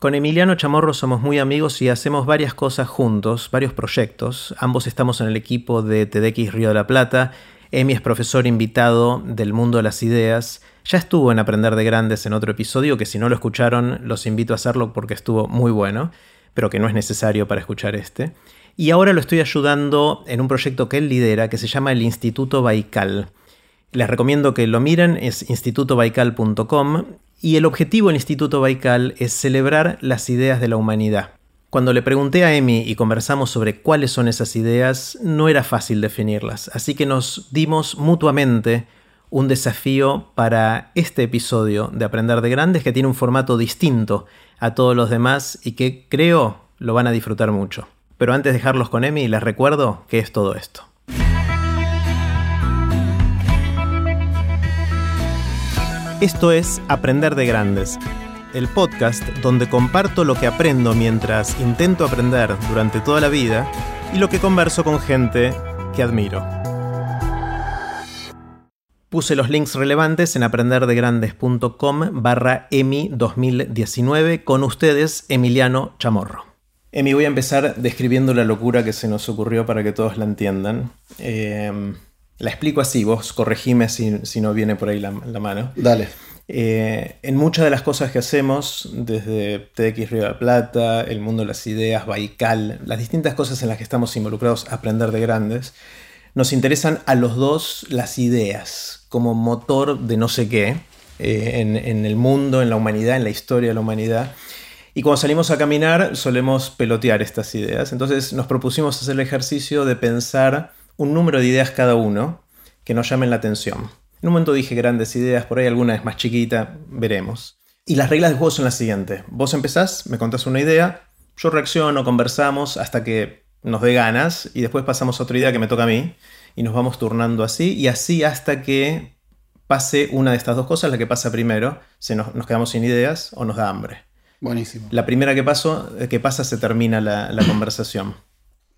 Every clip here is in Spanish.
Con Emiliano Chamorro somos muy amigos y hacemos varias cosas juntos, varios proyectos. Ambos estamos en el equipo de TDX Río de la Plata. Emi es profesor invitado del mundo de las ideas. Ya estuvo en Aprender de Grandes en otro episodio que si no lo escucharon los invito a hacerlo porque estuvo muy bueno, pero que no es necesario para escuchar este. Y ahora lo estoy ayudando en un proyecto que él lidera que se llama el Instituto Baikal. Les recomiendo que lo miren, es institutobaikal.com y el objetivo del Instituto Baikal es celebrar las ideas de la humanidad. Cuando le pregunté a Emi y conversamos sobre cuáles son esas ideas, no era fácil definirlas, así que nos dimos mutuamente un desafío para este episodio de Aprender de Grandes que tiene un formato distinto a todos los demás y que creo lo van a disfrutar mucho. Pero antes de dejarlos con Emi, les recuerdo que es todo esto. Esto es Aprender de Grandes, el podcast donde comparto lo que aprendo mientras intento aprender durante toda la vida y lo que converso con gente que admiro. Puse los links relevantes en aprenderdegrandes.com barra EMI 2019 con ustedes Emiliano Chamorro. Emi, voy a empezar describiendo la locura que se nos ocurrió para que todos la entiendan. Eh, la explico así, vos corregime si, no viene por ahí la, mano. Dale. Eh, en muchas de las cosas que hacemos, desde TX Río de la Plata, el mundo de las ideas, Baikal, las distintas cosas en las que estamos involucrados a aprender de grandes, nos interesan a los dos las ideas como motor de no sé qué eh, en el mundo, en la humanidad, en la historia de la humanidad. Y cuando salimos a caminar solemos pelotear estas ideas. Entonces nos propusimos hacer el ejercicio de pensar un número de ideas cada uno que nos llamen la atención. En un momento dije grandes ideas, por ahí alguna es más chiquita, veremos. Y las reglas del juego son las siguientes. Vos empezás, me contás una idea, yo reacciono, conversamos hasta que nos dé ganas y después pasamos a otra idea que me toca a mí y nos vamos turnando así y así hasta que pase una de estas dos cosas, la que pasa primero, se nos, nos quedamos sin ideas o nos da hambre. Buenísimo. La primera que, paso, que pasa se termina la, conversación.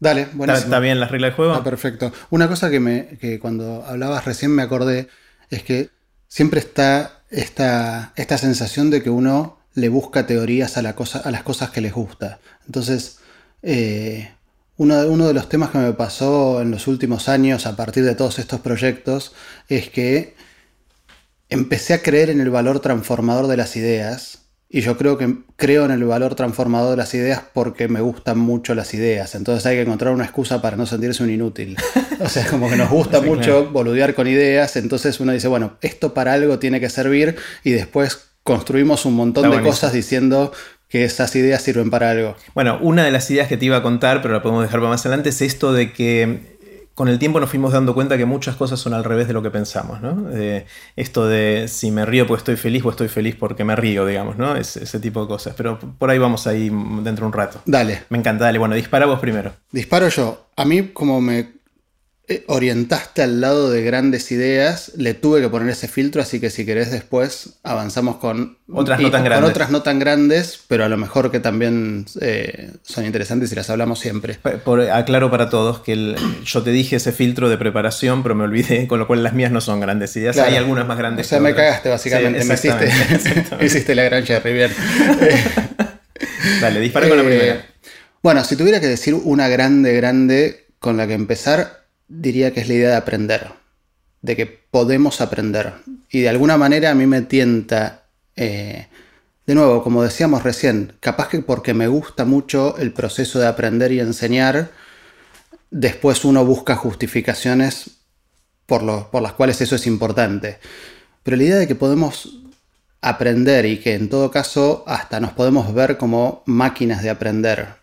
Dale, buenísimo. ¿Está, bien la regla del juego? Está perfecto. Una cosa que, me, que cuando hablabas recién me acordé es que siempre está esta, esta sensación de que uno le busca teorías a, la cosa, a las cosas que les gusta. Entonces, eh, uno, uno, de los temas que me pasó en los últimos años a partir de todos estos proyectos es que empecé a creer en el valor transformador de las ideas y yo creo que creo en el valor transformador de las ideas porque me gustan mucho las ideas. Entonces hay que encontrar una excusa para no sentirse un inútil. O sea, como que nos gusta mucho boludear con ideas. Entonces uno dice, bueno, esto para algo tiene que servir. Y después construimos un montón de cosas diciendo que esas ideas sirven para algo. Bueno, una de las ideas que te iba a contar, pero la podemos dejar para más adelante, es esto de que con el tiempo nos fuimos dando cuenta que muchas cosas son al revés de lo que pensamos, ¿no? esto de si me río porque estoy feliz o estoy feliz porque me río, digamos, ¿no? Es, ese tipo de cosas. Pero por ahí vamos ahí dentro de un rato. Dale. Me encanta, dale. Bueno, dispara vos primero. Disparo yo. A mí, como me orientaste al lado de grandes ideas, le tuve que poner ese filtro, así que si querés después avanzamos con otras no tan grandes. otras no tan grandes, pero a lo mejor que también eh, son interesantes y las hablamos siempre. aclaro para todos que yo te dije ese filtro de preparación, pero me olvidé, con lo cual las mías no son grandes ideas. Hay algunas más grandes. O sea, me cagaste básicamente, me hiciste, la gran Cherry, bien. Dale, dispara con la eh, primera. Bueno, si tuviera que decir una grande, grande con la que empezar, diría que es la idea de aprender, de que podemos aprender. Y de alguna manera a mí me tienta, eh, de nuevo, como decíamos recién, capaz que porque me gusta mucho el proceso de aprender y enseñar, después uno busca justificaciones por, por las cuales eso es importante. Pero la idea de que podemos aprender y que en todo caso hasta nos podemos ver como máquinas de aprender,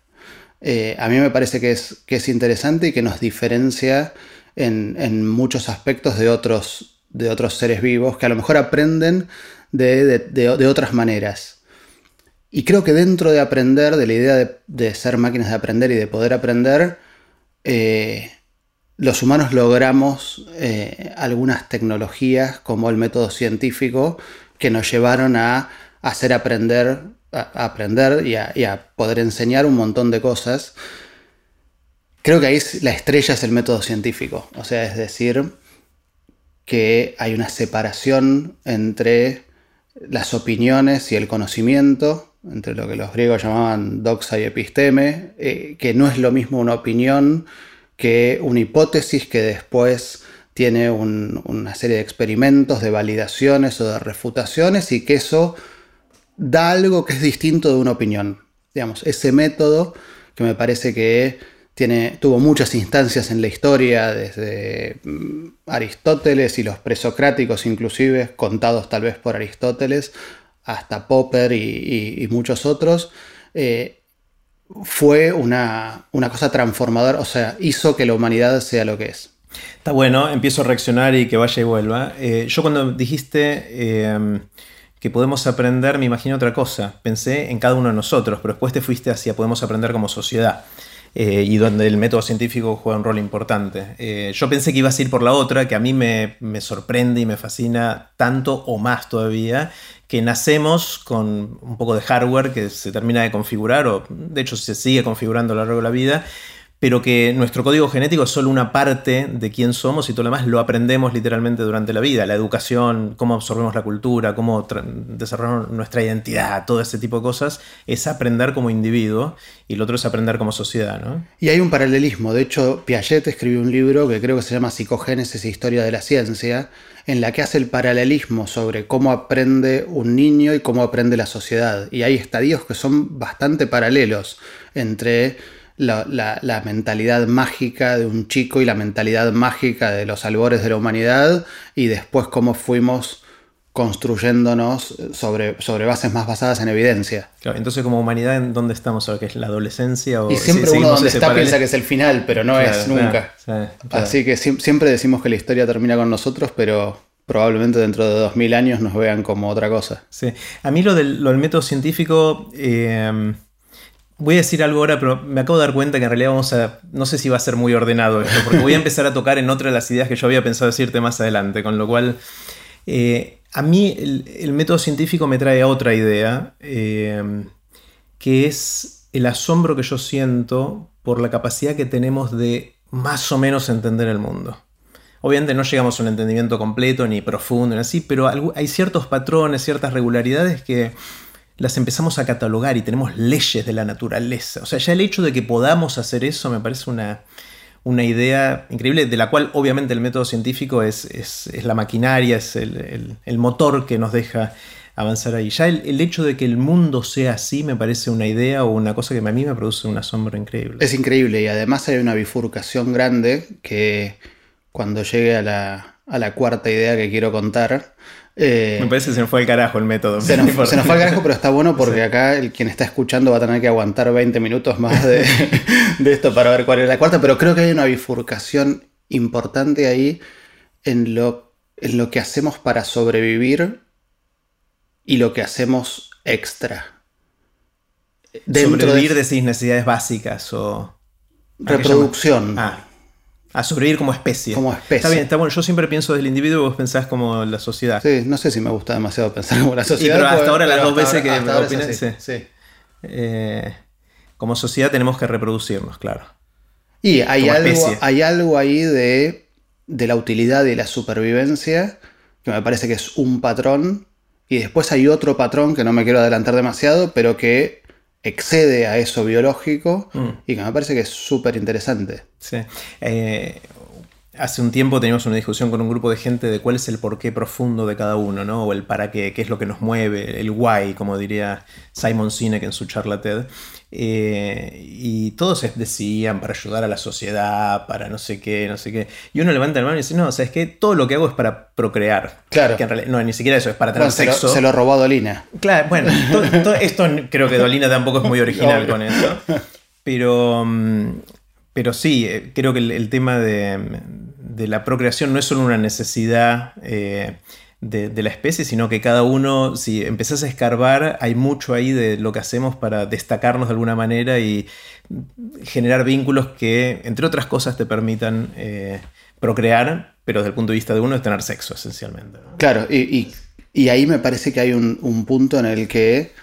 eh, a mí me parece que es, que es interesante y que nos diferencia en, muchos aspectos de otros, de otros seres vivos que a lo mejor aprenden de, otras maneras. Y creo que dentro de aprender, de la idea de, ser máquinas de aprender y de poder aprender, eh, los humanos logramos eh, algunas tecnologías como el método científico que nos llevaron a hacer aprender a, aprender y a, poder enseñar un montón de cosas. Creo que ahí la estrella es el método científico. O sea, es decir, que hay una separación entre las opiniones y el conocimiento entre lo que los griegos llamaban doxa y episteme, eh, que no es lo mismo una opinión que una hipótesis que después tiene una serie de experimentos, de validaciones o de refutaciones y que eso da algo que es distinto de una opinión. Digamos, ese método que me parece que tiene, tuvo muchas instancias en la historia, desde mm, Aristóteles y los presocráticos inclusive, contados tal vez por Aristóteles, hasta Popper y, muchos otros, eh, fue una, cosa transformadora, o sea, hizo que la humanidad sea lo que es. Está bueno, empiezo a reaccionar y que vaya y vuelva. Eh, yo cuando dijiste eh, que podemos aprender, me imagino otra cosa. Pensé en cada uno de nosotros, pero después te fuiste hacia podemos aprender como sociedad. Eh, y donde el método científico juega un rol importante. Eh, yo pensé que ibas a ir por la otra, que a mí me, sorprende y me fascina tanto o más todavía, que nacemos con un poco de hardware que se termina de configurar, o de hecho se sigue configurando a lo largo de la vida, pero que nuestro código genético es solo una parte de quién somos y todo lo demás lo aprendemos literalmente durante la vida. La educación, cómo absorbemos la cultura, cómo desarrollamos nuestra identidad, todo ese tipo de cosas, es aprender como individuo y lo otro es aprender como sociedad. ¿no? Y hay un paralelismo. De hecho, Piaget escribió un libro que creo que se llama Psicogénesis e Historia de la Ciencia, en la que hace el paralelismo sobre cómo aprende un niño y cómo aprende la sociedad. Y hay estadios que son bastante paralelos entre la, mentalidad mágica de un chico y la mentalidad mágica de los albores de la humanidad y después cómo fuimos construyéndonos sobre, sobre bases más basadas en evidencia. entonces como humanidad, ¿en dónde estamos ahora? ¿Que es la adolescencia? y siempre uno donde está piensa que es el final, pero no es nunca. Así que siempre decimos que la historia termina con nosotros, pero probablemente dentro de 2000 años nos vean como otra cosa. Sí, a mí lo del, método científico... Eh, Voy a decir algo ahora, pero me acabo de dar cuenta que en realidad vamos a. No sé si va a ser muy ordenado esto, porque voy a empezar a tocar en otra de las ideas que yo había pensado decirte más adelante. Con lo cual, eh, a mí el, método científico me trae a otra idea, eh, que es el asombro que yo siento por la capacidad que tenemos de más o menos entender el mundo. Obviamente no llegamos a un entendimiento completo ni profundo, ni así, pero hay ciertos patrones, ciertas regularidades que las empezamos a catalogar y tenemos leyes de la naturaleza. O sea, ya el hecho de que podamos hacer eso me parece una, una idea increíble, de la cual obviamente el método científico es, es, la maquinaria, es el, motor que nos deja avanzar ahí. Ya el, hecho de que el mundo sea así me parece una idea o una cosa que a mí me produce un asombro increíble. Es increíble y además hay una bifurcación grande que cuando llegue a la, a la cuarta idea que quiero contar, eh, Me parece que se nos fue el carajo el método. Se nos, fue el carajo, pero está bueno porque acá el quien está escuchando va a tener que aguantar 20 minutos más de, esto para ver cuál es la cuarta, pero creo que hay una bifurcación importante ahí en lo, en lo que hacemos para sobrevivir y lo que hacemos extra. sobrevivir de... sus necesidades básicas o... Reproducción. Ah. A sobrevivir como especie. Como especie. Está bien, está bueno. Yo siempre pienso desde el individuo y vos pensás como la sociedad. Sí, no sé si me gusta demasiado pensar como la sociedad. pero hasta ahora las dos veces que opiné, sí. sí. Eh, como sociedad tenemos que reproducirnos, claro. Y hay, algo, hay algo ahí de, de la utilidad y la supervivencia que me parece que es un patrón. Y después hay otro patrón que no me quiero adelantar demasiado, pero que excede a eso biológico mm. y que me parece que es súper interesante. Sí. Eh, hace un tiempo teníamos una discusión con un grupo de gente de cuál es el porqué profundo de cada uno, ¿no? O el para qué, qué es lo que nos mueve, el why, como diría Simon Sinek en su charla TED. Eh, y todos decían para ayudar a la sociedad, para no sé qué, no sé qué. Y uno levanta la mano y dice, no, o sea, es que todo lo que hago es para procrear. Claro. Que en realidad, no, ni siquiera eso, es para tener sexo. Se lo, robó a Dolina. Claro, bueno, esto creo que Dolina tampoco es muy original con eso. Pero, mm, pero sí, eh, creo que el, tema de, la procreación no es solo una necesidad. Eh, de, la especie, sino que cada uno, si empezás a escarbar, hay mucho ahí de lo que hacemos para destacarnos de alguna manera y generar vínculos que, entre otras cosas, te permitan eh, procrear, pero desde el punto de vista de uno es tener sexo, esencialmente. Claro, y, ahí me parece que hay un, punto en el que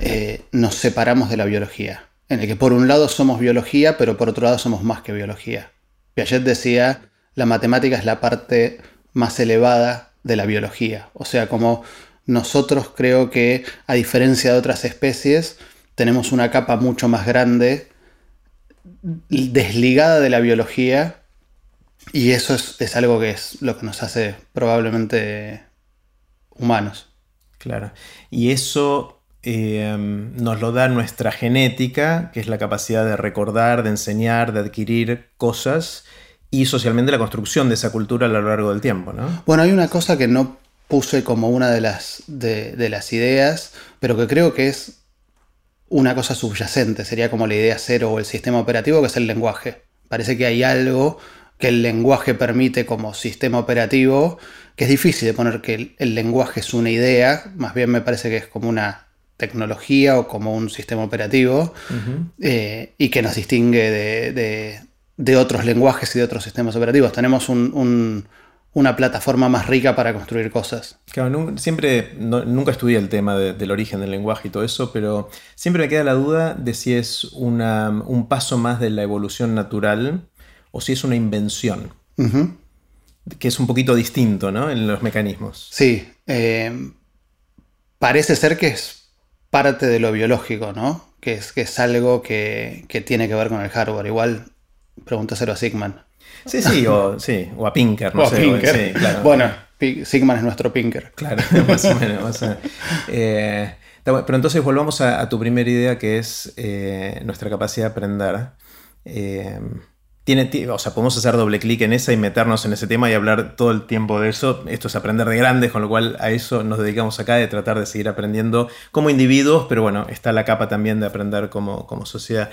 eh, nos separamos de la biología. En el que por un lado somos biología, pero por otro lado somos más que biología. Piaget decía, la matemática es la parte más elevada de la biología. O sea, como nosotros creo que, a diferencia de otras especies, tenemos una capa mucho más grande, desligada de la biología, y eso es, algo que es lo que nos hace probablemente humanos. Claro. Y eso eh, nos lo da nuestra genética, que es la capacidad de recordar, de enseñar, de adquirir cosas, y socialmente la construcción de esa cultura a lo largo del tiempo, ¿no? Bueno, hay una cosa que no puse como una de las, de, las ideas, pero que creo que es una cosa subyacente, sería como la idea cero o el sistema operativo, que es el lenguaje. Parece que hay algo que el lenguaje permite como sistema operativo, que es difícil de poner que el, lenguaje es una idea, más bien me parece que es como una tecnología o como un sistema operativo, eh, y que nos distingue de, de, otros lenguajes y de otros sistemas operativos. Tenemos un una plataforma más rica para construir cosas. Claro, siempre, nunca estudié el tema del origen del lenguaje y todo eso, pero siempre me queda la duda de si es un paso más de la evolución natural o si es una invención, que es un poquito distinto ¿no? en los mecanismos. Sí, eh, parece ser que es parte de lo biológico, ¿no? Que es, que es algo que, que tiene que ver con el hardware. Igual, pregúntaselo a Sigman. Sí, sí, o, sí, o a Pinker, no sé. Sí, claro. Bueno, Sigman es nuestro Pinker. Claro, más o menos. Eh, pero entonces volvamos a, tu primera idea, que es eh, nuestra capacidad de aprender. Eh, tiene, o sea, podemos hacer doble clic en esa y meternos en ese tema y hablar todo el tiempo de eso. Esto es aprender de grandes, con lo cual a eso nos dedicamos acá, de tratar de seguir aprendiendo como individuos, pero bueno, está la capa también de aprender como, como sociedad.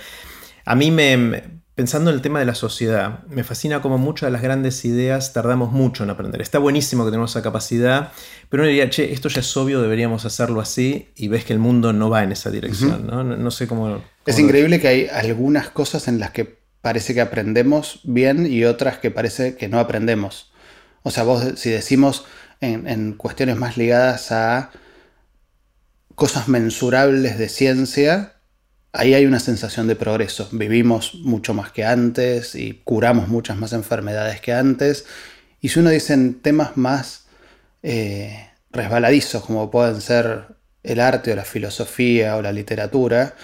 A mí me, Pensando en el tema de la sociedad, me fascina cómo muchas de las grandes ideas tardamos mucho en aprender. Está buenísimo que tenemos esa capacidad, pero uno diría, che, esto ya es obvio, deberíamos hacerlo así, y ves que el mundo no va en esa dirección, ¿no? ¿no? sé cómo... es increíble que hay algunas cosas en las que parece que aprendemos bien y otras que parece que no aprendemos. O sea, vos si decimos en, en cuestiones más ligadas a cosas mensurables de ciencia, ahí hay una sensación de progreso. Vivimos mucho más que antes y curamos muchas más enfermedades que antes. Y si uno dice en temas más eh, resbaladizos, como pueden ser el arte o la filosofía o la literatura,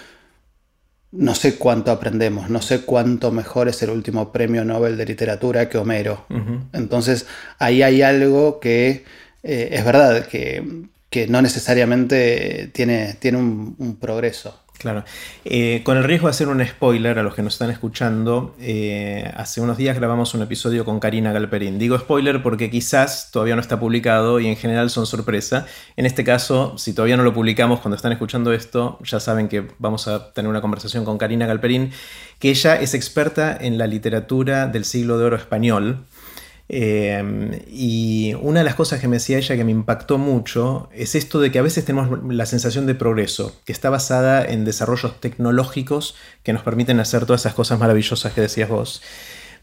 no sé cuánto aprendemos, no sé cuánto mejor es el último premio Nobel de literatura que Homero. Entonces ahí hay algo que eh, es verdad, que, no necesariamente tiene, tiene un progreso. Claro. Eh, con el riesgo de hacer un spoiler a los que nos están escuchando, eh, hace unos días grabamos un episodio con Karina Galperín. Digo spoiler porque quizás todavía no está publicado y en general son sorpresa. En este caso, si todavía no lo publicamos cuando están escuchando esto, ya saben que vamos a tener una conversación con Karina Galperín, que ella es experta en la literatura del siglo de oro español. Em, y una de las cosas que me decía ella que me impactó mucho es esto de que a veces tenemos la sensación de progreso, que está basada en desarrollos tecnológicos que nos permiten hacer todas esas cosas maravillosas que decías vos,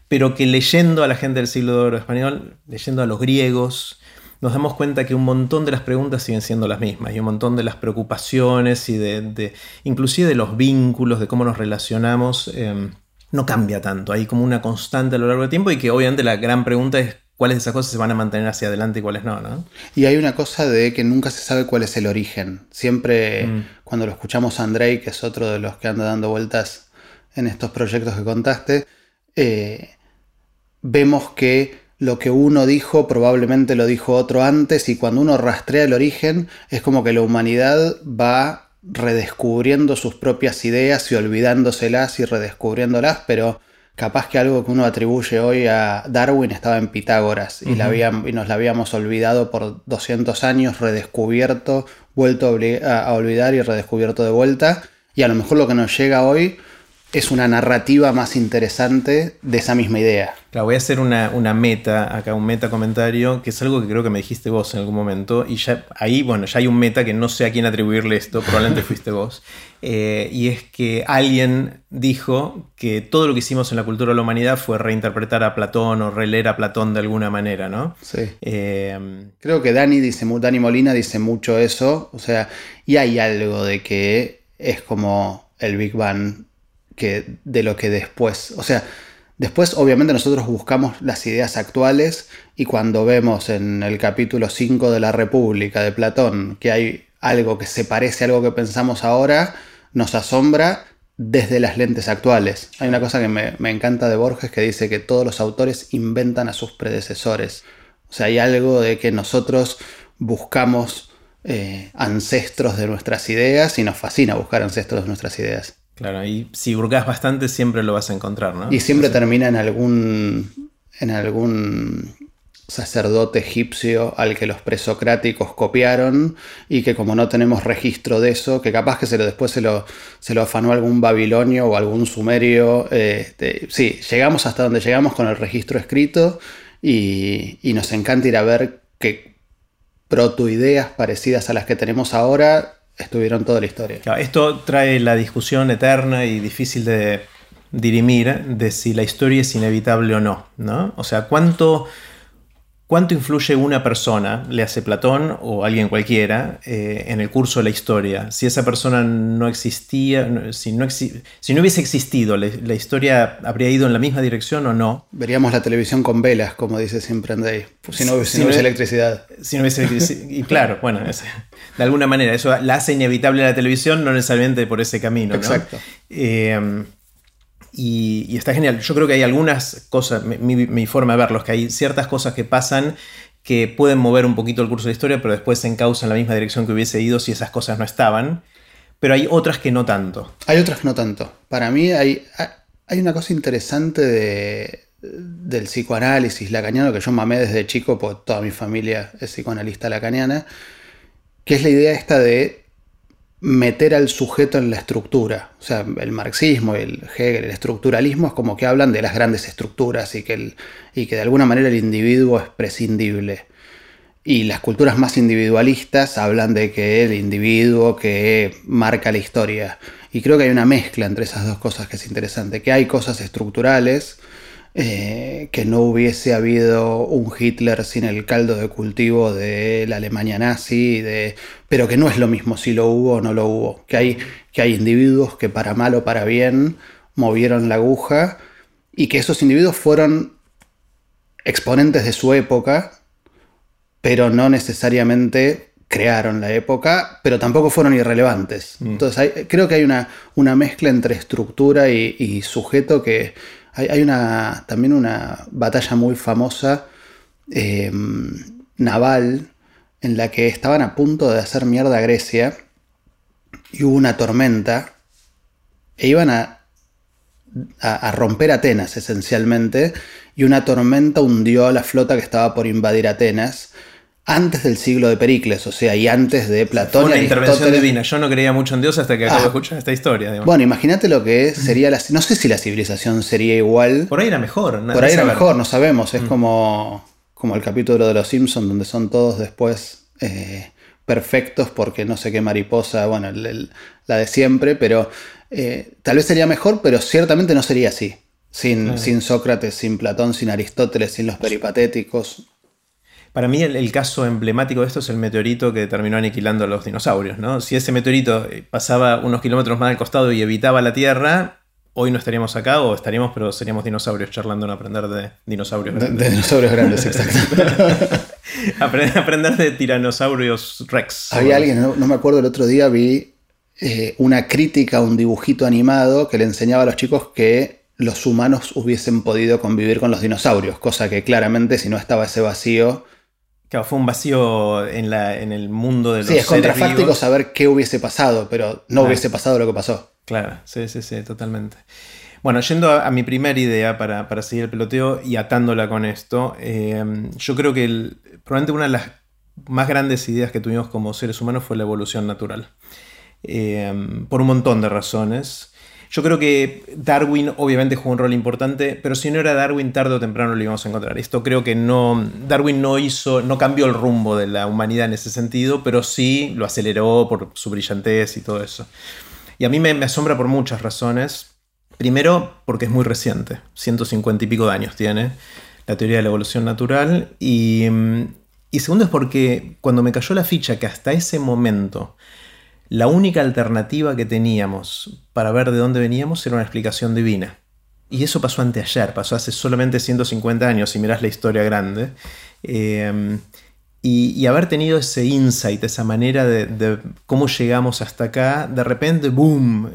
pero que leyendo a la gente del siglo de oro español, leyendo a los griegos, nos damos cuenta que un montón de las preguntas siguen siendo las mismas y un montón de las preocupaciones y de, inclusive de los vínculos, de cómo nos relacionamos. Em, no cambia tanto. Hay como una constante a lo largo del tiempo y que obviamente la gran pregunta es cuáles de esas cosas se van a mantener hacia adelante y cuáles no, ¿no? Y hay una cosa de que nunca se sabe cuál es el origen. Siempre mm. cuando lo escuchamos a Andrei, que es otro de los que anda dando vueltas en estos proyectos que contaste, eh, vemos que lo que uno dijo probablemente lo dijo otro antes y cuando uno rastrea el origen es como que la humanidad va redescubriendo sus propias ideas y olvidándoselas y redescubriéndolas, pero capaz que algo que uno atribuye hoy a Darwin estaba en Pitágoras y, y nos la habíamos olvidado por 200 años, redescubierto, vuelto a, olvidar y redescubierto de vuelta. Y a lo mejor lo que nos llega hoy es una narrativa más interesante de esa misma idea. Claro, voy a hacer una, meta, acá un meta comentario, que es algo que creo que me dijiste vos en algún momento, y ya ahí, bueno, ya hay un meta que no sé a quién atribuirle esto, probablemente fuiste vos, eh, y es que alguien dijo que todo lo que hicimos en la cultura de la humanidad fue reinterpretar a Platón o releer a Platón de alguna manera, ¿no? Sí. Eh, creo que Dani, dice, Dani Molina dice mucho eso, o sea, y hay algo de que es como el Big Bang que de lo que después, o sea, Después, obviamente, nosotros buscamos las ideas actuales y cuando vemos en el capítulo 5 de la República de Platón que hay algo que se parece a algo que pensamos ahora, nos asombra desde las lentes actuales. Hay una cosa que me, encanta de Borges que dice que todos los autores inventan a sus predecesores. O sea, hay algo de que nosotros buscamos eh, ancestros de nuestras ideas y nos fascina buscar ancestros de nuestras ideas. Claro, y si hurgas bastante siempre lo vas a encontrar, ¿no? Y siempre termina en algún, en algún sacerdote egipcio al que los presocráticos copiaron y que como no tenemos registro de eso, que capaz que se lo, después se lo, se lo afanó algún babilonio o algún sumerio, eh, sí, llegamos hasta donde llegamos con el registro escrito y, y nos encanta ir a ver qué protoideas parecidas a las que tenemos ahora estuvieron toda la historia. esto trae la discusión eterna y difícil de dirimir de si la historia es inevitable o no, ¿no? O sea, ¿cuánto, cuánto influye una persona, le hace Platón o alguien cualquiera, eh, en el curso de la historia? Si esa persona no existía, si no, si no hubiese existido, ¿la, historia habría ido en la misma dirección o no? Veríamos la televisión con velas, como dice siempre Andrei, si no, si no hubiese electricidad. Si no hubiese electricidad. y claro, bueno, es, de alguna manera. Eso la hace inevitable la televisión, no necesariamente por ese camino. Exacto. Eh, y, está genial. Yo creo que hay algunas cosas, mi, forma de verlo, es que hay ciertas cosas que pasan que pueden mover un poquito el curso de la historia, pero después se encausan en la misma dirección que hubiese ido si esas cosas no estaban. Pero hay otras que no tanto. Hay otras que no tanto. Para mí hay, hay una cosa interesante de, del psicoanálisis lacaniano que yo mamé desde chico, porque toda mi familia es psicoanalista lacaniana que es la idea esta de meter al sujeto en la estructura. O sea, el marxismo, el Hegel, el estructuralismo es como que hablan de las grandes estructuras y que, y que de alguna manera el individuo es prescindible. Y las culturas más individualistas hablan de que el individuo que marca la historia. Y creo que hay una mezcla entre esas dos cosas que es interesante, que hay cosas estructurales eh, que no hubiese habido un Hitler sin el caldo de cultivo de la Alemania nazi, de, pero que no es lo mismo si lo hubo o no lo hubo, que hay, que hay individuos que para mal o para bien movieron la aguja y que esos individuos fueron exponentes de su época, pero no necesariamente crearon la época, pero tampoco fueron irrelevantes. Mm. Entonces creo que hay una, una mezcla entre estructura y sujeto que, hay, una, también una batalla muy famosa eh, naval en la que estaban a punto de hacer mierda a Grecia y hubo una tormenta e iban a, a, romper Atenas esencialmente y una tormenta hundió a la flota que estaba por invadir Atenas antes del siglo de Pericles, o sea, y antes de Platón. Fue una intervención divina. Yo no creía mucho en Dios hasta que acabo de ah. escuchar esta historia. Bueno, imagínate lo que sería la. No sé si la civilización sería igual. Por ahí era mejor. Por ahí era mejor, no sabemos. Es mm. como, como el capítulo de Los Simpsons, donde son todos después eh, perfectos porque no sé qué mariposa, bueno, la de siempre, pero eh, tal vez sería mejor, pero ciertamente no sería así. Sin, sin Sócrates, sin Platón, sin Aristóteles, sin los peripatéticos. Para mí el, caso emblemático de esto es el meteorito que terminó aniquilando a los dinosaurios. ¿no? Si ese meteorito eh, pasaba unos kilómetros más al costado y evitaba la Tierra, hoy no estaríamos acá o estaríamos, pero seríamos dinosaurios charlando en aprender de dinosaurios grandes. De, dinosaurios grandes, exacto. aprender de tiranosaurios rex. Había alguien, no, me acuerdo, el otro día vi eh, una crítica a un dibujito animado que le enseñaba a los chicos que los humanos hubiesen podido convivir con los dinosaurios, cosa que claramente si no estaba ese vacío Claro, fue un vacío en, la, en el mundo de los Sí, es contrafáctico saber qué hubiese pasado, pero no hubiese pasado lo que pasó. Claro, sí, sí, sí, totalmente. Bueno, yendo a, mi primera idea para, seguir el peloteo y atándola con esto, eh, yo creo que probablemente una de las más grandes ideas que tuvimos como seres humanos fue la evolución natural. Eh, por un montón de razones. Yo creo que Darwin obviamente jugó un rol importante, pero si no era Darwin, tarde o temprano lo íbamos a encontrar. Esto creo que no. Darwin no hizo, no cambió el rumbo de la humanidad en ese sentido, pero sí lo aceleró por su brillantez y todo eso. Y a mí me, asombra por muchas razones. Primero, porque es muy reciente, 150 y pico de años tiene la teoría de la evolución natural. Y, y segundo es porque cuando me cayó la ficha que hasta ese momento la única alternativa que teníamos para ver de dónde veníamos era una explicación divina. Y eso pasó anteayer, pasó hace solamente 150 años, si miras la historia grande. Eh, y, haber tenido ese insight, esa manera de, cómo llegamos hasta acá, de repente, ¡boom!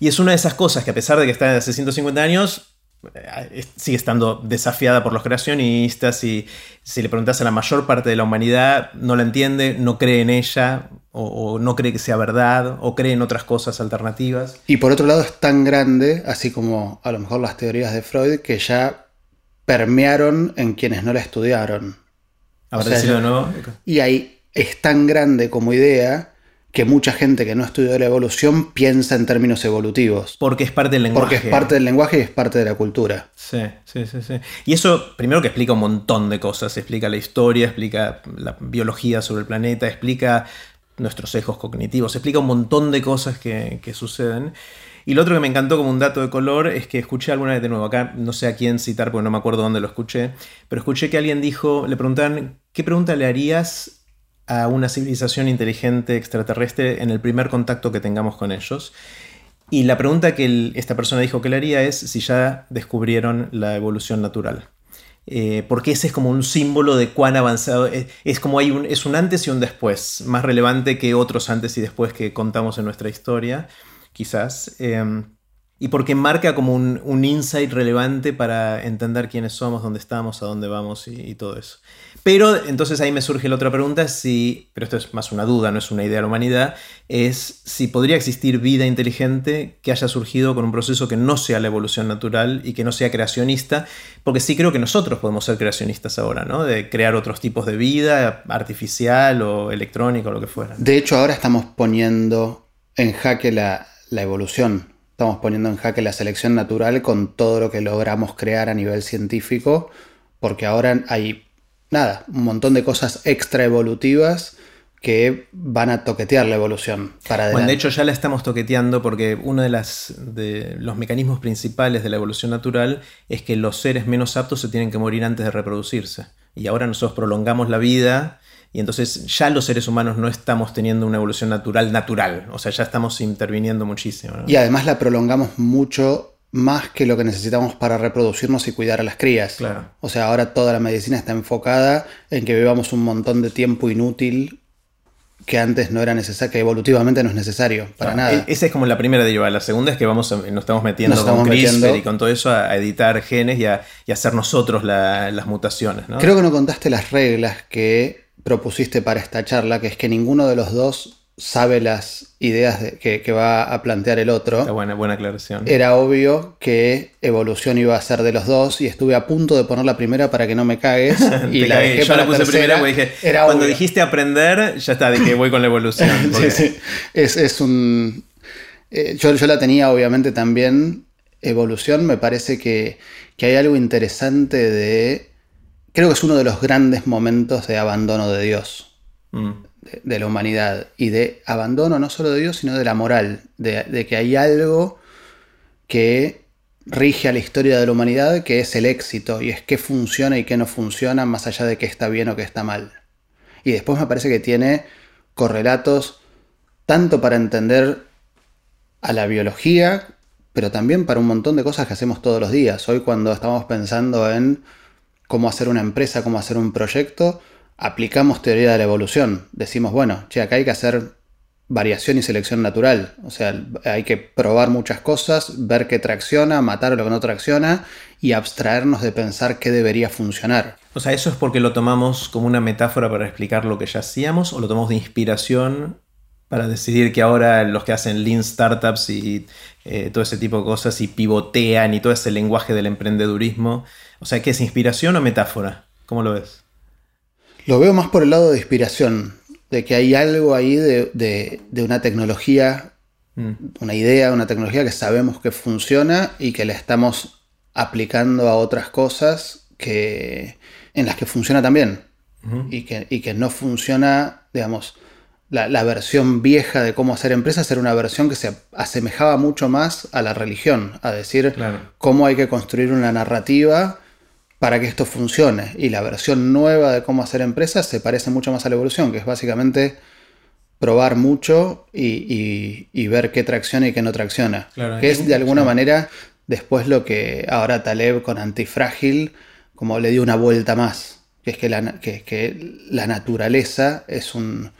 y es una de esas cosas que a pesar de que está hace 150 años, eh, sigue estando desafiada por los creacionistas y si le preguntas a la mayor parte de la humanidad, no la entiende, no cree en ella o, no cree que sea verdad o cree en otras cosas alternativas. Y por otro lado es tan grande, así como a lo mejor las teorías de Freud, que ya permearon en quienes no la estudiaron. Y ahí es tan grande como idea que mucha gente que no estudió la evolución piensa en términos evolutivos. Porque es parte del lenguaje. Porque es parte del lenguaje y es parte de la cultura. Sí, sí, sí, sí. Y eso, primero que explica un montón de cosas. Explica la historia, explica la biología sobre el planeta, explica nuestros sesgos cognitivos, explica un montón de cosas que, que suceden. Y lo otro que me encantó como un dato de color es que escuché alguna vez de nuevo, acá no sé a quién citar porque no me acuerdo dónde lo escuché, pero escuché que alguien dijo, le preguntan, ¿qué pregunta le harías a una civilización inteligente extraterrestre en el primer contacto que tengamos con ellos? Y la pregunta que esta persona dijo que le haría es si ya descubrieron la evolución natural. Eh, porque ese es como un símbolo de cuán avanzado es, como hay un, es un antes y un después, más relevante que otros antes y después que contamos en nuestra historia quizás, em, y porque marca como un, insight relevante para entender quiénes somos, dónde estamos, a dónde vamos y, todo eso. Pero entonces ahí me surge la otra pregunta, si, pero esto es más una duda, no es una idea de la humanidad, es si podría existir vida inteligente que haya surgido con un proceso que no sea la evolución natural y que no sea creacionista, porque sí creo que nosotros podemos ser creacionistas ahora, ¿no? De crear otros tipos de vida, artificial o electrónica o lo que fuera. De hecho, ahora estamos poniendo en jaque la, la evolución. Estamos poniendo en jaque la selección natural con todo lo que logramos crear a nivel científico, porque ahora hay, nada, un montón de cosas extra evolutivas que van a toquetear la evolución para Bueno, de hecho ya la estamos toqueteando porque uno de, las, de los mecanismos principales de la evolución natural es que los seres menos aptos se tienen que morir antes de reproducirse. Y ahora nosotros prolongamos la vida y entonces ya los seres humanos no estamos teniendo una evolución natural natural, o sea, ya estamos interviniendo muchísimo. Y además la prolongamos mucho más que lo que necesitamos para reproducirnos y cuidar a las crías. Claro. O sea, ahora toda la medicina está enfocada en que vivamos un montón de tiempo inútil que antes no era necesario, que evolutivamente no es necesario para nada. E-, esa es como la primera deriva. La segunda es que vamos nos estamos metiendo con CRISPR y con todo eso a, editar genes y a, hacer nosotros las mutaciones. Creo que no contaste las reglas que propusiste para esta charla, que es que ninguno de los dos sabe las ideas que, va a plantear el otro. buena, buena aclaración. Era obvio que evolución iba a ser de los dos y estuve a punto de poner la primera para que no me cagues. y la dejé Yo la puse primera porque dije, cuando dijiste aprender, ya está, dije voy con la evolución. Es, un... Eh, yo, yo la tenía obviamente también. Evolución me parece que, que hay algo interesante de creo que es uno de los grandes momentos de abandono de Dios, mm. de, la humanidad, y de abandono no solo de Dios, sino de la moral, de, que hay algo que rige a la historia de la humanidad, que es el éxito, y es qué funciona y qué no funciona, más allá de qué está bien o qué está mal. Y después me parece que tiene correlatos tanto para entender a la biología, pero también para un montón de cosas que hacemos todos los días. Hoy cuando estamos pensando en cómo hacer una empresa, cómo hacer un proyecto, aplicamos teoría de la evolución. Decimos, bueno, che, acá hay que hacer variación y selección natural. O sea, hay que probar muchas cosas, ver qué tracciona, matar lo que no tracciona y abstraernos de pensar qué debería funcionar. O sea, ¿eso es porque lo tomamos como una metáfora para explicar lo que ya hacíamos o lo tomamos de inspiración para decidir que ahora los que hacen lean startups y eh, todo ese tipo de cosas y pivotean y todo ese lenguaje del emprendedurismo o sea, ¿qué es inspiración o metáfora? ¿Cómo lo ves? Lo veo más por el lado de inspiración, de que hay algo ahí de, una tecnología, mm. una idea, una tecnología que sabemos que funciona y que la estamos aplicando a otras cosas que, en las que funciona también. y, que, y, que, no funciona, digamos, la, la, versión vieja de cómo hacer empresas era una versión que se asemejaba mucho más a la religión, a decir cómo hay que construir una narrativa para que esto funcione. Y la versión nueva de cómo hacer empresas se parece mucho más a la evolución, que es básicamente probar mucho y, ver qué tracciona y qué no tracciona. que es de alguna manera después lo que ahora Taleb con Antifrágil, como le dio una vuelta más, que es que la, que, la naturaleza es un,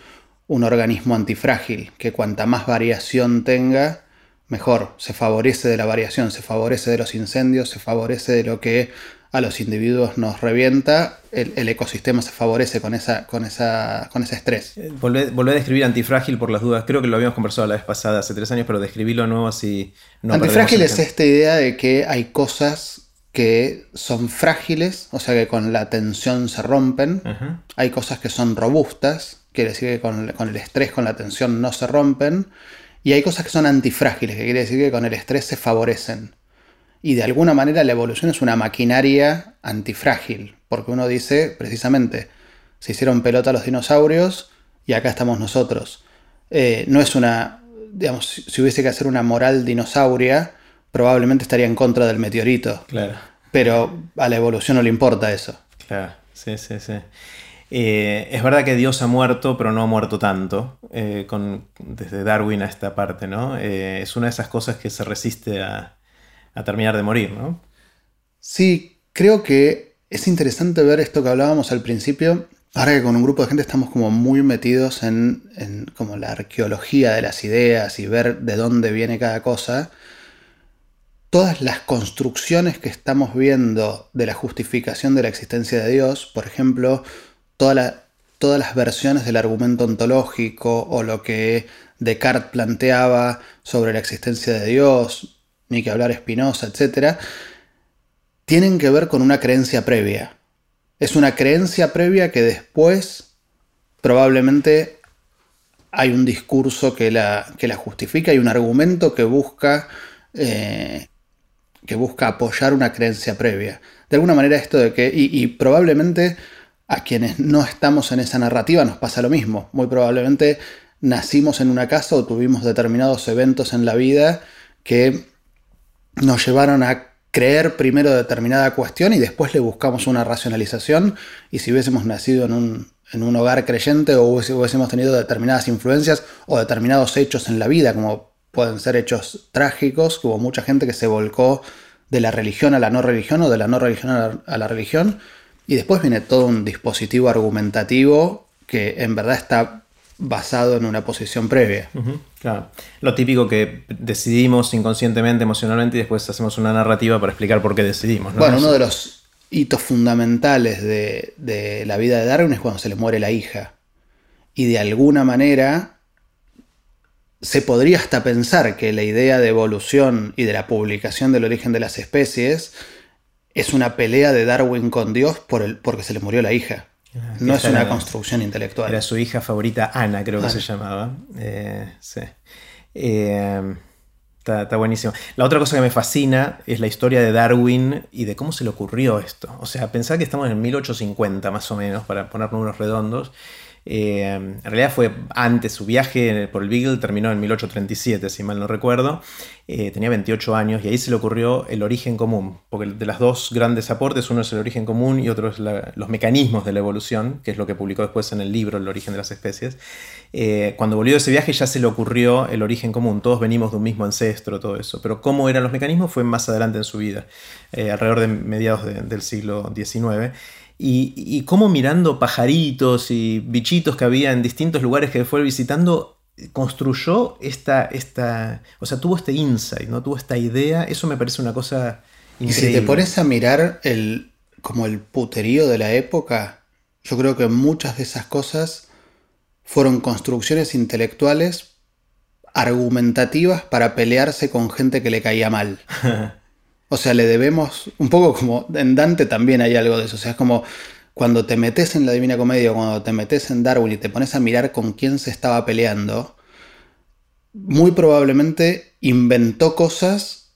un organismo antifrágil, que cuanta más variación tenga, mejor, se favorece de la variación, se favorece de los incendios, se favorece de lo que a los individuos nos revienta, el, ecosistema se favorece con, esa, con, esa, con ese estrés. Eh, volvé, a describir antifrágil por las dudas. Creo que lo habíamos conversado la vez pasada, hace tres años, pero describirlo de nuevo así. No antifrágil es esta idea de que hay cosas que son frágiles, o sea que con la tensión se rompen. Hay cosas que son robustas, quiere decir que con, con el estrés, con la tensión no se rompen. Y hay cosas que son antifrágiles, que quiere decir que con el estrés se favorecen. Y de alguna manera la evolución es una maquinaria antifrágil, porque uno dice, precisamente, se hicieron pelota los dinosaurios y acá estamos nosotros. Eh, no es una, digamos, si hubiese que hacer una moral dinosauria, probablemente estaría en contra del meteorito. Claro. Pero a la evolución no le importa eso. Claro, sí, sí, sí. Eh, es verdad que Dios ha muerto, pero no ha muerto tanto, eh, con, desde Darwin a esta parte, ¿no? Eh, es una de esas cosas que se resiste a, terminar de morir, ¿no? Sí, creo que es interesante ver esto que hablábamos al principio, ahora que con un grupo de gente estamos como muy metidos en, en como la arqueología de las ideas y ver de dónde viene cada cosa todas las construcciones que estamos viendo de la justificación de la existencia de Dios, por ejemplo, todas las versiones del argumento ontológico o lo que Descartes planteaba sobre la existencia de Dios, ni que hablar Spinoza, etc., tienen que ver con una creencia previa. Es una creencia previa que después probablemente hay un discurso que la, que la justifica y un argumento que busca, eh, que busca apoyar una creencia previa. De alguna manera esto de que, y probablemente a quienes no estamos en esa narrativa nos pasa lo mismo. Muy probablemente nacimos en una casa o tuvimos determinados eventos en la vida que nos llevaron a creer primero determinada cuestión y después le buscamos una racionalización. Y si hubiésemos nacido en un, hogar creyente o hubiésemos tenido determinadas influencias o determinados hechos en la vida, como pueden ser hechos trágicos, hubo mucha gente que se volcó de la religión a la no religión o de la no religión a la religión, y después viene todo un dispositivo argumentativo que en verdad está basado en una posición previa. claro. Lo típico que decidimos inconscientemente, emocionalmente, y después hacemos una narrativa para explicar por qué decidimos. Bueno, uno de los hitos fundamentales de, de la vida de Darwin es cuando se le muere la hija. Y de alguna manera se podría hasta pensar que la idea de evolución y de la publicación del origen de las especies es una pelea de Darwin con Dios por el, porque se le murió la hija. Ah, no es una construcción intelectual. Era su hija favorita, Ana, creo que se llamaba. Eh, sí. Eh, está, buenísimo. La otra cosa que me fascina es la historia de Darwin y de cómo se le ocurrió esto. O sea, pensar que estamos en 1850 más o menos, para poner números redondos. Eh, en realidad fue antes su viaje por el Beagle, terminó en 1837, si mal no recuerdo. Eh, tenía 28 años y ahí se le ocurrió el origen común, porque de las dos grandes aportes, uno es el origen común y otro es los mecanismos de la evolución, que es lo que publicó después en el libro El origen de las especies. Eh, cuando volvió de ese viaje ya se le ocurrió el origen común, todos venimos de un mismo ancestro, todo eso, pero cómo eran los mecanismos fue más adelante en su vida, alrededor de mediados del siglo XIX. Y, cómo mirando pajaritos y bichitos que había en distintos lugares que fue visitando, construyó esta, esta, o sea, tuvo este insight, ¿no? Tuvo esta idea, eso me parece una cosa increíble. Y si te pones a mirar el, como el puterío de la época, yo creo que muchas de esas cosas fueron construcciones intelectuales argumentativas para pelearse con gente que le caía mal. O sea, le debemos, un poco como en Dante también hay algo de eso. O sea, es como cuando te metes en la Divina Comedia o cuando te metes en Darwin y te pones a mirar con quién se estaba peleando, muy probablemente inventó cosas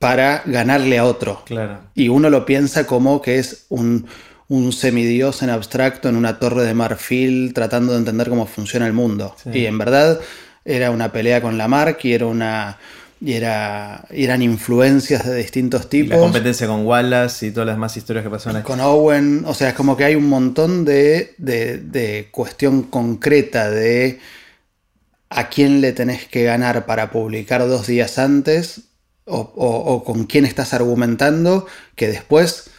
para ganarle a otro. Claro. Y uno lo piensa como que es un, un semidios en abstracto en una torre de marfil tratando de entender cómo funciona el mundo. Y en verdad era una pelea con Lamarck y era una y era, eran influencias de distintos tipos. la competencia con Wallace y todas las demás historias que pasaron Con Owen, o sea, es como que hay un montón de, de, cuestión concreta de a quién le tenés que ganar para publicar dos días antes o, con quién estás argumentando que después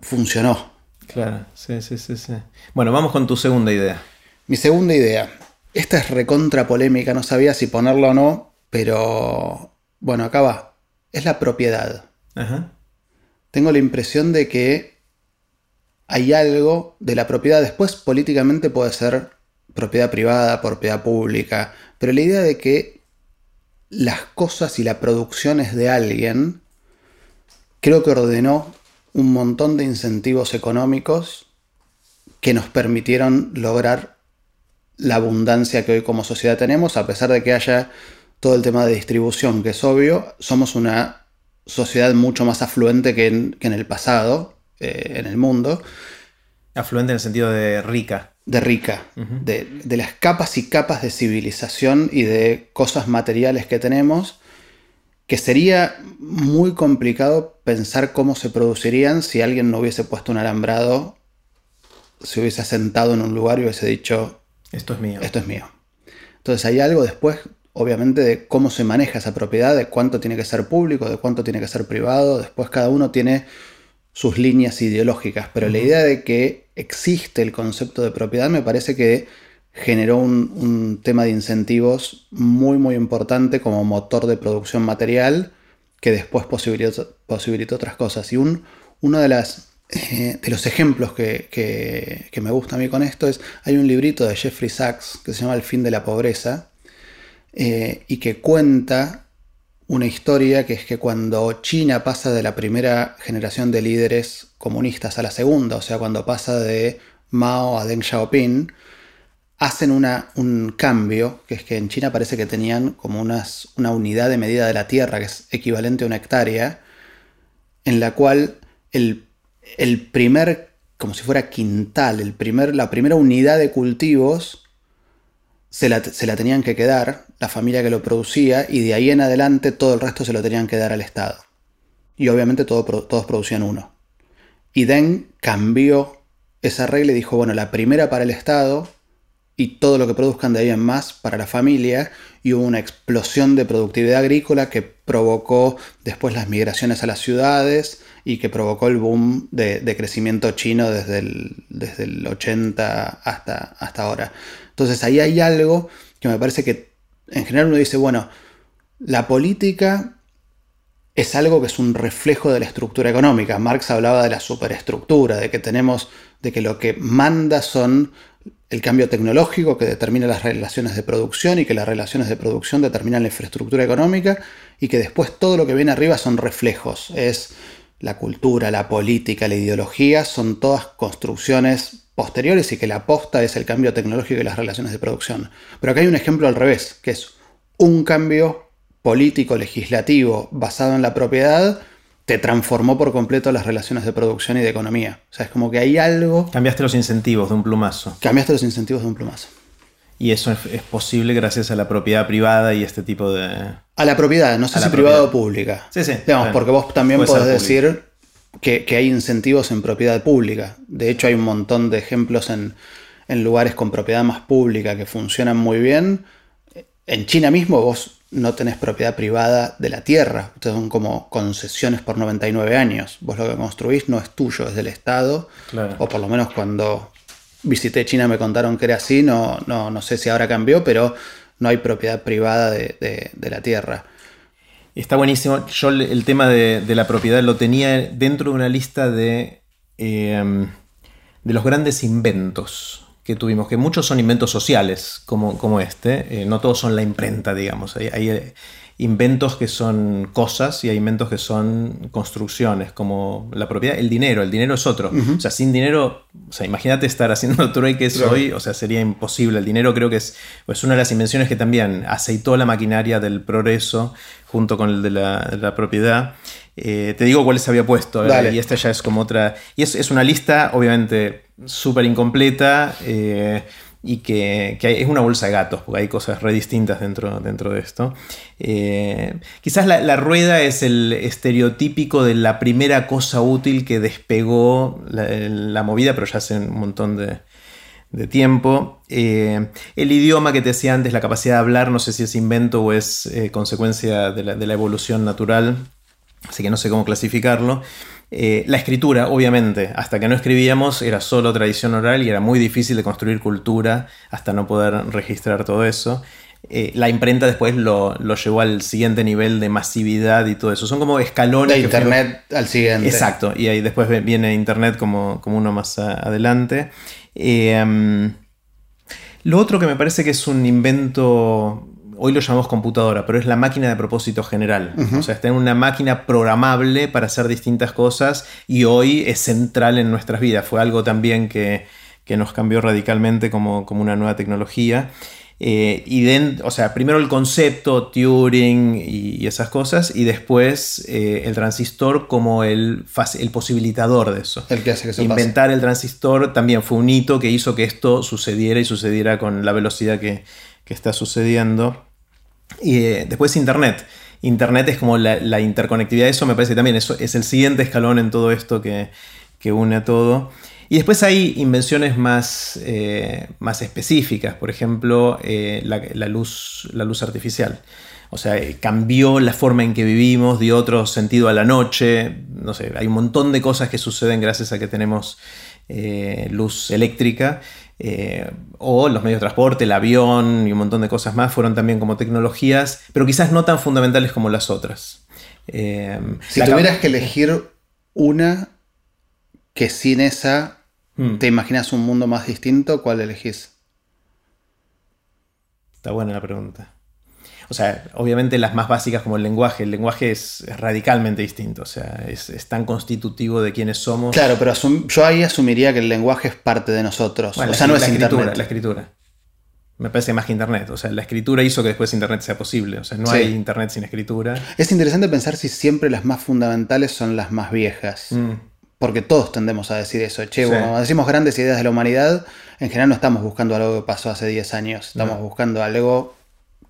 funcionó. Claro, sí, sí, sí, sí. Bueno, vamos con tu segunda idea. Mi segunda idea. Esta es recontra polémica, no sabía si ponerla o no, pero bueno, acá va. Es la propiedad. Tengo la impresión de que hay algo de la propiedad. Después políticamente puede ser propiedad privada, propiedad pública, pero la idea de que las cosas y la producción es de alguien, creo que ordenó un montón de incentivos económicos que nos permitieron lograr la abundancia que hoy como sociedad tenemos, a pesar de que haya todo el tema de distribución, que es obvio, somos una sociedad mucho más afluente que en, el pasado, eh, en el mundo. Afluente en el sentido de rica de rica, de, las capas y capas de civilización y de cosas materiales que tenemos, que sería muy complicado pensar cómo se producirían si alguien no hubiese puesto un alambrado, se hubiese sentado en un lugar y hubiese dicho, esto es mío. Esto es mío. Entonces hay algo después, obviamente, de cómo se maneja esa propiedad, de cuánto tiene que ser público, de cuánto tiene que ser privado, después cada uno tiene sus líneas ideológicas, pero la idea de que existe el concepto de propiedad me parece que generó un, tema de incentivos muy muy importante como motor de producción material que después posibilitó, posibilitó otras cosas. Y un, uno de, las, eh, de los ejemplos que, me gusta a mí con esto es, hay un librito de Jeffrey Sachs que se llama El fin de la pobreza eh, y que cuenta una historia que es que cuando China pasa de la primera generación de líderes comunistas a la segunda, o sea, cuando pasa de Mao a Deng Xiaoping, hacen una, un cambio, que es que en China parece que tenían como unas, una unidad de medida de la tierra, que es equivalente a una hectárea, en la cual el, el primer, como si fuera quintal, el primer, la primera unidad de cultivos se la, tenían que quedar, la familia que lo producía, y de ahí en adelante todo el resto se lo tenían que dar al Estado. Y obviamente todos producían uno. Y Deng cambió esa regla y dijo, bueno, la primera para el Estado y todo lo que produzcan de ahí en más para la familia, y hubo una explosión de productividad agrícola que provocó después las migraciones a las ciudades y que provocó el boom de, crecimiento chino desde el, desde el 80 hasta, hasta ahora. Entonces ahí hay algo que me parece que en general uno dice, bueno, la política es algo que es un reflejo de la estructura económica. Marx hablaba de la superestructura, de que tenemos, de que lo que manda son el cambio tecnológico que determina las relaciones de producción y que las relaciones de producción determinan la infraestructura económica y que después todo lo que viene arriba son reflejos. Es la cultura, la política, la ideología, son todas construcciones posteriores y que la aposta es el cambio tecnológico y las relaciones de producción. Pero acá hay un ejemplo al revés, que es un cambio político legislativo basado en la propiedad te transformó por completo las relaciones de producción y de economía. O sea, es como que hay algo... Cambiaste los incentivos de un plumazo. Cambiaste los incentivos de un plumazo. Y eso es, posible gracias a la propiedad privada y este tipo de... A la propiedad, no sé si privada o pública. Sí, sí. Digamos, porque vos también podés decir que, hay incentivos en propiedad pública. De hecho, hay un montón de ejemplos en, lugares con propiedad más pública que funcionan muy bien. En China mismo vos no tenés propiedad privada de la tierra. Ustedes son como concesiones por 99 años. Vos lo que construís no es tuyo, es del Estado. O por lo menos cuando visité China me contaron que era así. No, no, no sé si ahora cambió, pero no hay propiedad privada de la tierra. Está buenísimo. Yo el tema de, la propiedad lo tenía dentro de una lista de, em, de los grandes inventos que tuvimos, que muchos son inventos sociales, como, como este, eh, no todos son la imprenta, digamos. Inventos que son cosas y hay inventos que son construcciones, como la propiedad, el dinero, el dinero es otro. O sea, sin dinero, o sea, imagínate estar haciendo trueques hoy, o sea, sería imposible. El dinero creo que es pues, una de las invenciones que también aceitó la maquinaria del progreso junto con el de la, propiedad. Eh, te digo cuáles había puesto, y esta ya es como otra. Y es, es una lista, obviamente, súper incompleta. Eh, y que, es una bolsa de gatos, porque hay cosas re distintas dentro, dentro de esto. Eh, quizás la, rueda es el estereotípico de la primera cosa útil que despegó la, movida, pero ya hace un montón de, tiempo. Eh, el idioma que te decía antes, la capacidad de hablar, no sé si es invento o es eh, consecuencia de la, evolución natural, así que no sé cómo clasificarlo. Eh, la escritura, obviamente, hasta que no escribíamos era solo tradición oral y era muy difícil de construir cultura hasta no poder registrar todo eso. Eh, la imprenta después lo, llevó al siguiente nivel de masividad y todo eso. Son como escalones. De Internet al siguiente. Exacto, y ahí después viene Internet como, como uno más adelante. Em, lo otro que me parece que es un invento, hoy lo llamamos computadora, pero es la máquina de propósito general. O sea, está en una máquina programable para hacer distintas cosas y hoy es central en nuestras vidas. Fue algo también que, nos cambió radicalmente como, como una nueva tecnología. Eh, y o sea, primero el concepto, Turing y, esas cosas, y después eh, el transistor como el, el, posibilitador de eso. El que hace que Inventar el transistor también fue un hito que hizo que esto sucediera y sucediera con la velocidad que, está sucediendo. Y eh, después Internet. Internet es como la, interconectividad, eso me parece también eso es el siguiente escalón en todo esto que, que une a todo. Y después hay invenciones más, eh, más específicas, por ejemplo, eh, la, luz, la luz artificial. O sea, cambió la forma en que vivimos, dio otro sentido a la noche. No sé, hay un montón de cosas que suceden gracias a que tenemos luz eléctrica. O los medios de transporte, el avión y un montón de cosas más fueron también como tecnologías, pero quizás no tan fundamentales como las otras. si tuvieras que elegir una que sin esa Hmm. ¿Te imaginas un mundo más distinto? ¿Cuál elegís? Está buena la pregunta. O sea, obviamente las más básicas como el lenguaje. El lenguaje es, radicalmente distinto. O sea, es, tan constitutivo de quiénes somos. Claro, pero yo ahí asumiría que el lenguaje es parte de nosotros. o sea, no es escritura, Internet. La escritura. Me parece más que Internet. O sea, la escritura hizo que después Internet sea posible. O sea, no hay Internet sin escritura. Es interesante pensar si siempre las más fundamentales son las más viejas. Mm. Porque todos tendemos a decir eso. Che, cuando decimos grandes ideas de la humanidad, en general no estamos buscando algo que pasó hace 10 años. Estamos buscando algo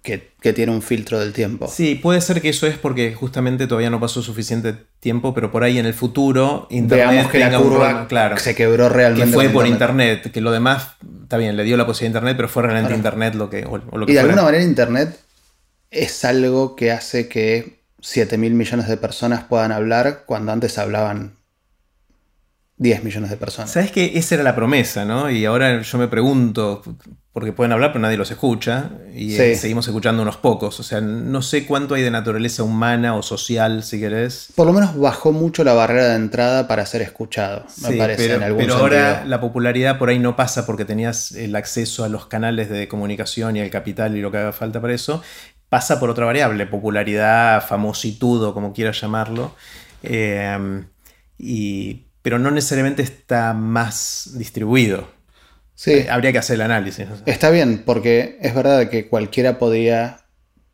que, tiene un filtro del tiempo. Sí, puede ser que eso es porque justamente todavía no pasó suficiente tiempo, pero por ahí en el futuro Internet Veamos que la curva claro, se quebró realmente. Que fue por Internet. que lo demás, está bien, le dio la posibilidad de Internet, pero fue realmente Internet lo que... y de alguna manera Internet es algo que hace que 7 mil millones de personas puedan hablar cuando antes hablaban 10 millones de personas. Sabes que esa era la promesa, ¿no? Y ahora yo me pregunto, porque pueden hablar, pero nadie los escucha, y eh, seguimos escuchando unos pocos. O sea, no sé cuánto hay de naturaleza humana o social, si querés. Por lo menos bajó mucho la barrera de entrada para ser escuchado, me parece, pero, en algún Pero ahora la popularidad por ahí no pasa porque tenías el acceso a los canales de comunicación y al capital y lo que haga falta para eso. Pasa por otra variable, popularidad, famositud o como quieras llamarlo. Eh, y pero no necesariamente está más distribuido. Sí. Eh, habría que hacer el análisis. Está bien, porque es verdad que cualquiera podía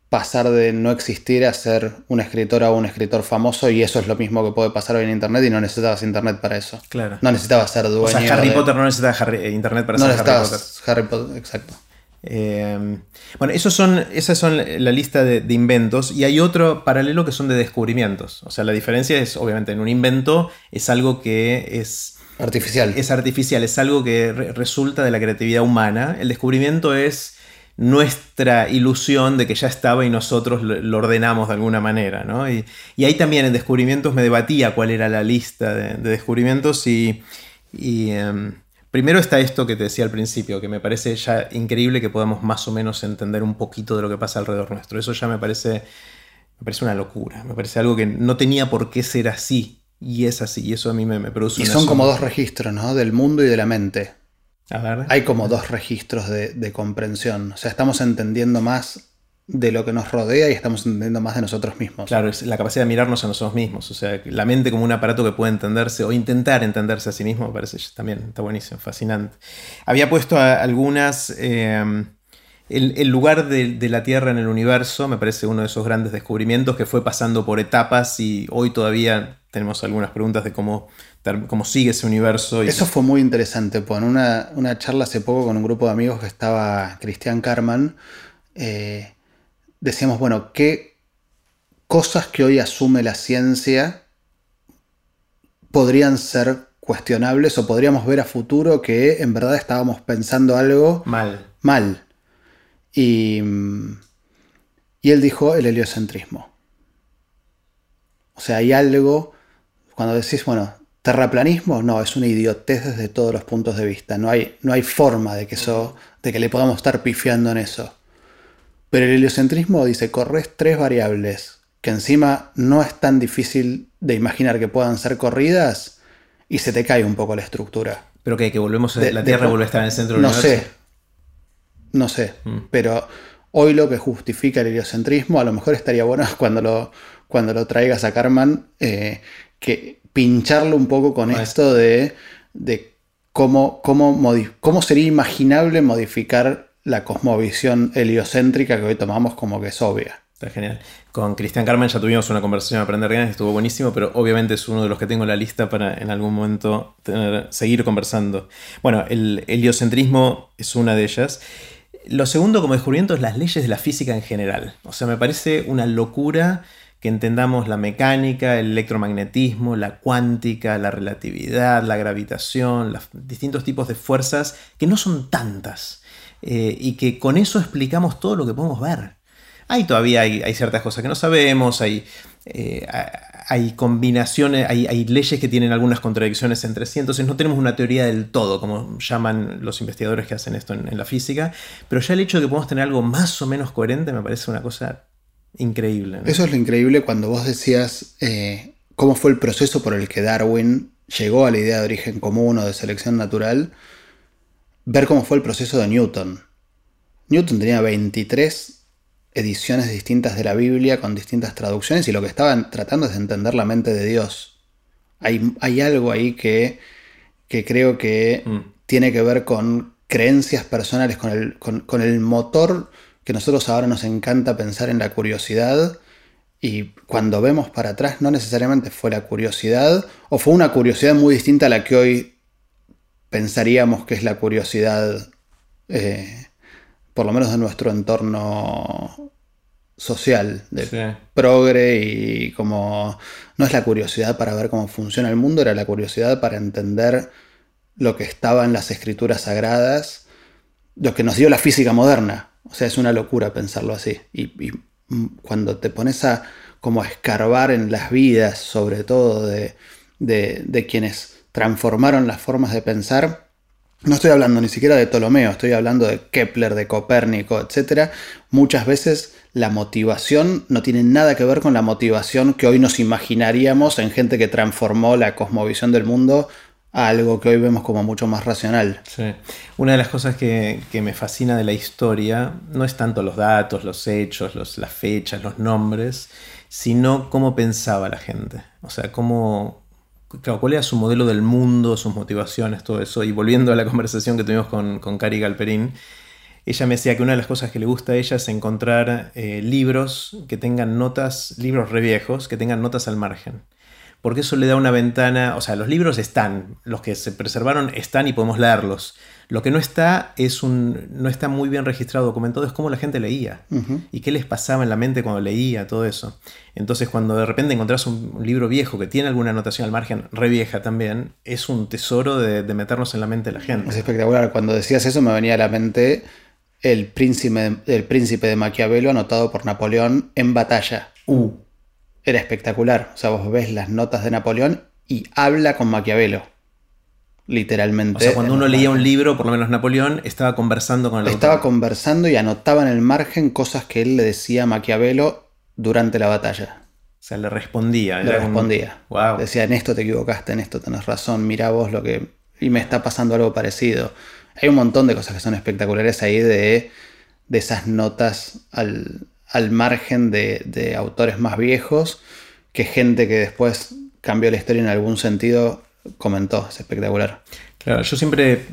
pasar de no existir a ser un escritor o un escritor famoso y eso es lo mismo que puede pasar hoy en internet y no necesitabas internet para eso. Claro. No necesitabas ser dueño. O sea, Harry Potter no necesitaba eh, internet para ser Harry Potter. Harry Potter, exacto. Em, bueno, esos son, esas son la lista de, inventos y hay otro paralelo que son de descubrimientos. O sea, la diferencia es, obviamente, en un invento es algo que es... Artificial. Es artificial, es algo que resulta de la creatividad humana. El descubrimiento es nuestra ilusión de que ya estaba y nosotros lo ordenamos de alguna manera. ¿no? Y, ahí también en descubrimientos me debatía cuál era la lista de, descubrimientos y... Em, Primero está esto que te decía al principio, que me parece ya increíble que podamos más o menos entender un poquito de lo que pasa alrededor nuestro. Eso ya me parece, me parece una locura, me parece algo que no tenía por qué ser así, y es así, y eso a mí me, me produce... Y son como dos registros, ¿no? Del mundo y de la mente. A ver. Hay como dos registros de, de comprensión. O sea, estamos entendiendo más de lo que nos rodea y estamos entendiendo más de nosotros mismos. Claro, es la capacidad de mirarnos a nosotros mismos. O sea, la mente como un aparato que puede entenderse o intentar entenderse a sí mismo, me parece también está buenísimo, fascinante. Había puesto algunas. Eh, el, lugar de, la Tierra en el universo me parece uno de esos grandes descubrimientos que fue pasando por etapas y hoy todavía tenemos algunas preguntas de cómo, cómo sigue ese universo. Eso fue muy interesante, pues en una, una, charla hace poco con un grupo de amigos que estaba Cristian Carman. Eh, decíamos, bueno, ¿qué cosas que hoy asume la ciencia podrían ser cuestionables o podríamos ver a futuro que en verdad estábamos pensando algo mal. mal. Y, y él dijo el heliocentrismo. O sea, hay algo, cuando decís, bueno, terraplanismo, no, es una idiotez desde todos los puntos de vista. No hay, no hay forma de que, eso, de que le podamos estar pifiando en eso. Pero el heliocentrismo dice, corres tres variables, que encima no es tan difícil de imaginar que puedan ser corridas, y se te cae un poco la estructura. Pero que, que volvemos a, la Tierra vuelve a estar en el centro del no universo. sé. No sé. Mm. Pero hoy lo que justifica el heliocentrismo, a lo mejor estaría bueno cuando lo, cuando lo traigas a Carman, eh, que pincharlo un poco con esto de, de cómo, cómo, cómo sería imaginable modificar la cosmovisión heliocéntrica que hoy tomamos como que es obvia. Está genial. Con Cristian Carmen ya tuvimos una conversación a aprender ganas, estuvo buenísimo, pero obviamente es uno de los que tengo en la lista para en algún momento seguir conversando. Bueno, el heliocentrismo es una de ellas. Lo segundo como descubrimiento es las leyes de la física en general. O sea, me parece una locura que entendamos la mecánica, el electromagnetismo, la cuántica, la relatividad, la gravitación, los distintos tipos de fuerzas, que no son tantas, eh, y que con eso explicamos todo lo que podemos ver. Hay todavía hay, ciertas cosas que no sabemos, hay, eh, hay combinaciones, hay, leyes que tienen algunas contradicciones entre sí, entonces no tenemos una teoría del todo, como llaman los investigadores que hacen esto en, la física, pero ya el hecho de que podamos tener algo más o menos coherente me parece una cosa increíble. Eso es lo increíble cuando vos decías eh, cómo fue el proceso por el que Darwin llegó a la idea de origen común o de selección natural, ver cómo fue el proceso de Newton. Newton tenía 23 ediciones distintas de la Biblia con distintas traducciones y lo que estaban tratando es de entender la mente de Dios. Hay, hay algo ahí que, que creo que Mm. tiene que ver con creencias personales, con el, con- con el motor que nosotros ahora nos encanta pensar en la curiosidad y cuando vemos para atrás no necesariamente fue la curiosidad o fue una curiosidad muy distinta a la que hoy pensaríamos que es la curiosidad, eh, por lo menos de nuestro entorno social, de Sí. progre y como no es la curiosidad para ver cómo funciona el mundo, era la curiosidad para entender lo que estaba en las escrituras sagradas, lo que nos dio la física moderna. O sea, es una locura pensarlo así. Y, y, cuando te pones a como a escarbar en las vidas, sobre todo de, de- de quienes transformaron las formas de pensar, no estoy hablando ni siquiera de Ptolomeo, estoy hablando de Kepler, de Copérnico, etc. Muchas veces la motivación no tiene nada que ver con la motivación que hoy nos imaginaríamos en gente que transformó la cosmovisión del mundo a algo que hoy vemos como mucho más racional. Sí. Una de las cosas que, que me fascina de la historia no es tanto los datos, los hechos, las fechas, los nombres, sino cómo pensaba la gente. O sea, cómo, claro, cuál era su modelo del mundo, sus motivaciones, todo eso. Y volviendo a la conversación que tuvimos con, con Cari Galperín, ella me decía que una de las cosas que le gusta a ella es encontrar eh, libros que tengan notas, libros re viejos, que tengan notas al margen. Porque eso le da una ventana, o sea, los libros están, los que se preservaron están y podemos leerlos. Lo que no está es un, no está muy bien registrado, documentado, es cómo la gente leía y qué les pasaba en la mente cuando leía todo eso. Entonces, cuando de repente encontrás un, libro viejo que tiene alguna anotación al margen, re vieja también, es un tesoro de, de meternos en la mente de la Es gente. espectacular. Cuando decías eso me venía a la mente el príncipe, el príncipe de Maquiavelo anotado por Napoleón en batalla. Uh, Era espectacular. O sea, vos ves las notas de Napoleón y habla con Maquiavelo. Literalmente. o sea, cuando uno leía un libro, por lo menos Napoleón, estaba conversando con el Estaba autor. conversando y anotaba en el margen cosas que él le decía a Maquiavelo durante la batalla. O sea, le respondía. Le un- respondía. Wow. Decía, en esto te equivocaste, en esto tenés razón, mirá vos lo que... Y me está pasando algo parecido. Hay un montón de cosas que son espectaculares ahí de, de esas notas al, al margen de, de autores más viejos que gente que después cambió la historia en algún sentido comentó. Es espectacular. Claro, yo siempre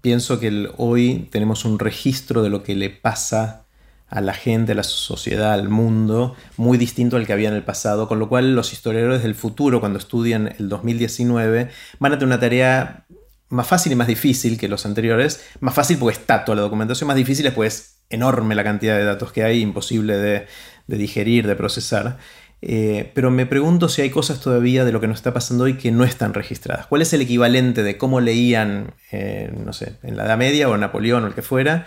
pienso que el- hoy tenemos un registro de lo que le pasa a la gente, a la sociedad, al mundo, muy distinto al que había en el pasado, con lo cual los historiadores del futuro, cuando estudian el 2019, van a tener una tarea más fácil y más difícil que los anteriores. Más fácil porque está toda la documentación, más difícil es pues enorme la cantidad de datos que hay, imposible de, de digerir, de procesar. Eh, pero me pregunto si hay cosas todavía de lo que nos está pasando hoy que no están registradas. ¿Cuál es el equivalente de cómo leían, eh, no sé, en la Edad Media o Napoleón o el que fuera?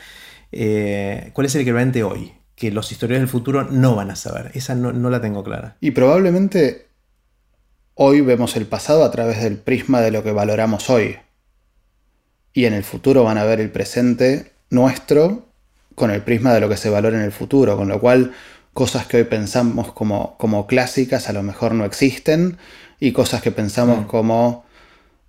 Eh, ¿Cuál es el equivalente hoy? Que los historiadores del futuro no van a saber. Esa no, no la tengo clara. Y probablemente hoy vemos el pasado a través del prisma de lo que valoramos hoy. Y en el futuro van a ver el presente nuestro con el prisma de lo que se valora en el futuro. Con lo cual cosas que hoy pensamos como, como clásicas a lo mejor no existen y cosas que pensamos mm. como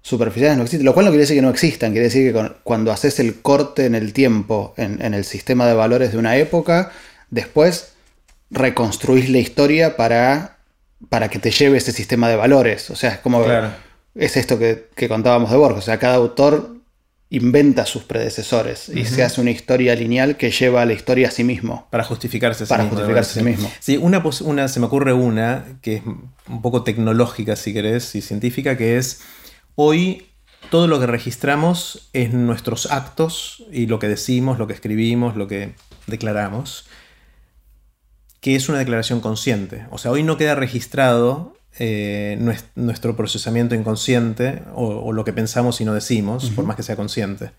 superficiales no existen. Lo cual no quiere decir que no existan, quiere decir que cuando haces el corte en el tiempo, en, el sistema de valores de una época, después reconstruís la historia para, para que te lleve ese sistema de valores. O sea, es como... Es esto que, que contábamos de Borges. O sea, cada autor inventa sus predecesores y se hace una historia lineal que lleva a la historia a sí mismo. Para justificarse a sí Para mismo. justificarse a sí mismo. Sí, una, una, se me ocurre una que es un poco tecnológica, si querés, y científica, que es hoy todo lo que registramos es nuestros actos y lo que decimos, lo que escribimos, lo que declaramos, que es una declaración consciente. O sea, hoy no queda registrado eh, nuestro procesamiento inconsciente o, lo que pensamos y no decimos, por más que sea consciente.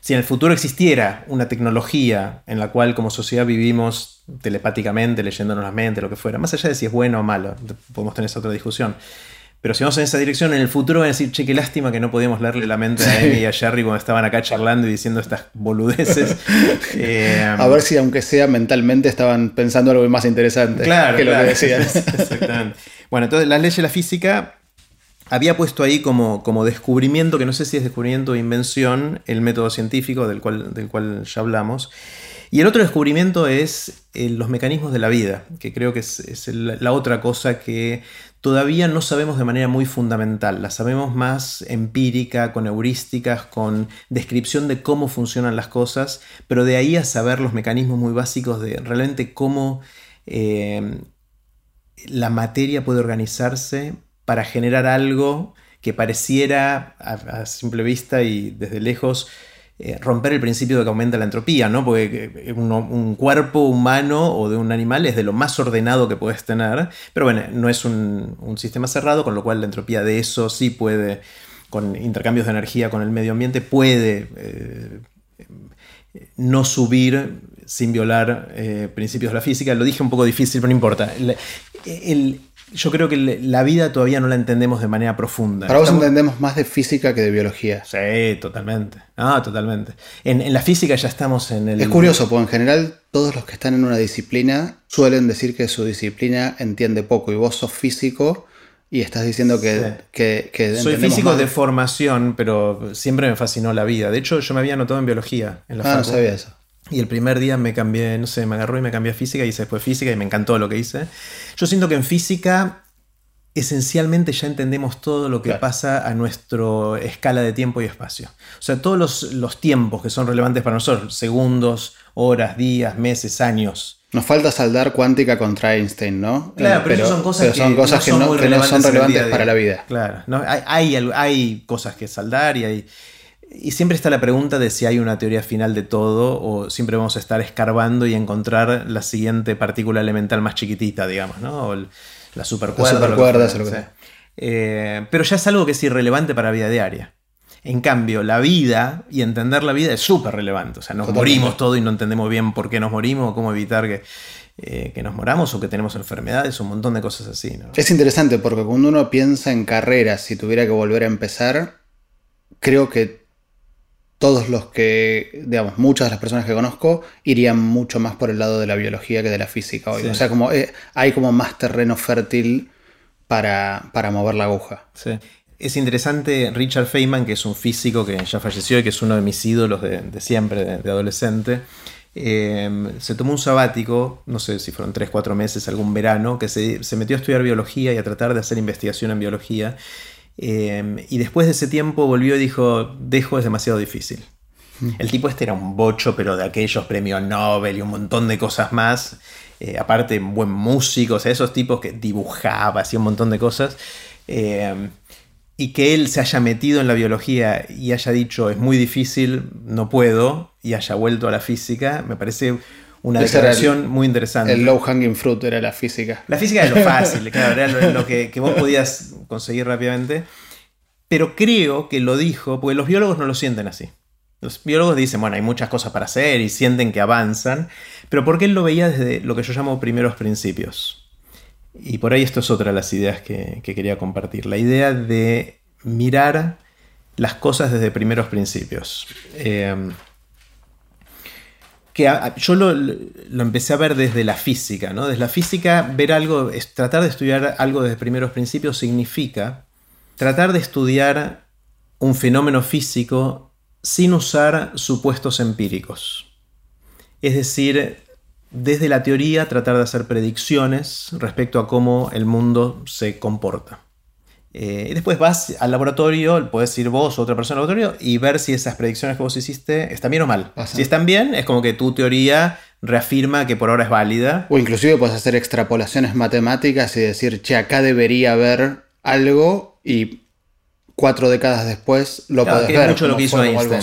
Si en el futuro existiera una tecnología en la cual como sociedad vivimos telepáticamente, leyéndonos la mente, lo que fuera, más allá de si es bueno o malo, podemos tener esa otra discusión. Pero si vamos en esa dirección, en el futuro van a decir, che, qué lástima que no podíamos leerle la mente a Amy y a Jerry cuando estaban acá charlando y diciendo estas boludeces. Eh, a ver si, aunque sea mentalmente, estaban pensando algo más interesante claro, que lo que decían. Exactamente. Bueno, entonces las leyes de la física había puesto ahí como, como descubrimiento, que no sé si es descubrimiento o invención, el método científico del cual, del cual ya hablamos. Y el otro descubrimiento es eh, los mecanismos de la vida, que creo que es, la otra cosa que todavía no sabemos de manera muy fundamental. La sabemos más empírica, con heurísticas, con descripción de cómo funcionan las cosas, pero de ahí a saber los mecanismos muy básicos de realmente cómo eh, la materia puede organizarse para generar algo que pareciera a, simple vista y desde lejos eh, romper el principio de que aumenta la entropía, ¿no? Porque eh, un, cuerpo humano o de un animal es de lo más ordenado que puedes tener, pero bueno, no es un, sistema cerrado, con lo cual la entropía de eso sí puede, con intercambios de energía con el medio ambiente, puede eh, no subir sin violar principios de la física. Lo dije un poco difícil, pero no importa yo creo que la vida todavía no la entendemos de manera profunda. Para vos entendemos más de física que de biología. Sí, totalmente. Ah, totalmente. En, la física ya estamos en el... Es curioso, porque en general todos los que están en una disciplina suelen decir que su disciplina entiende poco y vos sos físico y estás diciendo que... Soy físico de formación, pero siempre me fascinó la vida. De hecho, yo me había anotado en biología. En la ah, no sabía eso. Y el primer día me cambié, no sé, me agarró y me cambié a física, y hice después física y me encantó lo que hice. Yo siento que en física esencialmente ya entendemos todo lo que pasa a nuestra escala de tiempo y espacio. O sea, todos los, tiempos que son relevantes para nosotros, segundos, horas, días, meses, años. Nos falta saldar cuántica contra Einstein, ¿no? Claro, pero, son cosas, que, no son, relevantes, para la vida. Claro, hay, hay, hay cosas que saldar y hay y siempre está la pregunta de si hay una teoría final de todo o siempre vamos a estar escarbando y encontrar la siguiente partícula elemental más chiquitita, digamos, ¿no? O la supercuerda. La lo que eh, pero ya es algo que es irrelevante para la vida diaria. En cambio, la vida y entender la vida es súper relevante. O sea, nos morimos todo y no entendemos bien por qué nos morimos o cómo evitar que, eh, que nos moramos o que tenemos enfermedades, un montón de cosas así. Es interesante porque cuando uno piensa en carreras, si tuviera que volver a empezar, creo que todos los que, digamos, muchas de las personas que conozco irían mucho más por el lado de la biología que de la física hoy. O sea, como eh, hay como más terreno fértil para, para mover la aguja. Sí. Es interesante Richard Feynman, que es un físico que ya falleció y que es uno de mis ídolos de, siempre, de, adolescente. Em, se tomó un sabático, no sé si fueron 3, 4 meses, algún verano, que se, se metió a estudiar biología y a tratar de hacer investigación en biología. Em, y después de ese tiempo volvió y dijo, dejo es demasiado difícil. El tipo este era un bocho, pero de aquellos premios Nobel y un montón de cosas más. Eh, aparte, buen músico, o sea, esos tipos que dibujaba, hacía un montón de cosas. Em, y que él se haya metido en la biología y haya dicho, es muy difícil, no puedo, y haya vuelto a la física, me parece una declaración muy interesante. El low hanging fruit era la física. La física es lo fácil, claro, era lo, que, que, vos podías conseguir rápidamente. Pero creo que lo dijo, porque los biólogos no lo sienten así. Los biólogos dicen, bueno, hay muchas cosas para hacer y sienten que avanzan, pero porque él lo veía desde lo que yo llamo primeros principios. Y por ahí esto es otra de las ideas que, quería compartir. La idea de mirar las cosas desde primeros principios. Eh, que yo lo, empecé a ver desde la física, ¿no? Desde la física, ver algo, tratar de estudiar algo desde primeros principios significa tratar de estudiar un fenómeno físico sin usar supuestos empíricos. Es decir, desde la teoría tratar de hacer predicciones respecto a cómo el mundo se comporta. Eh, y después vas al laboratorio, puedes ir vos o otra persona al laboratorio y ver si esas predicciones que vos hiciste están bien o mal. Si están bien, es como que tu teoría reafirma que por ahora es válida. O inclusive puedes hacer extrapolaciones matemáticas y decir, che, acá debería haber algo y cuatro décadas después lo podés ver. mucho lo que hizo Einstein.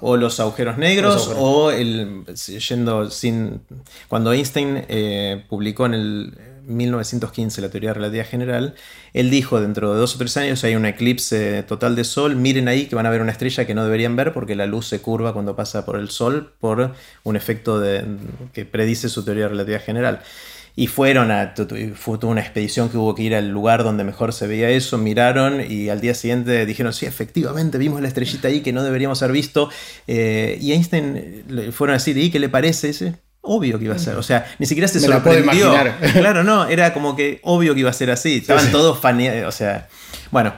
o, los agujeros negros o el yendo sin cuando Einstein eh, publicó en el 1915 la teoría relativa general, él dijo dentro de dos o tres años hay un eclipse total de sol, miren ahí que van a ver una estrella que no deberían ver porque la luz se curva cuando pasa por el sol por un efecto de, que predice su teoría relativa general. Y fueron a. Fue una expedición que hubo que ir al lugar donde mejor se veía eso, miraron y al día siguiente dijeron: Sí, efectivamente, vimos la estrellita ahí que no deberíamos haber visto. Eh, y Einstein fueron a decir: ¿y qué le parece? Obvio que iba a ser. O sea, ni siquiera se Me sorprendió. claro, no, era como que obvio que iba a ser así. Estaban todos faneados. O sea, bueno.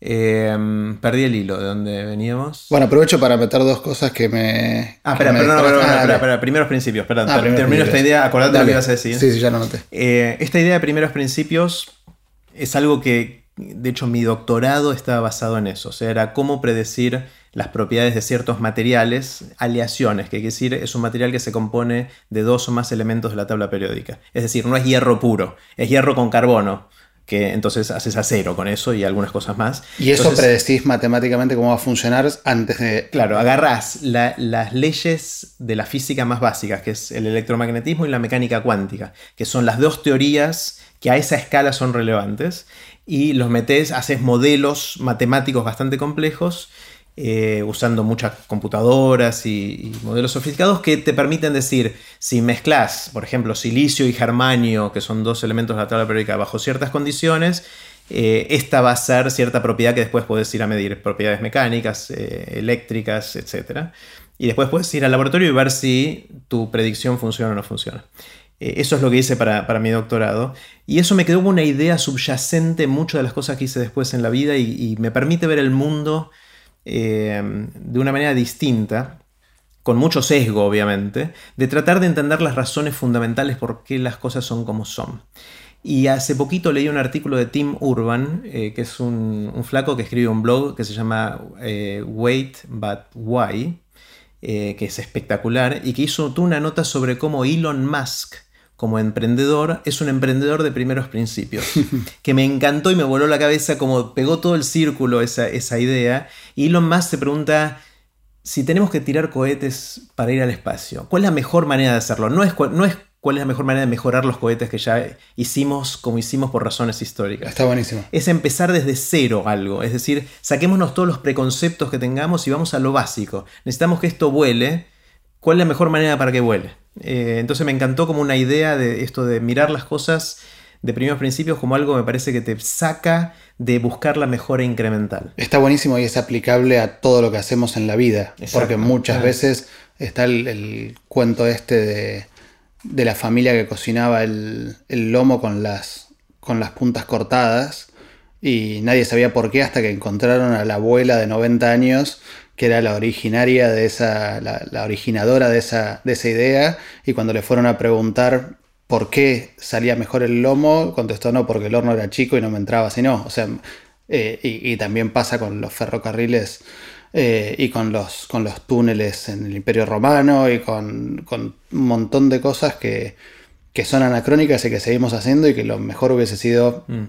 Em, perdí el hilo de donde veníamos. Bueno, aprovecho para meter dos cosas que me. Ah, espera, perdón, perdón, primeros principios, perdón. Ah, termino esta idea, acordate lo que ibas a decir. Sí, sí, ya lo noté. Eh, esta idea de primeros principios es algo que, de hecho, mi doctorado estaba basado en eso. O sea, era cómo predecir las propiedades de ciertos materiales, aleaciones, que quiere decir es un material que se compone de dos o más elementos de la tabla periódica. Es decir, no es hierro puro, es hierro con carbono que entonces haces acero con eso y algunas cosas más. Y eso predecís matemáticamente cómo va a funcionar antes de... Claro, agarrás las leyes de la física más básicas, que es el electromagnetismo y la mecánica cuántica, que son las dos teorías que a esa escala son relevantes, y los metes, haces modelos matemáticos bastante complejos eh, usando muchas computadoras y, modelos sofisticados que te permiten decir, si mezclas, por ejemplo, silicio y germanio, que son dos elementos de la tabla periódica, bajo ciertas condiciones, eh, esta va a ser cierta propiedad que después puedes ir a medir, propiedades mecánicas, eh, eléctricas, etc. Y después puedes ir al laboratorio y ver si tu predicción funciona o no funciona. Eso es lo que hice para, mi doctorado. Y eso me quedó como una idea subyacente en muchas de las cosas que hice después en la vida y me permite ver el mundo eh, de una manera distinta, con mucho sesgo obviamente, de tratar de entender las razones fundamentales por qué las cosas son como son. Y hace poquito leí un artículo de Tim Urban, eh, que es un, flaco que escribe un blog que se llama eh, Wait But Why, que es espectacular, y que hizo una nota sobre cómo Elon Musk como emprendedor es un emprendedor de primeros principios, que me encantó y me voló la cabeza como pegó todo el círculo esa, esa idea. Y Elon Musk se pregunta, si tenemos que tirar cohetes para ir al espacio, ¿cuál es la mejor manera de hacerlo? No es, no es cuál es la mejor manera de mejorar los cohetes que ya hicimos como hicimos por razones históricas. Está buenísimo. Es empezar desde cero algo, es decir, saquémonos todos los preconceptos que tengamos y vamos a lo básico. Necesitamos que esto vuele. ¿Cuál es la mejor manera para que vuele? Eh, entonces me encantó como una idea de esto de mirar las cosas de primeros principios como algo me parece que te saca de buscar la mejora incremental. Está buenísimo y es aplicable a todo lo que hacemos en la vida, porque muchas veces está el, cuento este de, la familia que cocinaba el, lomo con las, con las puntas cortadas y nadie sabía por qué hasta que encontraron a la abuela de 90 años que era la originaria de esa, la, originadora de esa, de esa idea, y cuando le fueron a preguntar por qué salía mejor el lomo, contestó no, porque el horno era chico y no me entraba así, no. O sea, eh, y, también pasa con los ferrocarriles eh, y con los, con los túneles en el Imperio Romano y con, un montón de cosas que, son anacrónicas y que seguimos haciendo y que lo mejor hubiese sido mm.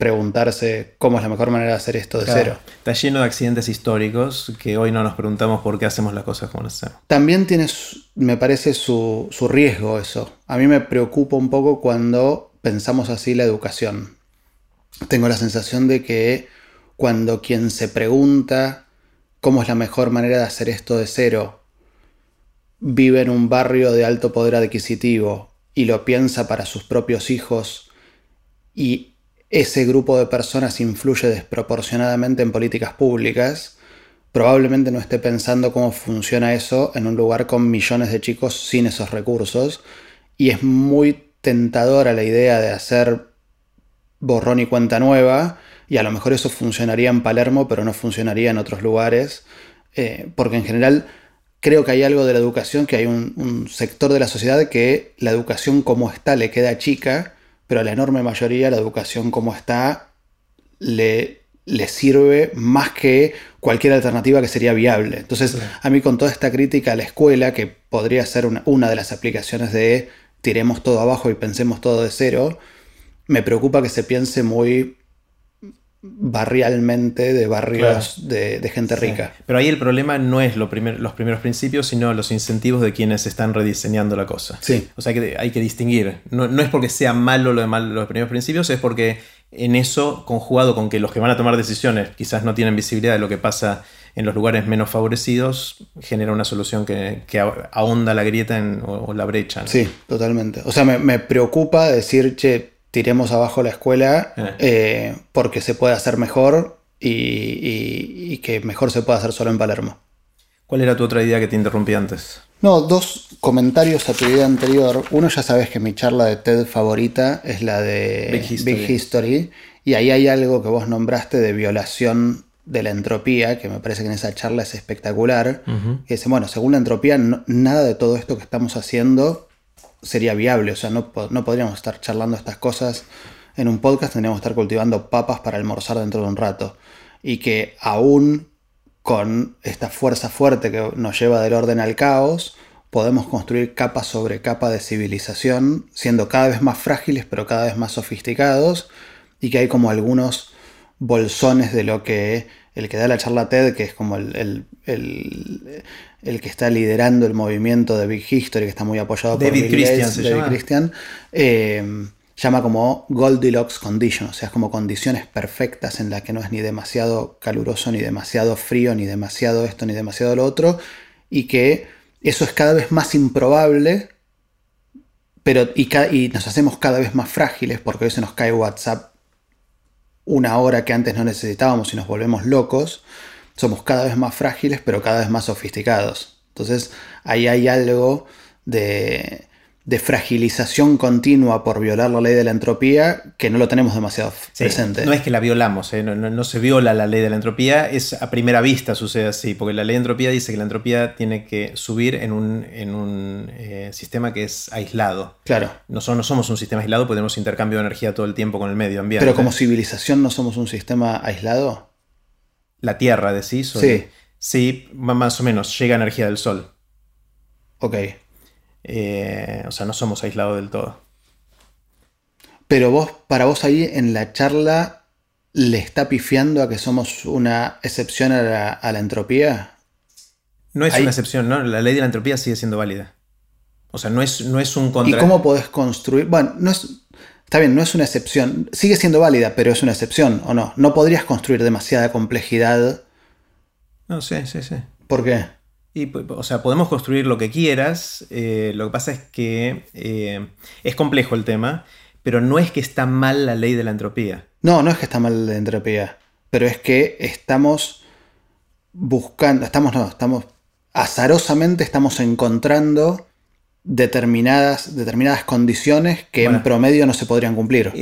Preguntarse cómo es la mejor manera de hacer esto de cero. Está lleno de accidentes históricos que hoy no nos preguntamos por qué hacemos las cosas como las hacemos. También tiene, me parece, su, su riesgo eso. A mí me preocupa un poco cuando pensamos así la educación. Tengo la sensación de que cuando quien se pregunta cómo es la mejor manera de hacer esto de cero vive en un barrio de alto poder adquisitivo y lo piensa para sus propios hijos y ese grupo de personas influye desproporcionadamente en políticas públicas, probablemente no esté pensando cómo funciona eso en un lugar con millones de chicos sin esos recursos. Y es muy tentadora la idea de hacer borrón y cuenta nueva, y a lo mejor eso funcionaría en Palermo, pero no funcionaría en otros lugares, eh, porque en general creo que hay algo de la educación, que hay un, un sector de la sociedad que la educación como está le queda chica, pero a la enorme mayoría la educación como está le, le sirve más que cualquier alternativa que sería viable. Entonces, a mí con toda esta crítica a la escuela, que podría ser una, una de las aplicaciones de tiremos todo abajo y pensemos todo de cero, me preocupa que se piense muy barrialmente de barrios de, gente rica. Pero ahí el problema no es los primeros principios, sino los incentivos de quienes están rediseñando la cosa. Sí. O sea que hay que distinguir. No, es porque sea malo lo de mal, los primeros principios, es porque en eso, conjugado con que los que van a tomar decisiones quizás no tienen visibilidad de lo que pasa en los lugares menos favorecidos, genera una solución que, ahonda la grieta o, la brecha. Sí, totalmente. O sea, me, me preocupa decir, che, tiremos abajo la escuela eh. Eh, porque se puede hacer mejor y, que mejor se puede hacer solo en Palermo. ¿Cuál era tu otra idea que te interrumpí antes? No, dos comentarios a tu idea anterior. Uno ya sabes que mi charla de TED favorita es la de Big History. y ahí hay algo que vos nombraste de violación de la entropía, que me parece que en esa charla es espectacular, que dice, bueno, según la entropía, nada de todo esto que estamos haciendo sería viable. O sea, no, no podríamos estar charlando estas cosas en un podcast, tendríamos que estar cultivando papas para almorzar dentro de un rato. Y que aún con esta fuerza fuerte que nos lleva del orden al caos, podemos construir capa sobre capa de civilización, siendo cada vez más frágiles, pero cada vez más sofisticados, y que hay como algunos bolsones de lo que el que da la charla TED, que es como el, el, que está liderando el movimiento de Big History, que está muy apoyado por David Christian, David Christian eh, llama como Goldilocks Condition, o sea, es como condiciones perfectas en las que no es ni demasiado caluroso, ni demasiado frío, ni demasiado esto, ni demasiado lo otro, y que eso es cada vez más improbable, pero y, y nos hacemos cada vez más frágiles porque hoy se nos cae WhatsApp una hora que antes no necesitábamos y nos volvemos locos, somos cada vez más frágiles pero cada vez más sofisticados. Entonces ahí hay algo de, de fragilización continua por violar la ley de la entropía que no lo tenemos demasiado presente. No es que la violamos, ¿eh? no, se viola la ley de la entropía, es a primera vista sucede así, porque la ley de entropía dice que la entropía tiene que subir en un, en un eh, sistema que es aislado. Claro. Nosotros no somos un sistema aislado, tenemos intercambio de energía todo el tiempo con el medio ambiente. Pero como civilización no somos un sistema aislado. La Tierra, decís. Sí. Sí, más o menos, llega energía del Sol. Ok. Eh, o sea, no somos aislados del todo. Pero vos, para vos ahí en la charla, ¿le está pifiando a que somos una excepción a la, entropía? No es una excepción, ¿no? La ley de la entropía sigue siendo válida. O sea, no es, no es un contra... ¿Y cómo podés construir? Bueno, no es... Está bien, no es una excepción. Sigue siendo válida, pero es una excepción, ¿o no? No podrías construir demasiada complejidad. No, sí, sí, sí. ¿Por qué? Y, o sea, podemos construir lo que quieras. Eh, lo que pasa es que eh, es complejo el tema, pero no es que está mal la ley de la entropía. No, no es que está mal la entropía, pero es que estamos buscando, estamos, no, estamos azarosamente estamos encontrando determinadas, determinadas condiciones que en promedio no se podrían cumplir.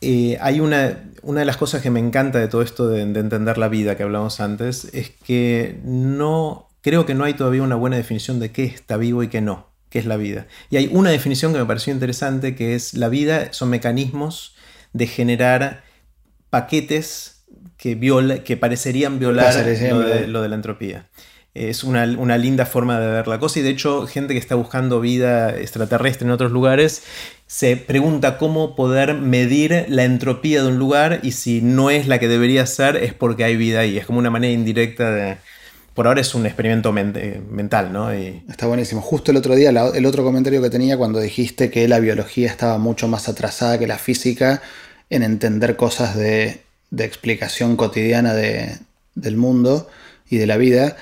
Eh, hay una, una de las cosas que me encanta de todo esto de entender la vida que hablamos antes, es que no creo que no hay todavía una buena definición de qué está vivo y qué no, qué es la vida. Y hay una definición que me pareció interesante, que es la vida son mecanismos de generar paquetes que, viola, que parecerían violar lo de, la entropía. Es una, linda forma de ver la cosa y de hecho gente que está buscando vida extraterrestre en otros lugares se pregunta cómo poder medir la entropía de un lugar y si no es la que debería ser es porque hay vida ahí. Es como una manera indirecta de... Por ahora es un experimento mental, ¿no? Está buenísimo. Justo el otro día, el otro comentario que tenía cuando dijiste que la biología estaba mucho más atrasada que la física en entender cosas de, explicación cotidiana del mundo y de la vida.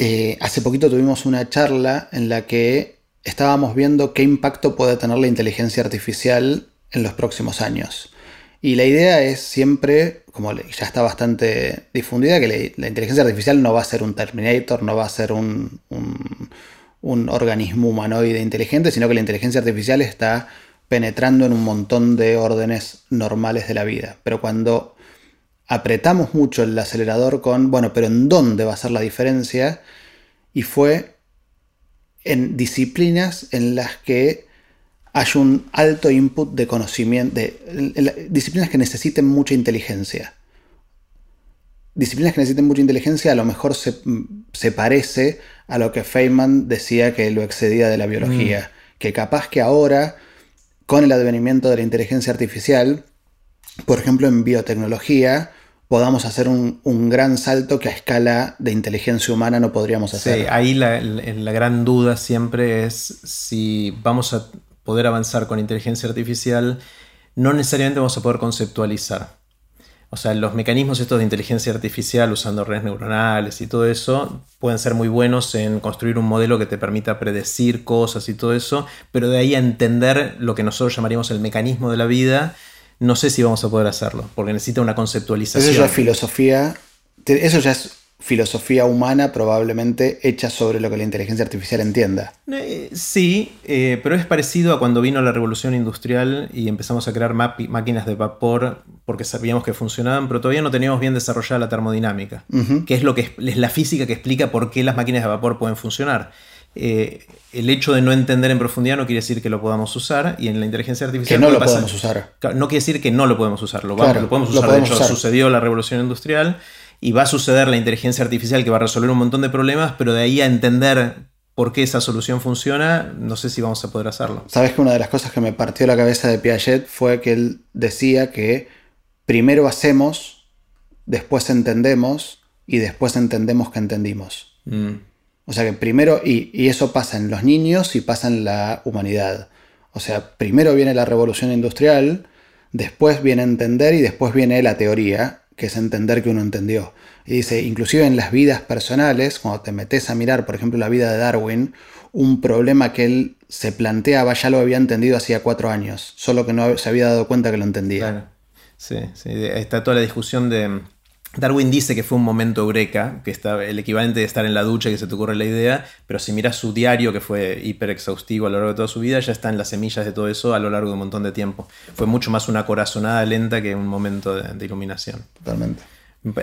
Eh, hace poquito tuvimos una charla en la que estábamos viendo qué impacto puede tener la inteligencia artificial en los próximos años. Y la idea es siempre, como ya está bastante difundida, que la, inteligencia artificial no va a ser un Terminator, no va a ser un, un, organismo humanoide inteligente, sino que la inteligencia artificial está penetrando en un montón de órdenes normales de la vida. Pero cuando apretamos mucho el acelerador con, bueno, pero ¿en dónde va a ser la diferencia? Y fue en disciplinas en las que hay un alto input de conocimiento, disciplinas que necesiten mucha inteligencia. Disciplinas que necesiten mucha inteligencia a lo mejor se, parece a lo que Feynman decía que lo excedía de la biología. Mm. Que capaz que ahora, con el advenimiento de la inteligencia artificial, por ejemplo en biotecnología, podamos hacer un, gran salto que a escala de inteligencia humana no podríamos hacer. Sí, ahí la, gran duda siempre es si vamos a poder avanzar con inteligencia artificial, no necesariamente vamos a poder conceptualizar. O sea, los mecanismos estos de inteligencia artificial usando redes neuronales y todo eso pueden ser muy buenos en construir un modelo que te permita predecir cosas y todo eso, pero de ahí a entender lo que nosotros llamaríamos el mecanismo de la vida, no sé si vamos a poder hacerlo, porque necesita una conceptualización. Eso ya es filosofía, eso ya es filosofía humana probablemente hecha sobre lo que la inteligencia artificial entienda. Eh, sí, eh, pero es parecido a cuando vino la revolución industrial y empezamos a crear máquinas de vapor porque sabíamos que funcionaban, pero todavía no teníamos bien desarrollada la termodinámica, que es lo que es la física que explica por qué las máquinas de vapor pueden funcionar. Eh, el hecho de no entender en profundidad no quiere decir que lo podamos usar y en la inteligencia artificial... Que no lo podemos usar. No quiere decir que no lo podemos usar, lo, podemos usar. de hecho, sucedió la revolución industrial y va a suceder la inteligencia artificial que va a resolver un montón de problemas, pero de ahí a entender por qué esa solución funciona, no sé si vamos a poder hacerlo. Sabes que una de las cosas que me partió la cabeza de Piaget fue que él decía que primero hacemos, después entendemos y después entendemos que entendimos. Mm. O sea que primero, y, eso pasa en los niños y pasa en la humanidad. O sea, primero viene la revolución industrial, después viene entender y después viene la teoría, que es entender que uno entendió. Y dice, inclusive en las vidas personales, cuando te metes a mirar, por ejemplo, la vida de Darwin, un problema que él se planteaba ya lo había entendido hacía cuatro años, solo que no se había dado cuenta que lo entendía. Claro. Sí, sí, está toda la discusión de Darwin dice que fue un momento eureka, que está el equivalente de estar en la ducha y que se te ocurre la idea, pero si miras su diario, que fue hiper exhaustivo a lo largo de toda su vida, ya está en las semillas de todo eso a lo largo de un montón de tiempo. Fue mucho más una corazonada lenta que un momento de, iluminación. Totalmente.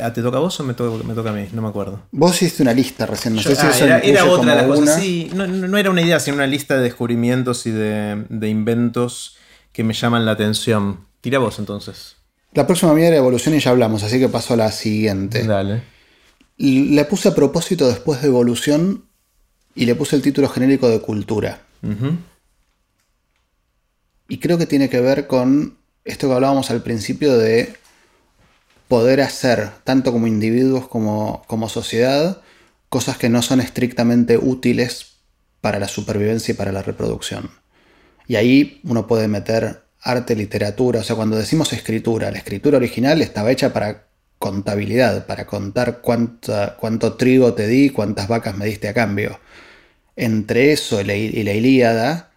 Ah, ¿Te toca a vos o me, toca a mí? No me acuerdo. Vos hiciste una lista recién, no sé si ah, era, otra de las cosas, sí. No, era una idea, sino una lista de descubrimientos y de, de inventos que me llaman la atención. Tira vos entonces. La próxima mía era evolución y ya hablamos, así que paso a la siguiente. Dale. Le puse a propósito después de evolución y le puse el título genérico de cultura. Y creo que tiene que ver con esto que hablábamos al principio de poder hacer, tanto como individuos como, como sociedad, cosas que no son estrictamente útiles para la supervivencia y para la reproducción. Y ahí uno puede meter arte, literatura. O sea, cuando decimos escritura, la escritura original estaba hecha para contabilidad, para contar cuánto trigo te di, cuántas vacas me diste a cambio. Entre eso y la, Ilíada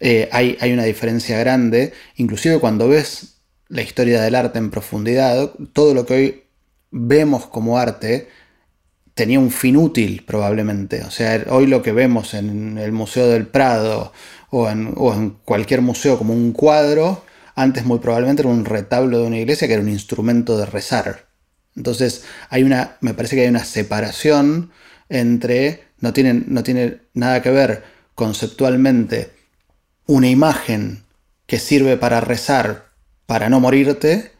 eh, hay, hay una diferencia grande. Inclusive cuando ves la historia del arte en profundidad, todo lo que hoy vemos como arte tenía un fin útil probablemente. O sea, hoy lo que vemos en el Museo del Prado o en, cualquier museo como un cuadro, antes muy probablemente era un retablo de una iglesia que era un instrumento de rezar. Entonces, hay una, me parece que hay una separación entre, no tiene, no tiene nada que ver conceptualmente una imagen que sirve para rezar, para no morirte,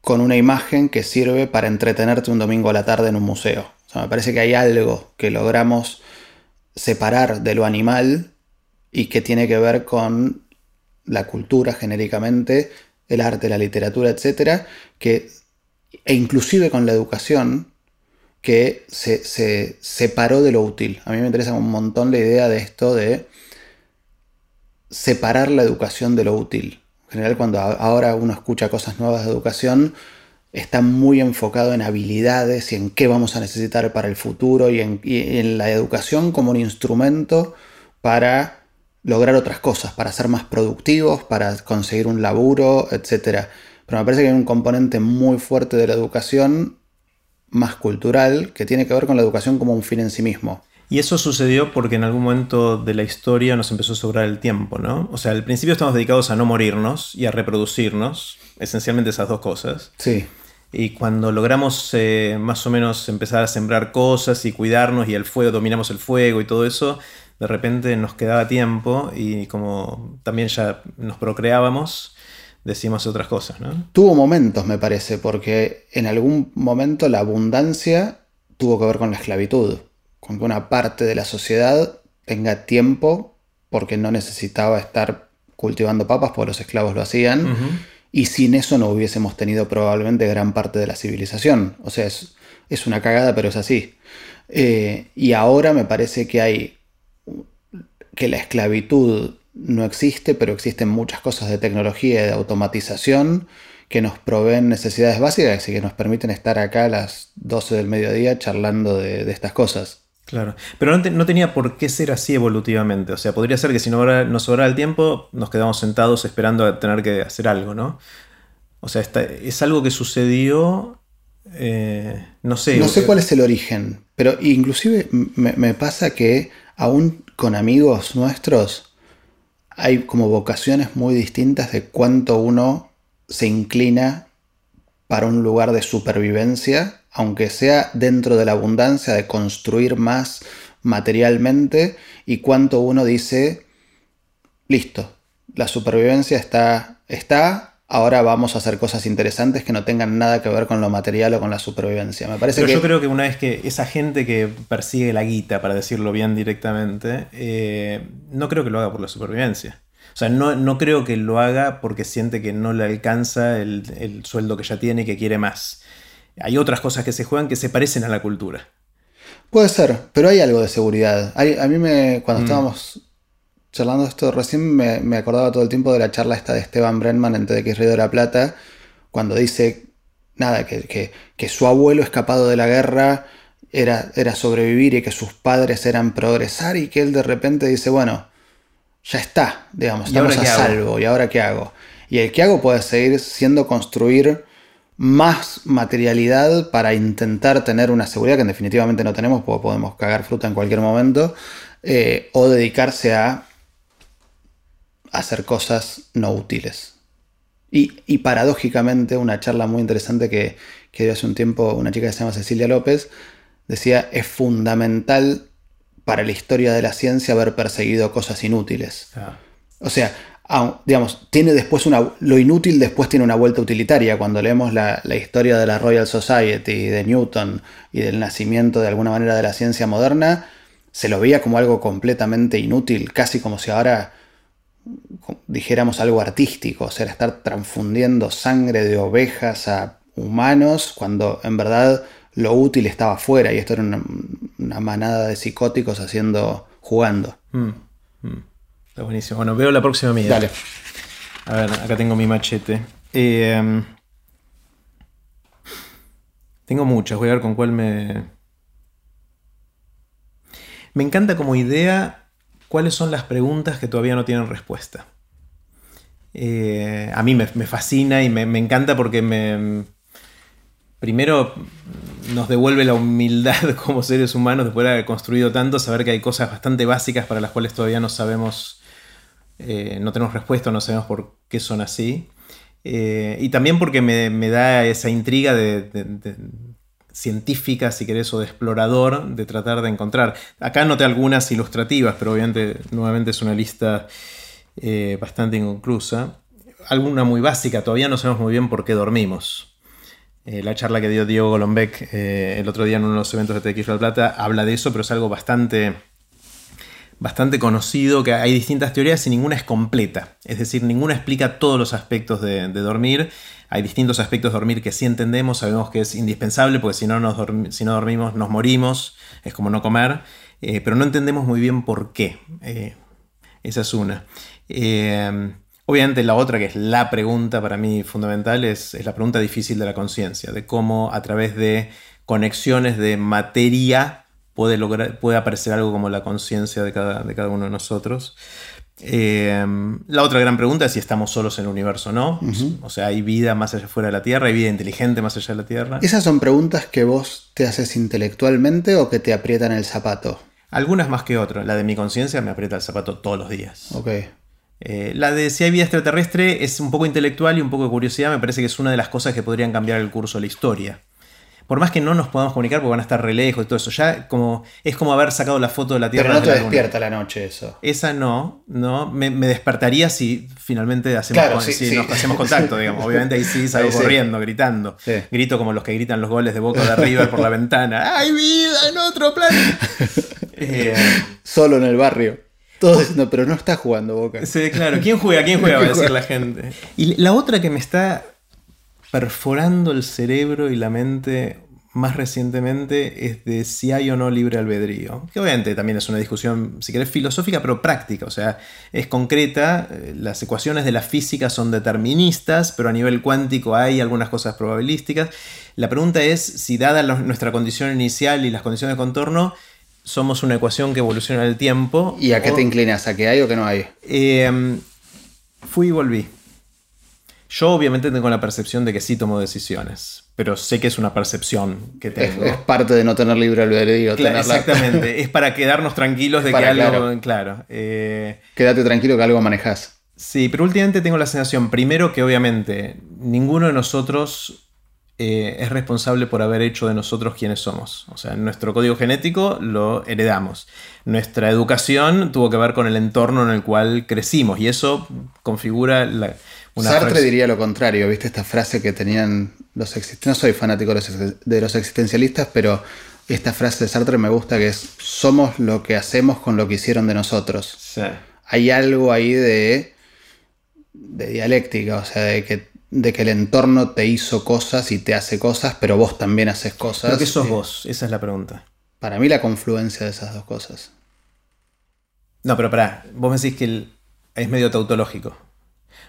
con una imagen que sirve para entretenerte un domingo a la tarde en un museo. O sea, me parece que hay algo que logramos separar de lo animal y que tiene que ver con la cultura genéricamente, el arte, la literatura, etcétera, que, e inclusive con la educación, que se, se, separó de lo útil. A mí me interesa un montón la idea de esto de separar la educación de lo útil. En general, cuando ahora uno escucha cosas nuevas de educación, está muy enfocado en habilidades y en qué vamos a necesitar para el futuro y en, la educación como un instrumento para lograr otras cosas, para ser más productivos, para conseguir un laburo, etc. Pero me parece que hay un componente muy fuerte de la educación más cultural que tiene que ver con la educación como un fin en sí mismo. Y eso sucedió porque en algún momento de la historia nos empezó a sobrar el tiempo, ¿no? O sea, al principio estamos dedicados a no morirnos y a reproducirnos, esencialmente esas dos cosas. Sí. Y cuando logramos eh, más o menos empezar a sembrar cosas y cuidarnos y el fuego, dominamos el fuego y todo eso, de repente nos quedaba tiempo y como también ya nos procreábamos, decimos otras cosas, ¿no? Tuvo momentos, me parece, porque en algún momento la abundancia tuvo que ver con la esclavitud, con que una parte de la sociedad tenga tiempo porque no necesitaba estar cultivando papas, porque los esclavos lo hacían y sin eso no hubiésemos tenido probablemente gran parte de la civilización. O sea, es, una cagada, pero es así. Eh, y ahora me parece que hay que la esclavitud no existe, pero existen muchas cosas de tecnología y de automatización que nos proveen necesidades básicas y que nos permiten estar acá a las 12 del mediodía charlando de estas cosas. Claro, pero no, tenía por qué ser así evolutivamente. O sea, podría ser que si no nos sobrara el tiempo, nos quedamos sentados esperando a tener que hacer algo, ¿no? O sea, es algo que sucedió, eh, no sé. No sé cuál es el origen, pero inclusive me, pasa que aún con amigos nuestros hay como vocaciones muy distintas de cuánto uno se inclina para un lugar de supervivencia aunque sea dentro de la abundancia de construir más materialmente y cuánto uno dice, listo, la supervivencia está, está, ahora vamos a hacer cosas interesantes que no tengan nada que ver con lo material o con la supervivencia. Me parece Pero yo creo que una vez que esa gente que persigue la guita, para decirlo bien directamente, eh, no creo que lo haga por la supervivencia. O sea, no, creo que lo haga porque siente que no le alcanza el, el sueldo que ya tiene y que quiere más hay otras cosas que se juegan que se parecen a la cultura. Puede ser, pero hay algo de seguridad. a mí me, cuando mm. estábamos charlando esto recién me, acordaba todo el tiempo de la charla esta de Esteban Brenman en TDX Río de la Plata, cuando dice, nada, que, que, su abuelo escapado de la guerra era, era, sobrevivir y que sus padres eran progresar y que él de repente dice, bueno, ya está, digamos, estamos a salvo, ¿y ahora qué hago? Y el que hago puede seguir siendo construir más materialidad para intentar tener una seguridad que definitivamente no tenemos porque podemos cagar fruta en cualquier momento, eh, o dedicarse a hacer cosas no útiles. Y, paradójicamente, una charla muy interesante que, que, dio hace un tiempo una chica que se llama Cecilia López, decía, es fundamental para la historia de la ciencia haber perseguido cosas inútiles. Ah. O sea, digamos, tiene después una, lo inútil después tiene una vuelta utilitaria. Cuando leemos la, historia de la Royal Society, de Newton y del nacimiento de alguna manera de la ciencia moderna, se lo veía como algo completamente inútil, casi como si ahora dijéramos algo artístico, o sea, estar transfundiendo sangre de ovejas a humanos, cuando en verdad lo útil estaba afuera y esto era una, manada de psicóticos haciendo, jugando. Mm, mm. Está buenísimo. Bueno, veo la próxima mía. Dale. A ver, acá tengo mi machete. Eh, tengo muchas, voy a ver con cuál me... Me encanta como idea cuáles son las preguntas que todavía no tienen respuesta. Eh, a mí me, fascina y me, encanta porque me... Primero nos devuelve la humildad como seres humanos después de haber construido tanto, saber que hay cosas bastante básicas para las cuales todavía no sabemos eh, no tenemos respuesta, no sabemos por qué son así. Eh, y también porque me, da esa intriga de, científica, si querés, o de explorador, de tratar de encontrar. Acá noté algunas ilustrativas, pero obviamente nuevamente es una lista eh, bastante inconclusa. Alguna muy básica, todavía no sabemos muy bien por qué dormimos. la charla que dio Diego Golombek el otro día en uno de los eventos de TX La Plata habla de eso, pero es algo bastante bastante conocido que hay distintas teorías y ninguna es completa. Es decir, ninguna explica todos los aspectos de, dormir. Hay distintos aspectos de dormir que sí entendemos, sabemos que es indispensable, porque si no, si no dormimos nos morimos, es como no comer, eh, pero no entendemos muy bien por qué. Eh, esa es una. Eh, obviamente la otra, que es la pregunta para mí fundamental, es la pregunta difícil de la conciencia, de cómo a través de conexiones de materia puede, lograr, puede aparecer algo como la conciencia de cada, de cada uno de nosotros. Eh, la otra gran pregunta es si estamos solos en el universo o no. O sea, ¿hay vida más allá fuera de la Tierra? ¿Hay vida inteligente más allá de la Tierra? ¿Esas son preguntas que vos te haces intelectualmente o que te aprietan el zapato? Algunas más que otras. La de mi conciencia me aprieta el zapato todos los días. Ok. Eh, la de si hay vida extraterrestre es un poco intelectual y un poco de curiosidad. Me parece que es una de las cosas que podrían cambiar el curso de la historia por más que no nos podamos comunicar porque van a estar re lejos y todo eso, ya como es como haber sacado la foto de la Tierra. Pero no te despierta la noche eso. Esa no, no. Me, despertaría si finalmente hacemos, si nos hacemos contacto, digamos. Obviamente ahí sí salgo corriendo, gritando. Grito como los que gritan los goles de Boca de River por la ventana. ¡Hay vida en otro planeta! Eh, Solo en el barrio. Todo diciendo, pero no está jugando Boca. Sí, claro. ¿Quién juega? ¿Quién juega? Va a decir la gente. Y la otra que me está perforando el cerebro y la mente más recientemente es de si hay o no libre albedrío. Que obviamente también es una discusión, si querés, filosófica, pero práctica. O sea, es concreta. Eh, las ecuaciones de la física son deterministas, pero a nivel cuántico hay algunas cosas probabilísticas. La pregunta es si, dada nuestra condición inicial y las condiciones de contorno, somos una ecuación que evoluciona en el tiempo. ¿Y a qué te inclinas? ¿A que hay o que no hay? Eh, fui y volví. Yo obviamente tengo la percepción de que sí tomo decisiones, pero sé que es una percepción que tengo. Es, parte de no tener libre albedrío. exactamente, es para quedarnos tranquilos de que algo... Claro. Eh, Quédate tranquilo que algo manejas. Sí, pero últimamente tengo la sensación, primero que obviamente ninguno de nosotros eh, es responsable por haber hecho de nosotros quienes somos. O sea, nuestro código genético lo heredamos. Nuestra educación tuvo que ver con el entorno en el cual crecimos y eso configura la, Sartre diría lo contrario, ¿viste? Esta frase que tenían los existencialistas. No soy fanático de los existencialistas, pero esta frase de Sartre me gusta que es: somos lo que hacemos con lo que hicieron de nosotros. Hay algo ahí de, de dialéctica, o sea, de que, de que el entorno te hizo cosas y te hace cosas, pero vos también haces cosas. ¿Pero qué sos vos? Esa es la pregunta. Para mí, la confluencia de esas dos cosas. No, pero pará, vos me decís que es medio tautológico.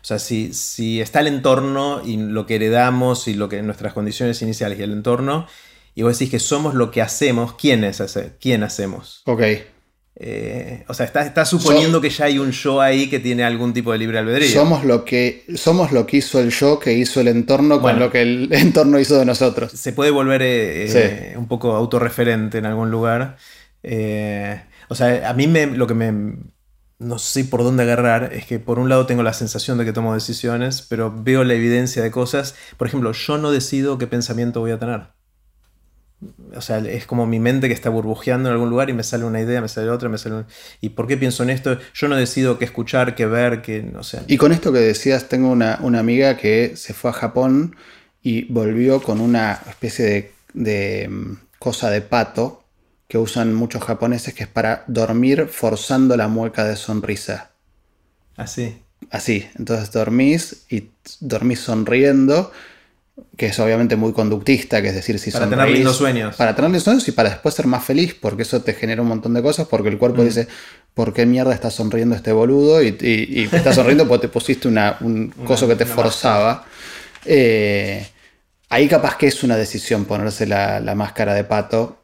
O sea, si, si está el entorno y lo que heredamos y lo que nuestras condiciones iniciales y el entorno, y vos decís que somos lo que hacemos, ¿quién es ese? ¿Quién hacemos? Ok. Eh, o sea, está, suponiendo que ya hay un yo ahí que tiene algún tipo de libre albedrío. Somos lo que, somos lo que hizo el yo, que hizo el entorno con lo que el entorno hizo de nosotros. Se puede volver eh, eh, un poco autorreferente en algún lugar. o sea, a mí me, lo que me, no sé por dónde agarrar, es que por un lado tengo la sensación de que tomo decisiones, pero veo la evidencia de cosas. Por ejemplo, yo no decido qué pensamiento voy a tener. O sea, es como mi mente que está burbujeando en algún lugar y me sale una idea, me sale otra, me sale ¿Y por qué pienso en esto? Yo no decido qué escuchar, qué ver, qué... no sé. Y con esto que decías, tengo una, amiga que se fue a Japón y volvió con una especie de, de mm, cosa de pato que usan muchos japoneses, que es para dormir forzando la mueca de sonrisa. Así. Así. Entonces dormís y dormís sonriendo, que es obviamente muy conductista, que es decir, si Para tener lindos sueños. Para tener lindos sueños y para después ser más feliz, porque eso te genera un montón de cosas, porque el cuerpo mm. dice, ¿por qué mierda está sonriendo este boludo? Y, y, está sonriendo porque te pusiste una, un coso que te forzaba. Eh, ahí capaz que es una decisión ponerse la, la máscara de pato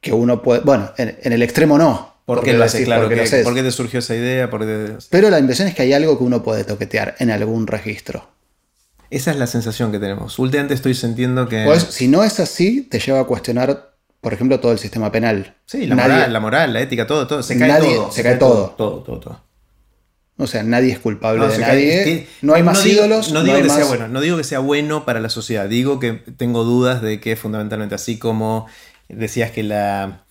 que uno puede. Bueno, en, el extremo no. ¿Por qué lo haces? Claro, ¿Por qué te surgió esa idea? Pero la impresión es que hay algo que uno puede toquetear en algún registro. Esa es la sensación que tenemos. Últimamente estoy sintiendo que. Pues, si no es así, te lleva a cuestionar, por ejemplo, todo el sistema penal. Sí, la, moral, la moral, la ética, todo, todo. Se cae todo. Se, cae, todo. Todo, todo, todo. O sea, nadie es culpable de nadie. no hay más ídolos. No, digo que sea bueno, no digo que sea bueno para la sociedad. Digo que tengo dudas de que fundamentalmente así como decías que la,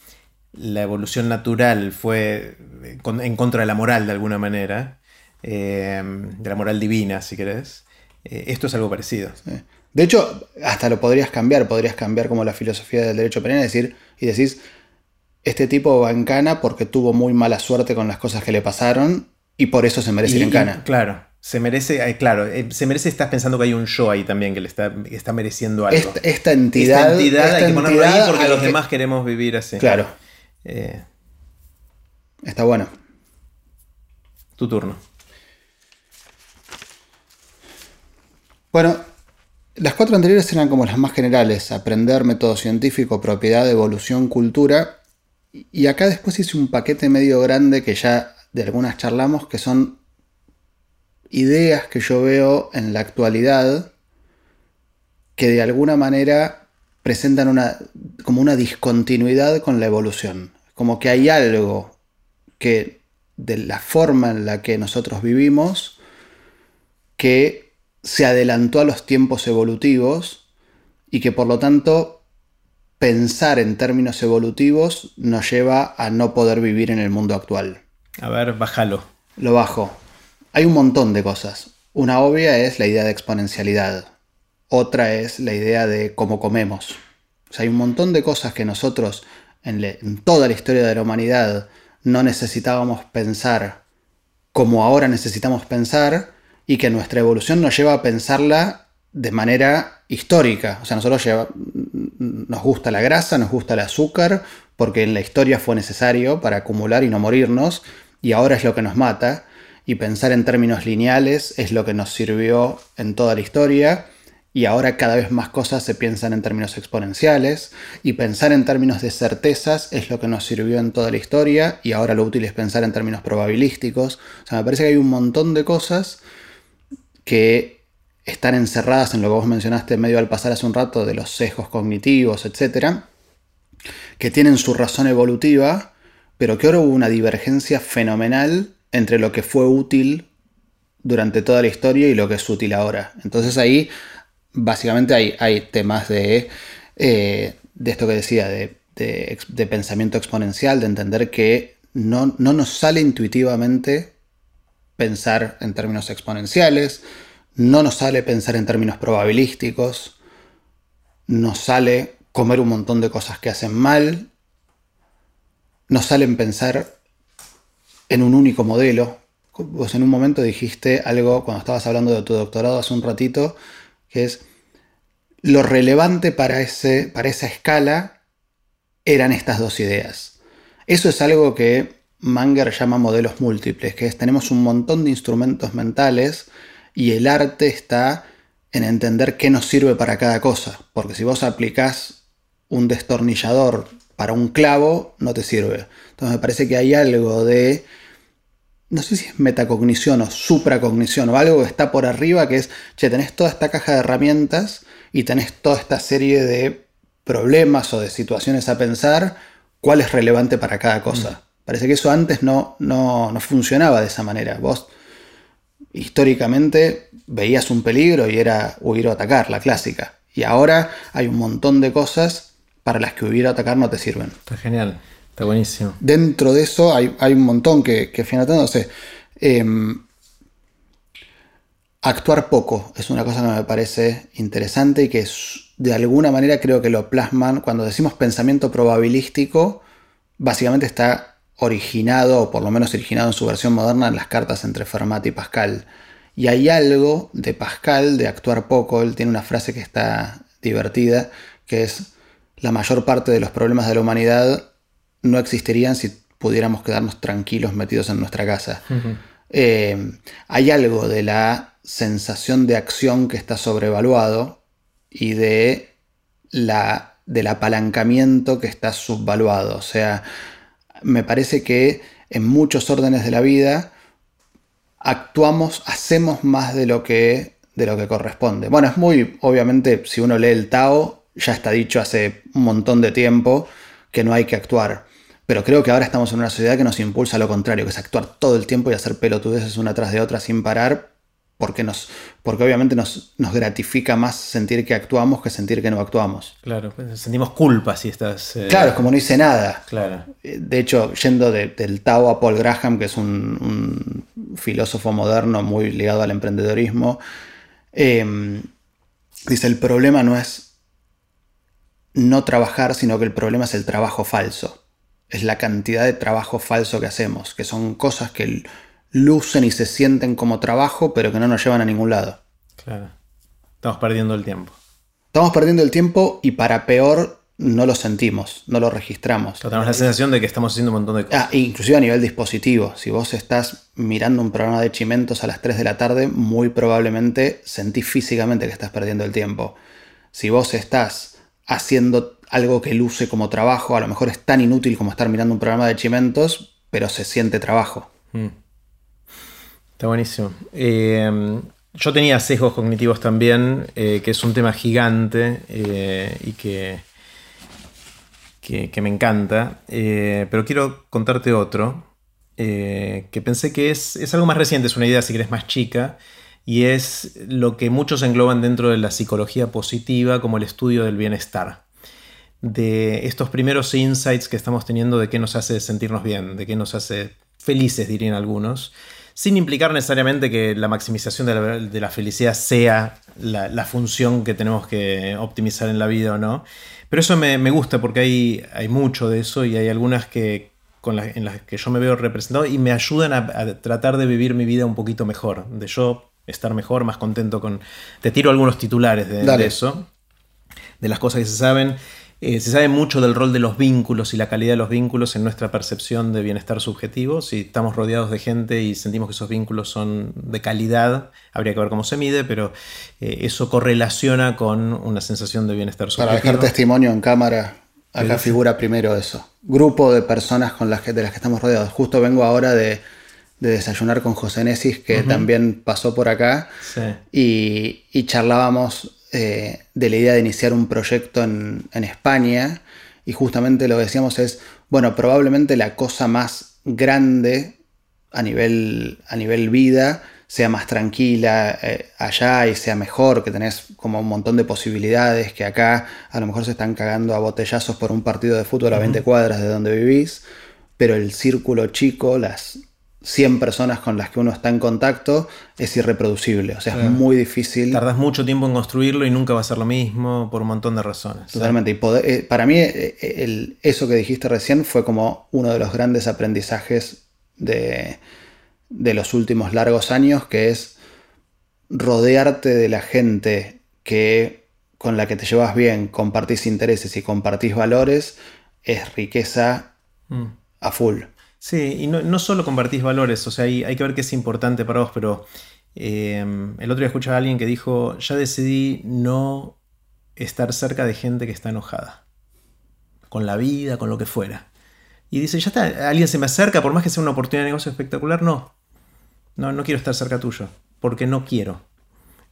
evolución natural fue en contra de la moral de alguna manera, eh, de la moral divina, si querés. Eh, esto es algo parecido. De hecho, hasta lo podrías cambiar, podrías cambiar como la filosofía del derecho penal decir, y decís, este tipo va en cana porque tuvo muy mala suerte con las cosas que le pasaron y por eso se merece ir en cana. claro, se merece, eh, claro, eh, se merece, estás pensando que hay un yo ahí también que le está, está mereciendo algo. Esta, entidad. Esta entidad hay que ponerlo ahí porque los demás queremos vivir así. Claro. está bueno. Tu turno. Bueno, las cuatro anteriores eran como las más generales, aprender, método científico, propiedad, evolución, cultura. Y acá después hice un paquete medio grande que ya de algunas charlamos, que son ideas que yo veo en la actualidad que de alguna manera presentan una, como una discontinuidad con la evolución. Como que hay algo que de la forma en la que nosotros vivimos que se adelantó a los tiempos evolutivos y que por lo tanto pensar en términos evolutivos nos lleva a no poder vivir en el mundo actual. A ver, bájalo. Lo bajo. Hay un montón de cosas. Una obvia es la idea de exponencialidad. Otra es la idea de cómo comemos. O sea, hay un montón de cosas que nosotros en, toda la historia de la humanidad no necesitábamos pensar como ahora necesitamos pensar y que nuestra evolución nos lleva a pensarla de manera histórica. O sea, nosotros nos gusta la grasa, nos gusta el azúcar, porque en la historia fue necesario para acumular y no morirnos, y ahora es lo que nos mata. Y pensar en términos lineales es lo que nos sirvió en toda la historia, y ahora cada vez más cosas se piensan en términos exponenciales, y pensar en términos de certezas es lo que nos sirvió en toda la historia, y ahora lo útil es pensar en términos probabilísticos. O sea, me parece que hay un montón de cosas que están encerradas en lo que vos mencionaste medio al pasar hace un rato de los sesgos cognitivos, etc., que tienen su razón evolutiva, pero que ahora hubo una divergencia fenomenal entre lo que fue útil durante toda la historia y lo que es útil ahora. Entonces ahí básicamente hay, temas de, eh, de esto que decía, de, pensamiento exponencial, de entender que no, no nos sale intuitivamente pensar en términos exponenciales, no nos sale pensar en términos probabilísticos, nos sale comer un montón de cosas que hacen mal, nos salen pensar en un único modelo. Vos en un momento dijiste algo cuando estabas hablando de tu doctorado hace un ratito, que es lo relevante para, ese, para esa escala eran estas dos ideas. Eso es algo que Manger llama modelos múltiples, que es tenemos un montón de instrumentos mentales y el arte está en entender qué nos sirve para cada cosa, porque si vos aplicás un destornillador para un clavo, no te sirve. Entonces me parece que hay algo de, no sé si es metacognición o supracognición o algo que está por arriba, que es, che, tenés toda esta caja de herramientas y tenés toda esta serie de problemas o de situaciones a pensar, cuál es relevante para cada cosa. Mm. Parece que eso antes no, no, funcionaba de esa manera. Vos históricamente veías un peligro y era huir o atacar, la clásica. Y ahora hay un montón de cosas para las que huir o atacar no te sirven. Está genial, está buenísimo. Dentro de eso hay, un montón que, que no sé. Em, actuar poco es una cosa que me parece interesante y que de alguna manera creo que lo plasman. Cuando decimos pensamiento probabilístico, básicamente está originado, o por lo menos originado en su versión moderna, en las cartas entre Fermat y Pascal. Y hay algo de Pascal, de actuar poco, él tiene una frase que está divertida, que es, la mayor parte de los problemas de la humanidad no existirían si pudiéramos quedarnos tranquilos metidos en nuestra casa. Eh, hay algo de la sensación de acción que está sobrevaluado y de la, del apalancamiento que está subvaluado. O sea, me parece que en muchos órdenes de la vida actuamos, hacemos más de lo que, de lo que corresponde. Bueno, es muy, obviamente, si uno lee el Tao, ya está dicho hace un montón de tiempo que no hay que actuar. Pero creo que ahora estamos en una sociedad que nos impulsa a lo contrario, que es actuar todo el tiempo y hacer pelotudeces una tras de otra sin parar porque, nos, porque obviamente nos, nos, gratifica más sentir que actuamos que sentir que no actuamos. Claro, sentimos culpa si estás... Eh, claro, es como no hice nada. Claro. Eh, de hecho, yendo del Tao a Paul Graham, que es un, filósofo moderno muy ligado al emprendedorismo, em, dice, el problema no es no trabajar, sino que el problema es el trabajo falso. es la cantidad de trabajo falso que hacemos, que son cosas que lucen y se sienten como trabajo, pero que no nos llevan a ningún lado. Claro. Estamos perdiendo el tiempo. Estamos perdiendo el tiempo y para peor no lo sentimos, no lo registramos. tenemos la sensación de que estamos haciendo un montón de cosas. Ah, inclusive a nivel dispositivo. Si vos estás mirando un programa de chimentos a las 3 de la tarde, muy probablemente sentís físicamente que estás perdiendo el tiempo. Si vos estás haciendo algo que luce como trabajo, a lo mejor es tan inútil como estar mirando un programa de chimentos, pero se siente trabajo. Mm. Está buenísimo. Eh, yo tenía sesgos cognitivos también, eh, que es un tema gigante eh, y que que, me encanta, pero quiero contarte otro, que pensé que es, es, algo más reciente, es una idea si querés más chica, y es lo que muchos engloban dentro de la psicología positiva como el estudio del bienestar. De estos primeros insights que estamos teniendo de qué nos hace sentirnos bien, de qué nos hace felices, dirían algunos, sin implicar necesariamente que la maximización de la, felicidad sea la, función que tenemos que optimizar en la vida o no, pero eso me, gusta porque hay, hay mucho de eso y hay algunas que, con en las que yo me veo representado y me ayudan a, tratar de vivir mi vida un poquito mejor, de yo estar mejor, más contento con... Te tiro algunos titulares de, de eso, de las cosas que se saben. Eh, se sabe mucho del rol de los vínculos y la calidad de los vínculos en nuestra percepción de bienestar subjetivo. Si estamos rodeados de gente y sentimos que esos vínculos son de calidad, habría que ver cómo se mide, pero eh, eso correlaciona con una sensación de bienestar subjetivo. Para dejar testimonio en cámara, acá figura primero eso. Grupo de personas con las que, de las que estamos rodeados. Justo vengo ahora de, desayunar con José Nesis, que también pasó por acá, y, y charlábamos eh, de la idea de iniciar un proyecto en, España y justamente lo que decíamos es, bueno, probablemente la cosa más grande a nivel, a nivel vida sea más tranquila eh, allá y sea mejor, que tenés como un montón de posibilidades, que acá a lo mejor se están cagando a botellazos por un partido de fútbol a 20 cuadras de donde vivís, pero el círculo chico, las 100 personas con las que uno está en contacto es irreproducible. O sea, es muy difícil. Tardas mucho tiempo en construirlo y nunca va a ser lo mismo por un montón de razones. Totalmente. Y eh, para mí, eh, eso que dijiste recién fue como uno de los grandes aprendizajes de, de los últimos largos años, que es rodearte de la gente que con la que te llevas bien, compartís intereses y compartís valores, es riqueza mm. a full. Sí, y no, solo compartís valores, o sea, hay, hay, que ver qué es importante para vos, pero em, el otro día escuchaba a alguien que dijo, ya decidí no estar cerca de gente que está enojada, con la vida, con lo que fuera. Y dice, ya está, alguien se me acerca, por más que sea una oportunidad de negocio espectacular, no, no, no quiero estar cerca tuyo, porque no quiero.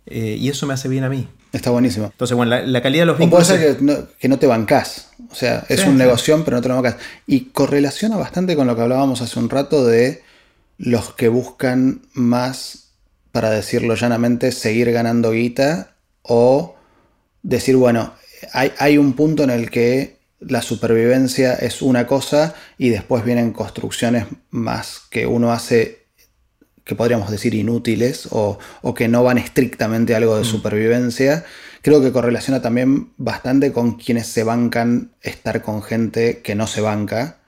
Eh, y eso me hace bien a mí. Está buenísimo. Entonces, bueno, la, calidad de los vínculos. O puede ser que no, te bancás. O sea, es un negocio, pero no te lo bancás. Y correlaciona bastante con lo que hablábamos hace un rato de los que buscan más, para decirlo llanamente, seguir ganando guita o decir, bueno, hay, hay un punto en el que la supervivencia es una cosa y después vienen construcciones más que uno hace que podríamos decir inútiles o, que no van estrictamente a algo de mm. supervivencia, creo que correlaciona también bastante con quienes se bancan estar con gente que no se banca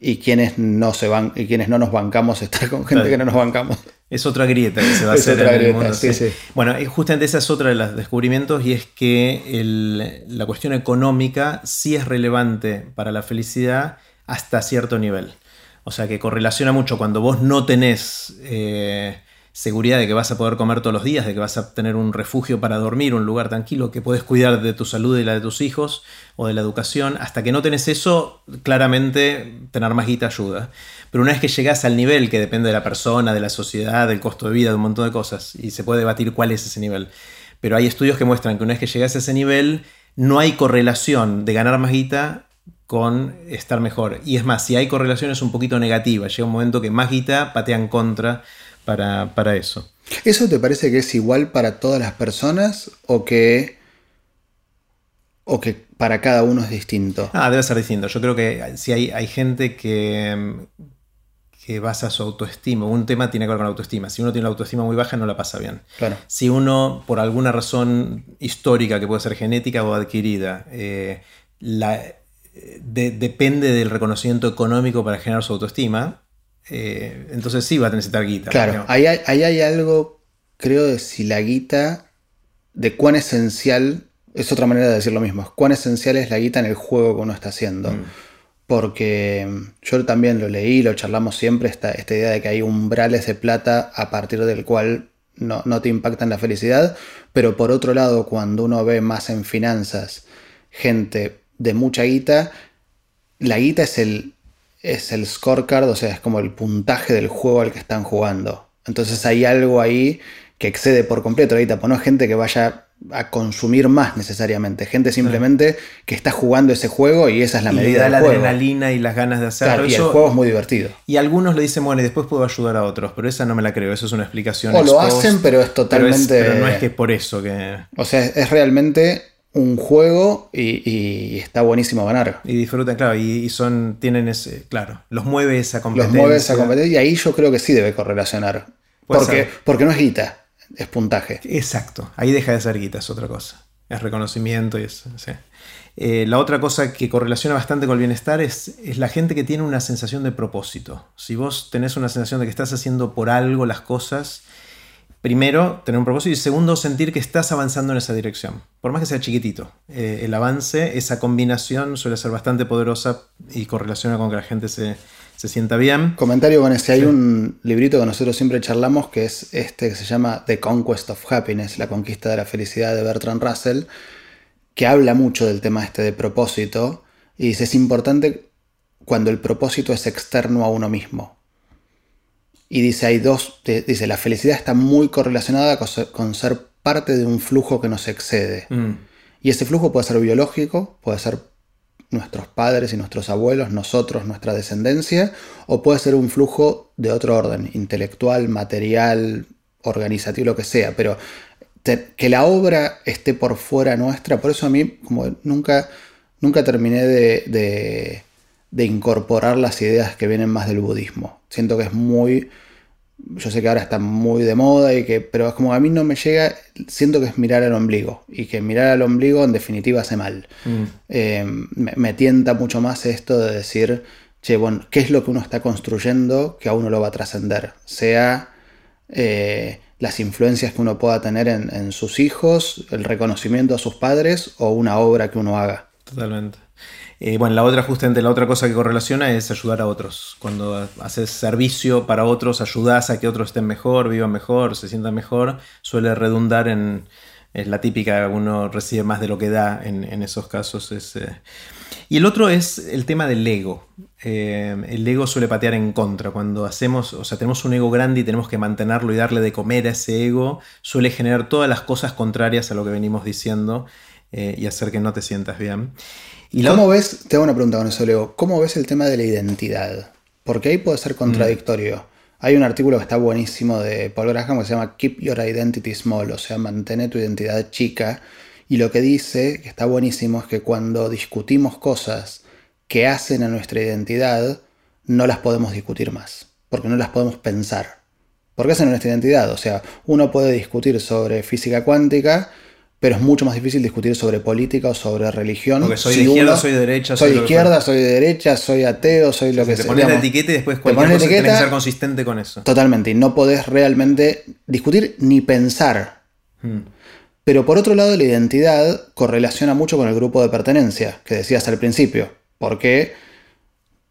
y quienes no se van y quienes no nos bancamos estar con gente que no nos bancamos. Es otra grieta que se va a hacer en el mundo. Bueno, justamente esa es otra de los descubrimientos y es que la cuestión económica sí es relevante para la felicidad hasta cierto nivel. O sea que correlaciona mucho cuando vos no tenés eh, seguridad de que vas a poder comer todos los días, de que vas a tener un refugio para dormir, un lugar tranquilo, que puedes cuidar de tu salud y la de tus hijos o de la educación. Hasta que no tenés eso, claramente tener más guita ayuda. Pero una vez que llegás al nivel que depende de la persona, de la sociedad, del costo de vida, de un montón de cosas, y se puede debatir cuál es ese nivel. Pero hay estudios que muestran que una vez que llegás a ese nivel, no hay correlación de ganar más guita con estar mejor. Y es más, si hay correlaciones un poquito negativas, llega un momento que más guita patean contra para, para eso. ¿Eso te parece que es igual para todas las personas o que, o que para cada uno es distinto? Ah, debe ser distinto. Yo creo que si hay, hay gente que, que basa su autoestima, un tema tiene que ver con la autoestima. Si uno tiene la autoestima muy baja, no la pasa bien. Claro. Si uno, por alguna razón histórica, que puede ser genética o adquirida, eh, la, depende del reconocimiento económico para generar su autoestima. Eh, entonces sí va a necesitar guita. Claro, ahí hay, hay, algo, creo, de si la guita, de cuán esencial, es otra manera de decir lo mismo, cuán esencial es la guita en el juego que uno está haciendo. Mm. Porque yo también lo leí, lo charlamos siempre, esta, esta idea de que hay umbrales de plata a partir del cual no, no te impactan la felicidad, pero por otro lado, cuando uno ve más en finanzas gente de mucha guita, la guita es el, es el scorecard, o sea, es como el puntaje del juego al que están jugando. Entonces hay algo ahí que excede por completo la guita, pues no es gente que vaya a consumir más necesariamente, gente simplemente que está jugando ese juego y esa es la medida da la adrenalina y las ganas de hacerlo. y el juego es muy divertido. Y algunos le dicen, bueno, y después puedo ayudar a otros, pero esa no me la creo, eso es una explicación. O lo hacen, pero es totalmente... pero no es que es por eso que... O sea, es realmente un juego y, está buenísimo ganar. Y disfrutan, claro, y, son, tienen ese, claro, los mueve esa competencia. Los mueve esa competencia y ahí yo creo que sí debe correlacionar. Porque, porque no es guita, es puntaje. Exacto, ahí deja de ser guita, es otra cosa. Es reconocimiento y eso. Eh, la otra cosa que correlaciona bastante con el bienestar es, es la gente que tiene una sensación de propósito. Si vos tenés una sensación de que estás haciendo por algo las cosas, primero, tener un propósito y segundo, sentir que estás avanzando en esa dirección, por más que sea chiquitito. Eh, el avance, esa combinación suele ser bastante poderosa y correlaciona con que la gente se, sienta bien. Comentario con ese, hay un librito que nosotros siempre charlamos que es este que se llama The Conquest of Happiness, la conquista de la felicidad de Bertrand Russell, que habla mucho del tema este de propósito y dice es importante cuando el propósito es externo a uno mismo. Y dice, hay dos, dice, la felicidad está muy correlacionada con ser, parte de un flujo que nos excede. Mm. Y ese flujo puede ser biológico, puede ser nuestros padres y nuestros abuelos, nosotros, nuestra descendencia, o puede ser un flujo de otro orden, intelectual, material, organizativo, lo que sea, pero que la obra esté por fuera nuestra, por eso a mí como nunca, nunca terminé de de incorporar las ideas que vienen más del budismo. Siento que es muy... Yo sé que ahora está muy de moda, y que, pero es como a mí no me llega, siento que es mirar al ombligo y que mirar al ombligo en definitiva hace mal. Mm. Eh, me, tienta mucho más esto de decir, che, bueno, ¿qué es lo que uno está construyendo que a uno lo va a trascender? Sea eh, las influencias que uno pueda tener en, en sus hijos, el reconocimiento a sus padres o una obra que uno haga. Totalmente. Eh, bueno, la otra, justamente la otra cosa que correlaciona es ayudar a otros. Cuando haces servicio para otros, ayudas a que otros estén mejor, vivan mejor, se sientan mejor, suele redundar en, es la típica, uno recibe más de lo que da en, esos casos. Eh. Y el otro es el tema del ego. Eh, el ego suele patear en contra. Cuando hacemos, o sea, tenemos un ego grande y tenemos que mantenerlo y darle de comer a ese ego, suele generar todas las cosas contrarias a lo que venimos diciendo y hacer que no te sientas bien. ¿Y ¿Cómo ves, te hago una pregunta con eso, Leo, ¿cómo ves el tema de la identidad? Porque ahí puede ser contradictorio. Mm. Hay un artículo que está buenísimo de Paul Graham que se llama Keep Your Identity Small, o sea, mantén tu identidad chica. Y lo que dice, que está buenísimo, es que cuando discutimos cosas que hacen a nuestra identidad, no las podemos discutir más, porque no las podemos pensar. Porque hacen a nuestra identidad. O sea, uno puede discutir sobre física cuántica, pero es mucho más difícil discutir sobre política o sobre religión. Porque soy de izquierda, soy de derecha. Soy, de izquierda, soy de derecha, soy ateo, soy lo que sea. Te pones la etiqueta y después cualquier cosa etiqueta, que ser consistente con eso. Totalmente, y no podés realmente discutir ni pensar. Hmm. Pero por otro lado, la identidad correlaciona mucho con el grupo de pertenencia, que decías al principio. Porque,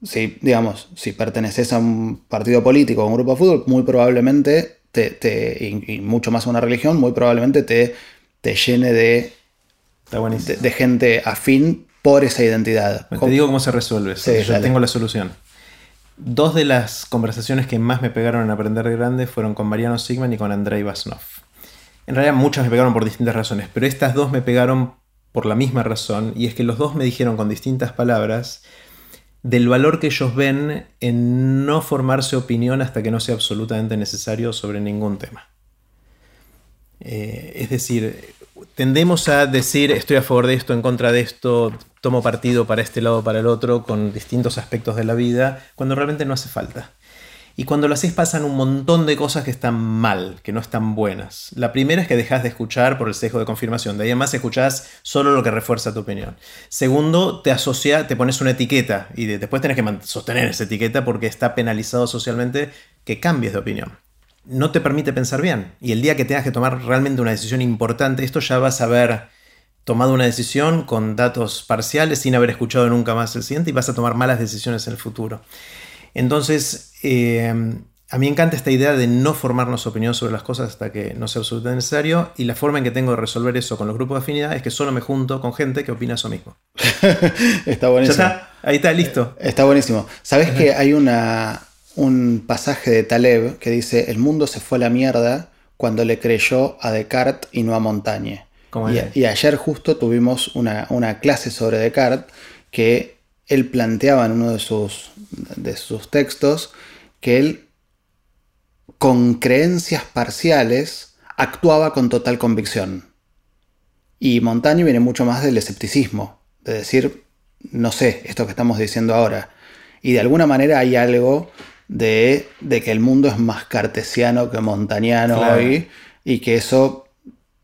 si, digamos, si perteneces a un partido político o a un grupo de fútbol, muy probablemente, te, y mucho más a una religión, muy probablemente te te llene de, de, gente afín por esa identidad. Te digo cómo se resuelve. Yo tengo la solución. Dos de las conversaciones que más me pegaron en Aprender de Grande fueron con Mariano Sigman y con Andrei Vasnov. En realidad muchas me pegaron por distintas razones, pero estas dos me pegaron por la misma razón, y es que los dos me dijeron con distintas palabras del valor que ellos ven en no formarse opinión hasta que no sea absolutamente necesario sobre ningún tema. Eh, es decir, tendemos a decir estoy a favor de esto, en contra de esto, tomo partido para este lado para el otro con distintos aspectos de la vida, cuando realmente no hace falta. Y cuando lo haces pasan un montón de cosas que están mal, que no están buenas. La primera es que dejas de escuchar por el sesgo de confirmación. De ahí en más escuchás solo lo que refuerza tu opinión. Segundo, te asocia, te pones una etiqueta y después tenés que sostener esa etiqueta porque está penalizado socialmente que cambies de opinión. No te permite pensar bien. Y el día que tengas que tomar realmente una decisión importante, esto ya vas a haber tomado una decisión con datos parciales sin haber escuchado nunca más el siguiente y vas a tomar malas decisiones en el futuro. Entonces, eh, a mí me encanta esta idea de no formarnos opinión sobre las cosas hasta que no sea absolutamente necesario y la forma en que tengo de resolver eso con los grupos de afinidad es que solo me junto con gente que opina eso mismo. está buenísimo. ¿Ya está? Ahí está, listo. Eh, está buenísimo. ¿Sabes que hay una, un pasaje de Taleb que dice, el mundo se fue a la mierda cuando le creyó a Descartes y no a Montaigne? Y, y, ayer justo tuvimos una, una clase sobre Descartes que él planteaba en uno de sus, de sus textos que él, con creencias parciales, actuaba con total convicción. Y Montaigne viene mucho más del escepticismo, de decir, no sé, esto que estamos diciendo ahora. Y de alguna manera hay algo de, que el mundo es más cartesiano que montañano hoy y que eso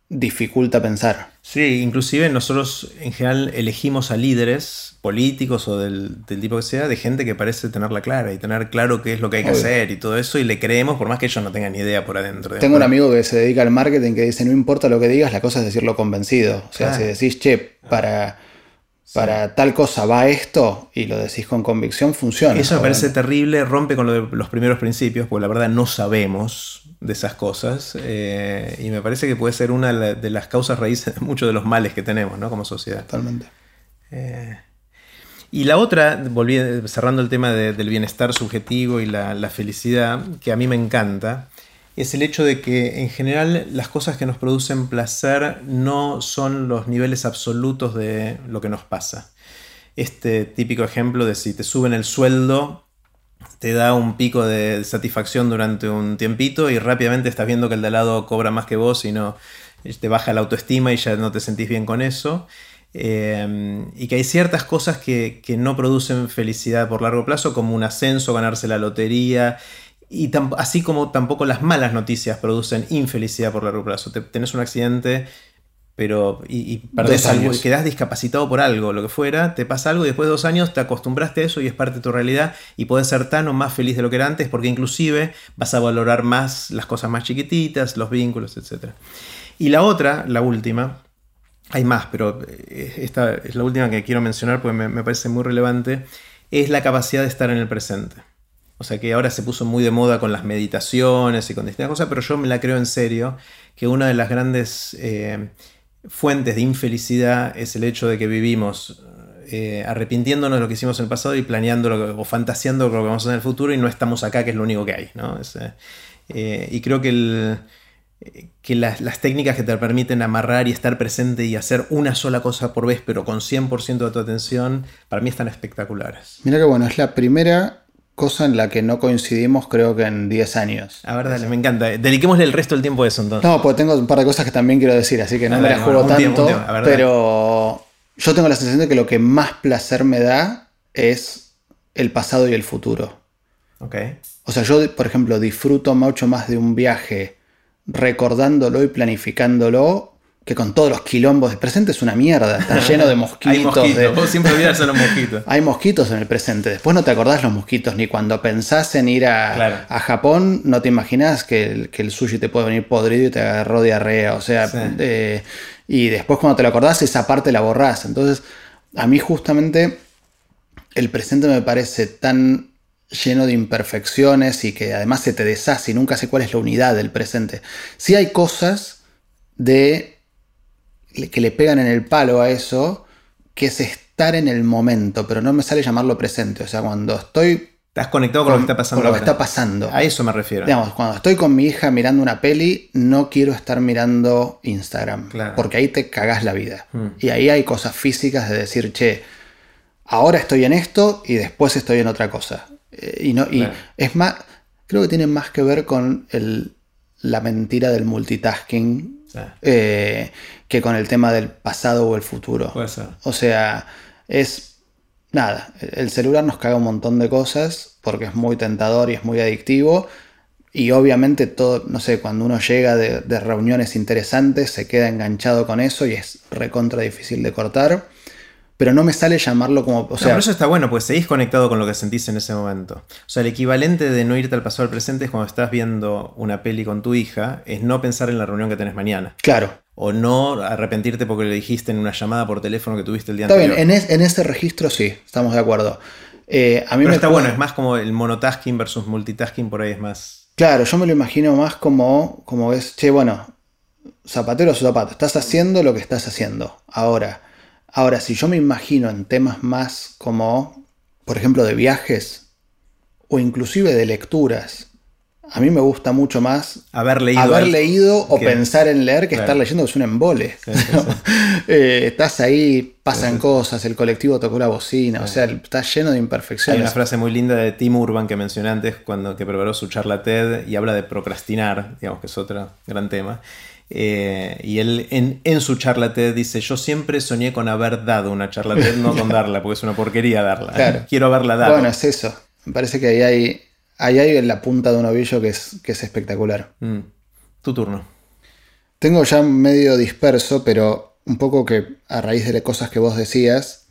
dificulta pensar. Sí, inclusive nosotros en general elegimos a líderes políticos o del, tipo que sea, de gente que parece tenerla clara y tener claro qué es lo que hay que hacer y todo eso, y le creemos por más que ellos no tengan ni idea por adentro. Tengo un amigo que se dedica al marketing que dice, no importa lo que digas, la cosa es decirlo convencido. O sea, si decís, che, para para tal cosa va esto y lo decís con convicción, funciona. Eso me parece terrible, rompe con los primeros principios, porque la verdad no sabemos de esas cosas eh, y me parece que puede ser una de las causas raíces de muchos de los males que tenemos ¿no? como sociedad. Totalmente. Eh, y la otra, cerrando el tema del bienestar subjetivo y la felicidad, que a mí me encanta, es el hecho de que en general las cosas que nos producen placer no son los niveles absolutos de lo que nos pasa. Este típico ejemplo de si te suben el sueldo, te da un pico de satisfacción durante un tiempito y rápidamente estás viendo que el de lado cobra más que vos y no te baja la autoestima y ya no te sentís bien con eso. Eh, y que hay ciertas cosas que, que, no producen felicidad por largo plazo, como un ascenso, ganarse la lotería, y así como tampoco las malas noticias producen infelicidad por largo plazo. Te, tenés un accidente pero y, y perdés algo, y quedás discapacitado por algo, lo que fuera, te pasa algo y después de dos años te acostumbraste a eso y es parte de tu realidad y puedes ser tan o más feliz de lo que era antes porque inclusive vas a valorar más las cosas más chiquititas, los vínculos, etc. Y la otra, la última, hay más, pero eh, esta es la última que quiero mencionar porque me parece muy relevante, es la capacidad de estar en el presente. O sea que ahora se puso muy de moda con las meditaciones y con distintas cosas, pero yo me la creo en serio, que una de las grandes eh, fuentes de infelicidad es el hecho de que vivimos eh, arrepintiéndonos de lo que hicimos en el pasado y planeando o fantaseando lo que vamos a hacer en el futuro y no estamos acá, que es lo único que hay. Eh, y creo que, que las, las, técnicas que te permiten amarrar y estar presente y hacer una sola cosa por vez, pero con 100% de tu atención, para mí están espectaculares. Mira que bueno, es la primera cosa en la que no coincidimos creo que en 10 años. A ver, dale, me encanta. Dediquémosle el resto del tiempo a eso entonces. No, porque tengo un par de cosas que también quiero decir, así que no me las juego tanto. pero yo tengo la sensación de que lo que más placer me da es el pasado y el futuro. Ok. O sea, yo, por ejemplo, disfruto mucho más de un viaje recordándolo y planificándolo que con todos los quilombos de presente es una mierda, está lleno de mosquitos. Hay mosquitos, vos siempre a los mosquitos. Hay mosquitos en el presente, después no te acordás los mosquitos, ni cuando pensás en ir a, Japón, no te imaginás que el, sushi te puede venir podrido y te agarró diarrea, o sea, eh, y después cuando te lo acordás, esa parte la borrás. Entonces, a mí justamente el presente me parece tan lleno de imperfecciones y que además se te deshace y nunca sé cuál es la unidad del presente. Sí hay cosas de que le pegan en el palo a eso, que es estar en el momento, pero no me sale llamarlo presente. O sea, cuando estoy... Estás conectado con, lo que está pasando. Con lo que está pasando. A eso me refiero. Digamos, cuando estoy con mi hija mirando una peli, no quiero estar mirando Instagram. Porque ahí te cagás la vida. Hmm. Y ahí hay cosas físicas de decir, che, ahora estoy en esto y después estoy en otra cosa. Eh, y, no, y es más, creo que tiene más que ver con el, la mentira del multitasking. Eh, que con el tema del pasado o el futuro. Puede ser. O sea, es. nada, el celular nos caga un montón de cosas porque es muy tentador y es muy adictivo. Y obviamente todo, no sé, cuando uno llega de, de reuniones interesantes se queda enganchado con eso y es recontra difícil de cortar pero no me sale llamarlo como. O sea, pero eso está bueno, pues seguís conectado con lo que sentís en ese momento. O sea, el equivalente de no irte al pasado al presente es cuando estás viendo una peli con tu hija, es no pensar en la reunión que tenés mañana. Claro. O no arrepentirte porque le dijiste en una llamada por teléfono que tuviste el día está anterior. Está bien, en, ese registro sí, estamos de acuerdo. Eh, a mí pero me está bueno, es más como el monotasking versus multitasking, por ahí es más. Claro, yo me lo imagino más como, como es, che, bueno, zapatero o zapato, estás haciendo lo que estás haciendo. Ahora Ahora, si yo me imagino en temas más como, por ejemplo, de viajes o inclusive de lecturas, a mí me gusta mucho más haber leído, haber leído o pensar en leer que estar leyendo que es un embole. Eh, estás ahí, pasan cosas, el colectivo tocó la bocina, o sea, está lleno de imperfecciones. Hay una frase muy linda de Tim Urban que mencioné antes cuando que preparó su charla TED y habla de procrastinar, digamos que es otro gran tema. Eh, y él en, su charla TED dice, yo siempre soñé con haber dado una charla TED, no con darla, porque es una porquería darla. Quiero haberla dado. Bueno, es eso. Me parece que ahí hay, ahí hay la punta de un ovillo que es, que es espectacular. Mm. Tu turno. Tengo ya medio disperso, pero un poco que a raíz de las cosas que vos decías,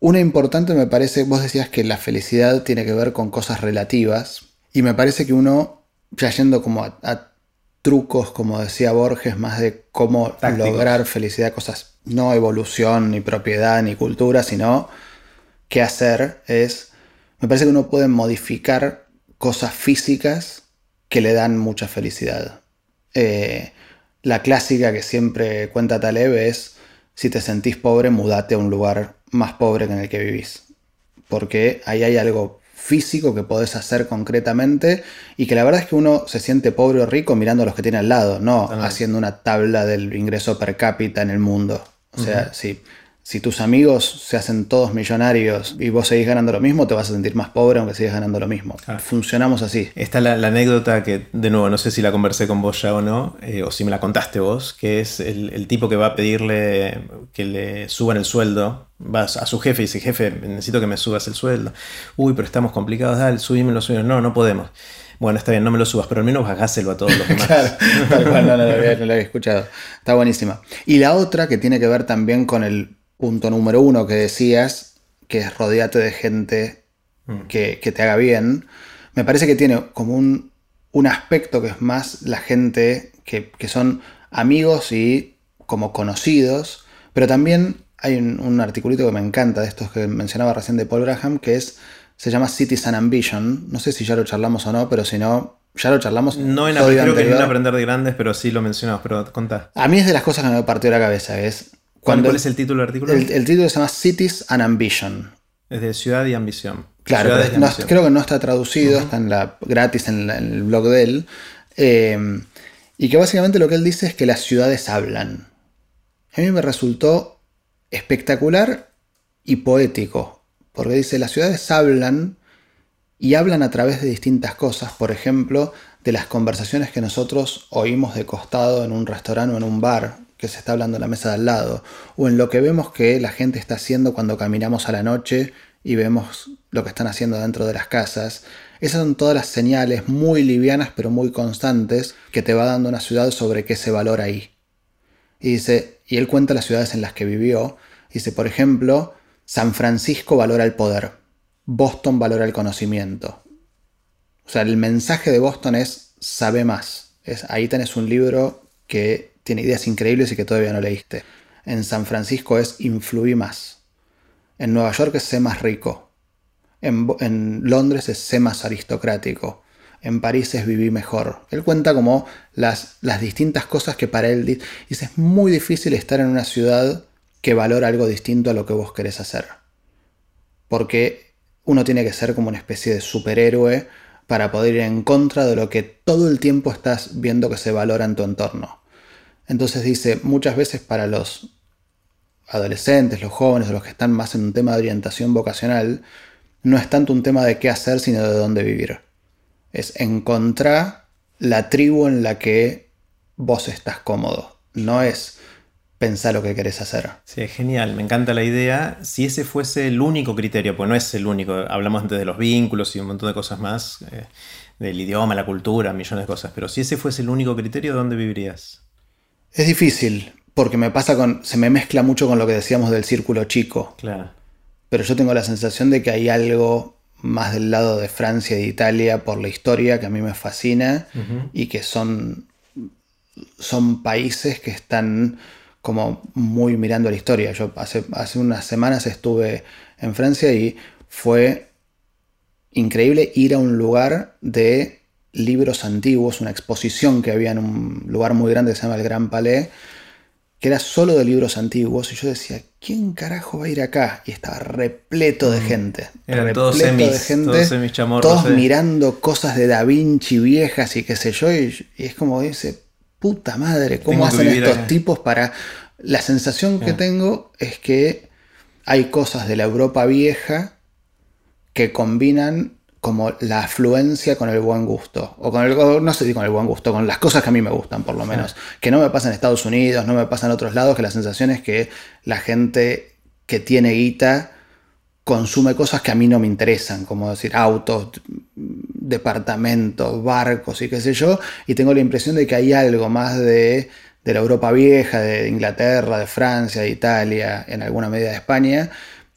una importante me parece, vos decías que la felicidad tiene que ver con cosas relativas, y me parece que uno, ya yendo como a trucos, como decía Borges, más de cómo lograr felicidad, cosas, no evolución, ni propiedad, ni cultura, sino qué hacer es, me parece que uno puede modificar cosas físicas que le dan mucha felicidad. Eh, la clásica que siempre cuenta Taleb es, si te sentís pobre, mudate a un lugar más pobre que en el que vivís. Porque ahí hay algo físico que podés hacer concretamente y que la verdad es que uno se siente pobre o rico mirando a los que tiene al lado, no haciendo una tabla del ingreso per cápita en el mundo. O sea, si si tus amigos se hacen todos millonarios y vos seguís ganando lo mismo, te vas a sentir más pobre aunque sigas ganando lo mismo. Funcionamos así. Está la, la, anécdota que, de nuevo, no sé si la conversé con vos ya o no, eh, o si me la contaste vos, que es el, tipo que va a pedirle que le suban el sueldo. Vas a su jefe y dice, jefe, necesito que me subas el sueldo. Uy, pero estamos complicados, dale, subime sueldos. No, no podemos. Bueno, está bien, no me lo subas, pero al menos bajáselo a todos los demás. claro, no, no, no, lo había, no lo había escuchado. Está buenísima. Y la otra que tiene que ver también con el punto número uno que decías, que es rodeate de gente mm. que, te haga bien, me parece que tiene como un, un aspecto que es más la gente que, son amigos y como conocidos, pero también hay un, un, articulito que me encanta de estos que mencionaba recién de Paul Graham, que es, se llama Cities and Ambition, no sé si ya lo charlamos o no, pero si no, ya lo charlamos. No en, creo que en Aprender de Grandes, pero sí lo mencionamos, pero contá. A mí es de las cosas que me partió la cabeza, es ¿Cuál, es el título del artículo? El, título se llama Cities and Ambition. Es de Ciudad y Ambición. Claro, creo que no está traducido, está en la, gratis en, el blog de él. Eh, y que básicamente lo que él dice es que las ciudades hablan. A mí me resultó espectacular y poético, porque dice, las ciudades hablan y hablan a través de distintas cosas, por ejemplo, de las conversaciones que nosotros oímos de costado en un restaurante o en un bar, que se está hablando en la mesa de al lado, o en lo que vemos que la gente está haciendo cuando caminamos a la noche y vemos lo que están haciendo dentro de las casas. Esas son todas las señales muy livianas pero muy constantes que te va dando una ciudad sobre qué se valora ahí. Y dice, y él cuenta las ciudades en las que vivió. Dice, por ejemplo, San Francisco valora el poder, Boston valora el conocimiento. O sea, el mensaje de Boston es sabe más. Es, ahí tenés un libro que tiene ideas increíbles y que todavía no leíste. En San Francisco es influí más. En Nueva York es sé más rico. En, Londres es sé más aristocrático. En París es viví mejor. Él cuenta como las, las distintas cosas que para él dice. Es muy difícil estar en una ciudad que valora algo distinto a lo que vos querés hacer. Porque uno tiene que ser como una especie de superhéroe para poder ir en contra de lo que todo el tiempo estás viendo que se valora en tu entorno. Entonces dice, muchas veces para los adolescentes, los jóvenes, los que están más en un tema de orientación vocacional, no es tanto un tema de qué hacer, sino de dónde vivir. Es encontrar la tribu en la que vos estás cómodo. No es pensá lo que querés hacer. Sí, genial, me encanta la idea. Si ese fuese el único criterio, pues no es el único, hablamos antes de los vínculos y un montón de cosas más, eh, del idioma, la cultura, millones de cosas, pero si ese fuese el único criterio, ¿dónde vivirías? Es difícil, porque me pasa con, se me mezcla mucho con lo que decíamos del círculo chico. Claro. Pero yo tengo la sensación de que hay algo más del lado de Francia y de Italia por la historia que a mí me fascina y que son, son países que están como muy mirando la historia. Yo hace, hace unas semanas estuve en Francia y fue increíble ir a un lugar de libros antiguos, una exposición que había en un lugar muy grande que se llama el Gran Palais, que era solo de libros antiguos, y yo decía, ¿quién carajo va a ir acá? Y estaba repleto de mm. gente. Eran todos semis, de gente, todos, todos mirando cosas de Da Vinci viejas y qué sé yo, y, es como dice, puta madre, ¿cómo hacen estos tipos para... La sensación que tengo es que hay cosas de la Europa vieja que combinan como la afluencia con el buen gusto. O con el, no sé si con el buen gusto, con las cosas que a mí me gustan, por lo menos. Que no me pasa en Estados Unidos, no me pasa en otros lados, que la sensación es que la gente que tiene guita consume cosas que a mí no me interesan, como decir autos, departamentos, barcos y qué sé yo, y tengo la impresión de que hay algo más de, de la Europa vieja, de Inglaterra, de Francia, de Italia, en alguna medida de España,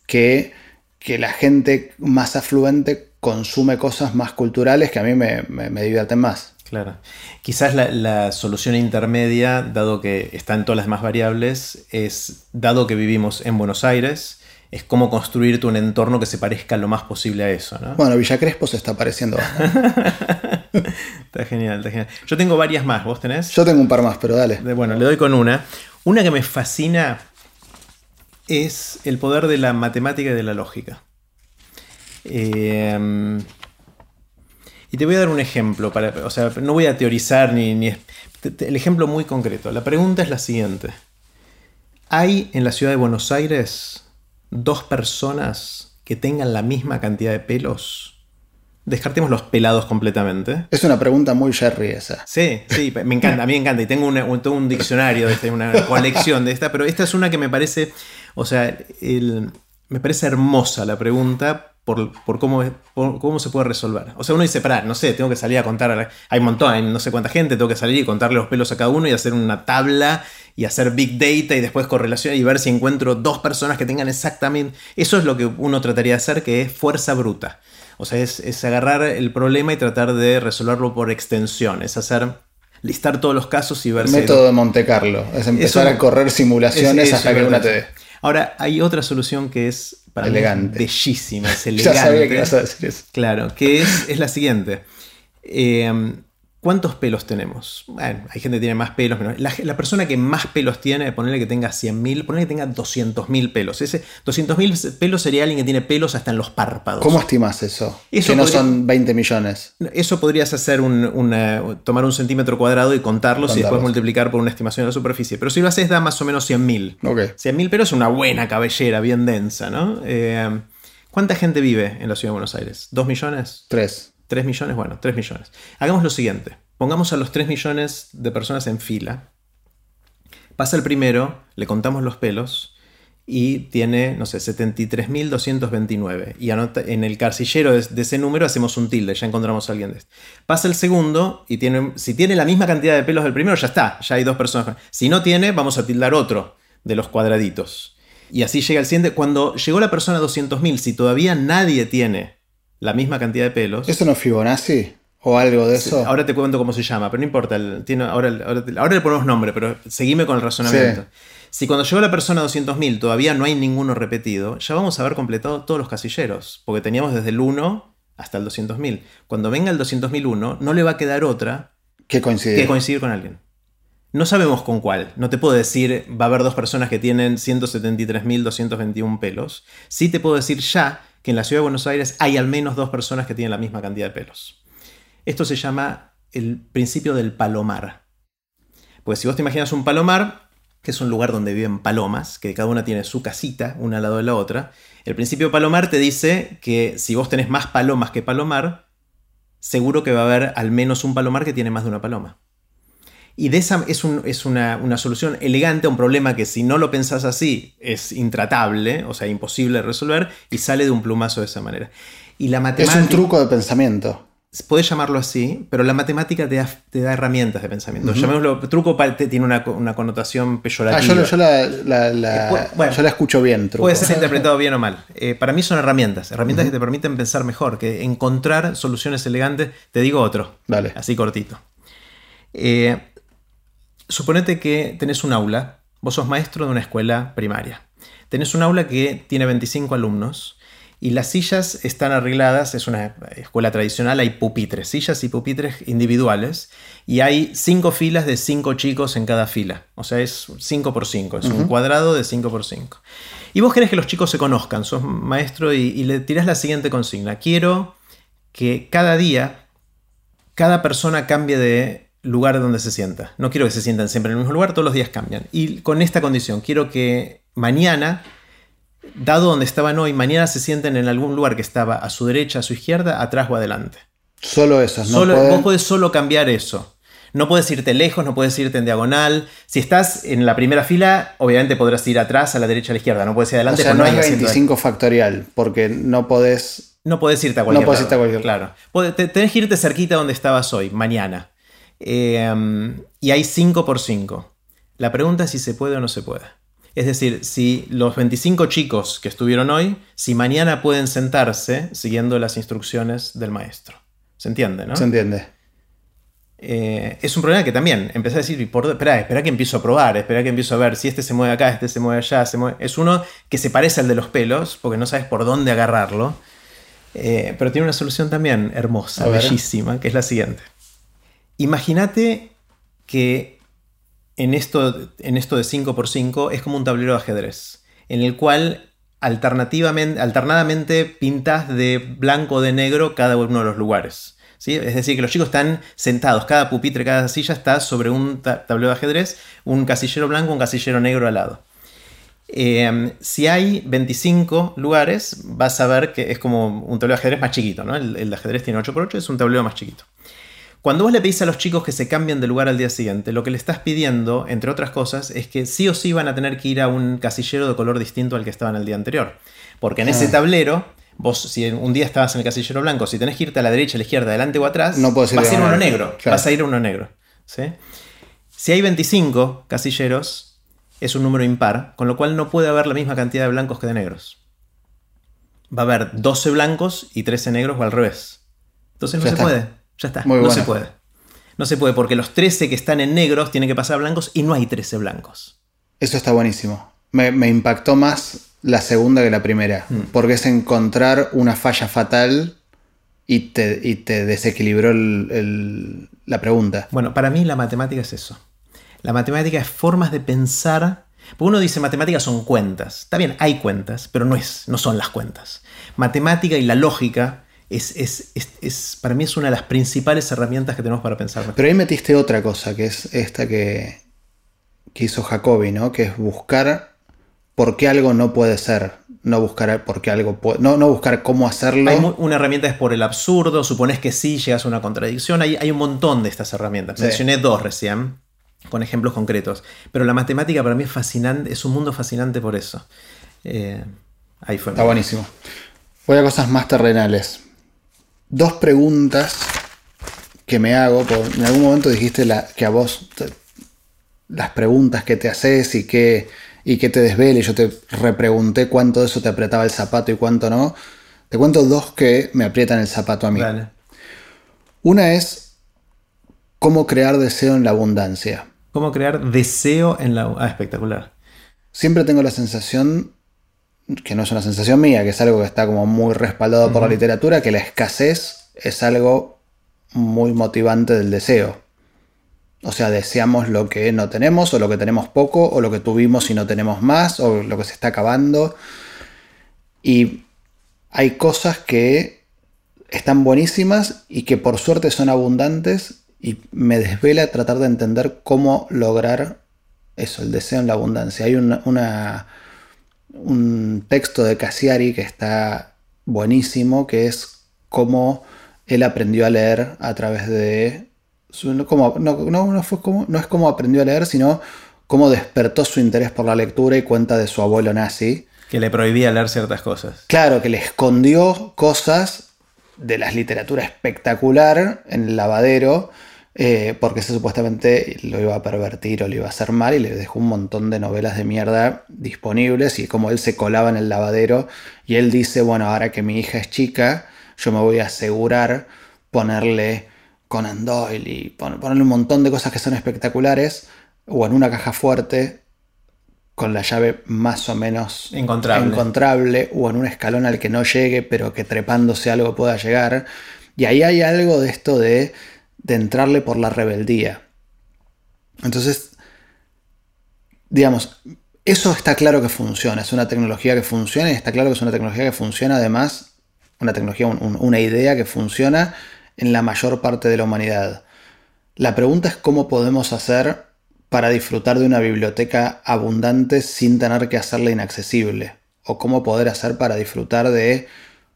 que, que la gente más afluente consume cosas más culturales que a mí me, divierten más. Claro. Quizás la, solución intermedia, dado que están todas las demás variables, es, dado que vivimos en Buenos Aires, es cómo construirte un entorno que se parezca lo más posible a eso. ¿no? Bueno, Villa Crespo se está pareciendo está genial, está genial. Yo tengo varias más, ¿vos tenés? Yo tengo un par más, pero dale. Bueno, le doy con una. Una que me fascina es el poder de la matemática y de la lógica. Em, y te voy a dar un ejemplo, para, o sea, no voy a teorizar ni, ni, el ejemplo muy concreto. La pregunta es la siguiente. ¿Hay en la ciudad de Buenos Aires dos personas que tengan la misma cantidad de pelos? Descartemos los pelados completamente. Es una pregunta muy Jerry esa. Sí, sí, me encanta, a mí me encanta. Y tengo un, todo un diccionario de esta, una colección de esta, pero esta es una que me parece, o sea, me parece hermosa la pregunta por, cómo, cómo se puede resolver. O sea, uno dice, pará, no sé, tengo que salir a contar, hay un montón, hay no sé cuánta gente, tengo que salir y contarle los pelos a cada uno y hacer una tabla y hacer big data y después correlación y ver si encuentro dos personas que tengan exactamente... Eso es lo que uno trataría de hacer, que es fuerza bruta. O sea, es, agarrar el problema y tratar de resolverlo por extensión, es hacer listar todos los casos y ver si... Método de Monte Carlo, es empezar a correr simulaciones hasta que una te dé. Ahora, hay otra solución que es elegante. bellísima, es elegante. ya sabía que ibas a decir eso. Claro, que es, es la siguiente. Eh, ¿Cuántos pelos tenemos? Bueno, hay gente que tiene más pelos. La, persona que más pelos tiene, ponerle que tenga 100.000, ponerle que tenga 200.000 pelos. Ese 200.000 pelos sería alguien que tiene pelos hasta en los párpados. ¿Cómo estimas eso? que no son 20 millones. Eso podrías hacer un, tomar un centímetro cuadrado y contarlos, y después multiplicar por una estimación de la superficie. Pero si lo haces da más o menos 100.000. Okay. 100.000 pelos es una buena cabellera, bien densa, ¿no? Eh, ¿Cuánta gente vive en la ciudad de Buenos Aires? ¿Dos millones? Tres. 3 millones, bueno, 3 millones. Hagamos lo siguiente. Pongamos a los 3 millones de personas en fila. Pasa el primero, le contamos los pelos y tiene, no sé, 73.229. Y anota, en el carcillero de, ese número hacemos un tilde, ya encontramos a alguien de este. Pasa el segundo y tiene, si tiene la misma cantidad de pelos del primero, ya está, ya hay dos personas. Si no tiene, vamos a tildar otro de los cuadraditos. Y así llega el siguiente. Cuando llegó la persona a 200.000, si todavía nadie tiene la misma cantidad de pelos. ¿Eso no es Fibonacci? ¿O algo de eso? ahora te cuento cómo se llama, pero no importa. tiene, ahora, ahora, le ponemos nombre, pero seguime con el razonamiento. Si cuando llegó la persona a 200.000 todavía no hay ninguno repetido, ya vamos a haber completado todos los casilleros, porque teníamos desde el 1 hasta el 200.000. Cuando venga el 200.001, no le va a quedar otra que coincidir. que coincidir con alguien. No sabemos con cuál. No te puedo decir, va a haber dos personas que tienen 173.221 pelos. Sí te puedo decir ya que en la ciudad de Buenos Aires hay al menos dos personas que tienen la misma cantidad de pelos. Esto se llama el principio del palomar. Pues si vos te imaginas un palomar, que es un lugar donde viven palomas, que cada una tiene su casita, una al lado de la otra, el principio palomar te dice que si vos tenés más palomas que palomar, seguro que va a haber al menos un palomar que tiene más de una paloma. Y de esa es, una, una, solución elegante a un problema que si no lo pensás así es intratable, o sea, imposible de resolver, y sale de un plumazo de esa manera. Y la matemática, es un truco de pensamiento. Puedes llamarlo así, pero la matemática te da, te da herramientas de pensamiento. Llamémoslo, truco tiene una, una, connotación peyorativa. Ah, yo, yo, la, la, bueno, yo, la, escucho bien. Truco. Puede ser interpretado bien o mal. Eh, para mí son herramientas, herramientas que te permiten pensar mejor, que encontrar soluciones elegantes. Te digo otro, Dale. así cortito. Eh, suponete que tenés un aula, vos sos maestro de una escuela primaria. Tenés un aula que tiene 25 alumnos y las sillas están arregladas, es una escuela tradicional, hay pupitres, sillas y pupitres individuales, y hay cinco filas de cinco chicos en cada fila. O sea, es 5 por 5, es un cuadrado de 5 por 5. Y vos querés que los chicos se conozcan, sos maestro y, le tirás la siguiente consigna. Quiero que cada día, cada persona cambie de lugar donde se sienta. No quiero que se sientan siempre en el mismo lugar, todos los días cambian. Y con esta condición, quiero que mañana dado donde estaban hoy, mañana se sienten en algún lugar que estaba a su derecha, a su izquierda, atrás o adelante. Solo eso, ¿no? Solo, Vos podés solo cambiar eso. No puedes irte lejos, no puedes irte en diagonal. Si estás en la primera fila, obviamente podrás ir atrás, a la derecha, a la izquierda. No puedes ir adelante. O sea, no, hay 25 factorial, porque no podés... No podés irte a cualquier No podés irte a cualquier Claro. Tenés que irte cerquita donde estabas hoy, mañana. Eh, y hay 5 por 5. La pregunta es si se puede o no se puede. Es decir, si los 25 chicos que estuvieron hoy, si mañana pueden sentarse siguiendo las instrucciones del maestro. ¿Se entiende, no? Se entiende. Eh, es un problema que también empecé a decir, por, espera, espera que empiezo a probar, espera que empiezo a ver si este se mueve acá, este se mueve allá, se mueve. Es uno que se parece al de los pelos, porque no sabes por dónde agarrarlo. Eh, pero tiene una solución también hermosa, bellísima, que es la siguiente. Imagínate que en esto, en esto de 5x5 es como un tablero de ajedrez, en el cual alternativamente, alternadamente pintas de blanco o de negro cada uno de los lugares. ¿sí? Es decir, que los chicos están sentados, cada pupitre, cada silla está sobre un tablero de ajedrez, un casillero blanco, un casillero negro al lado. Eh, si hay 25 lugares, vas a ver que es como un tablero de ajedrez más chiquito, ¿no? El, el ajedrez tiene 8x8, es un tablero más chiquito. Cuando vos le pedís a los chicos que se cambien de lugar al día siguiente, lo que le estás pidiendo, entre otras cosas, es que sí o sí van a tener que ir a un casillero de color distinto al que estaban el día anterior. Porque en ese tablero, vos si un día estabas en el casillero blanco, si tenés que irte a la derecha, a la izquierda, adelante o atrás, no vas a ir a uno negro. Vas a ir a uno negro. Si hay 25 casilleros, es un número impar, con lo cual no puede haber la misma cantidad de blancos que de negros. Va a haber 12 blancos y 13 negros o al revés. Entonces no se puede. Ya está. no se puede. No se puede porque los 13 que están en negros tienen que pasar a blancos y no hay 13 blancos. Eso está buenísimo. Me, impactó más la segunda que la primera. Mm. Porque es encontrar una falla fatal y te, te desequilibró la pregunta. Bueno, para mí la matemática es eso. La matemática es formas de pensar. Porque uno dice matemáticas son cuentas. Está bien, hay cuentas, pero no, es, no son las cuentas. Matemática y la lógica es, para mí es una de las principales herramientas que tenemos para pensar. Pero ahí metiste otra cosa, que es esta que, que hizo Jacobi, ¿no? Que es buscar por qué algo no puede ser. No buscar por qué algo no, no, buscar cómo hacerlo. Hay una herramienta es por el absurdo, supones que sí, llegas a una contradicción. Hay, hay un montón de estas herramientas. Mencioné dos recién, con ejemplos concretos. Pero la matemática para mí es fascinante, es un mundo fascinante por eso. Eh, ahí fue. Está buenísimo. Voy a cosas más terrenales dos preguntas que me hago. en algún momento dijiste la, que a vos las preguntas que te haces y que, y que te desvele. Yo te repregunté cuánto de eso te apretaba el zapato y cuánto no. Te cuento dos que me aprietan el zapato a mí. Una es cómo crear deseo en la abundancia. ¿Cómo crear deseo en la... Ah, espectacular. Siempre tengo la sensación que no es una sensación mía, que es algo que está como muy respaldado por la literatura, que la escasez es algo muy motivante del deseo. O sea, deseamos lo que no tenemos, o lo que tenemos poco, o lo que tuvimos y no tenemos más, o lo que se está acabando. Y hay cosas que están buenísimas y que por suerte son abundantes y me desvela tratar de entender cómo lograr eso, el deseo en la abundancia. Hay una un texto de Cassiari que está buenísimo, que es cómo él aprendió a leer a través de como, no, fue como, no es como aprendió a leer, sino cómo despertó su interés por la lectura y cuenta de su abuelo nazi. Que le prohibía leer ciertas cosas. Claro, que le escondió cosas de la literatura espectacular en el lavadero, eh, porque ese supuestamente lo iba a pervertir o lo iba a hacer mal y le dejó un montón de novelas de mierda disponibles y como él se colaba en el lavadero y él dice, bueno, ahora que mi hija es chica, yo me voy a asegurar ponerle Conan Doyle y ponerle un montón de cosas que son espectaculares o en una caja fuerte con la llave más o menos encontrable. o en un escalón al que no llegue pero que trepándose algo pueda llegar. Y ahí hay algo de esto de, de entrarle por la rebeldía. Entonces, digamos, eso está claro que funciona, es una tecnología que funciona y está claro que es una tecnología que funciona además, una tecnología, una idea que funciona en la mayor parte de la humanidad. La pregunta es cómo podemos hacer para disfrutar de una biblioteca abundante sin tener que hacerla inaccesible. O cómo poder hacer para disfrutar de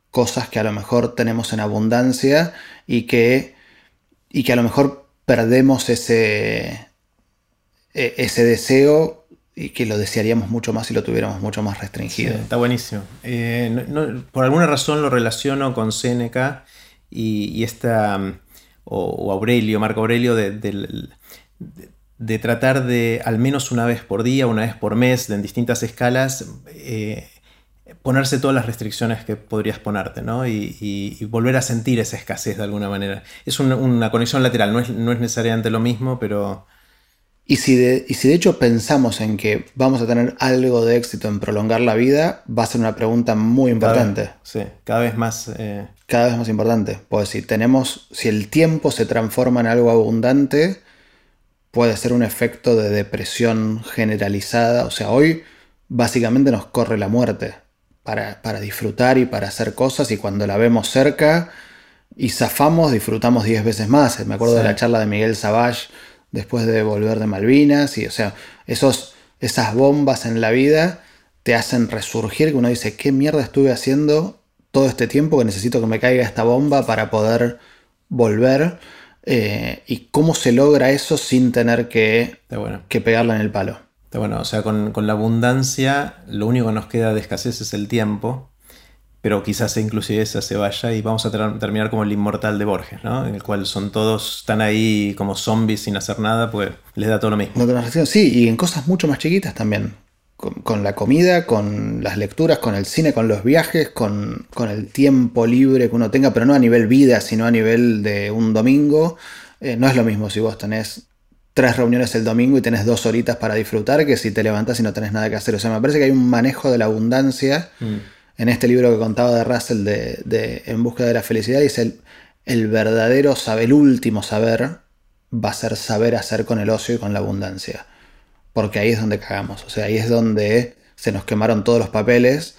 cosas que a lo mejor tenemos en abundancia y que, y que a lo mejor perdemos ese, e, ese deseo y que lo desearíamos mucho más si lo tuviéramos mucho más restringido. está buenísimo. Eh, por alguna razón lo relaciono con Seneca y, esta, mm, o, Aurelio, Marco Aurelio, de, de, tratar de al menos una vez por día, una vez por mes, en distintas escalas, eh, ponerse todas las restricciones que podrías ponerte, ¿no? Y, volver a sentir esa escasez de alguna manera. Es una, conexión lateral, no es, no es necesariamente lo mismo, pero y si, de, y si de hecho pensamos en que vamos a tener algo de éxito en prolongar la vida, va a ser una pregunta muy importante. sí, cada vez más. Eh, cada vez más importante. Pues si tenemos. Si el tiempo se transforma en algo abundante, puede ser un efecto de depresión generalizada. O sea, hoy básicamente nos corre la muerte para, disfrutar y para hacer cosas. Y cuando la vemos cerca y zafamos, disfrutamos 10 veces más. Me acuerdo de la charla de Miguel Savage después de volver de Malvinas, y o sea, esos, esas bombas en la vida te hacen resurgir, que uno dice, ¿qué mierda estuve haciendo todo este tiempo que necesito que me caiga esta bomba para poder volver? Eh, y cómo se logra eso sin tener que, que pegarla en el palo. Bueno, o sea, con, con, la abundancia, lo único que nos queda de escasez es el tiempo pero quizás inclusive esa se vaya y vamos a terminar como el inmortal de Borges, ¿no? En el cual son todos, están ahí como zombies sin hacer nada, pues les da todo lo mismo. Sí, y en cosas mucho más chiquitas también. Con, la comida, con las lecturas, con el cine, con los viajes, con, el tiempo libre que uno tenga, pero no a nivel vida, sino a nivel de un domingo. Eh, no es lo mismo si vos tenés tres reuniones el domingo y tenés dos horitas para disfrutar que si te levantás y no tenés nada que hacer. O sea, me parece que hay un manejo de la abundancia. Mm en este libro que contaba de Russell de, En búsqueda de la felicidad, dice el, el verdadero saber, el último saber va a ser saber hacer con el ocio y con la abundancia. Porque ahí es donde cagamos, o sea, ahí es donde se nos quemaron todos los papeles,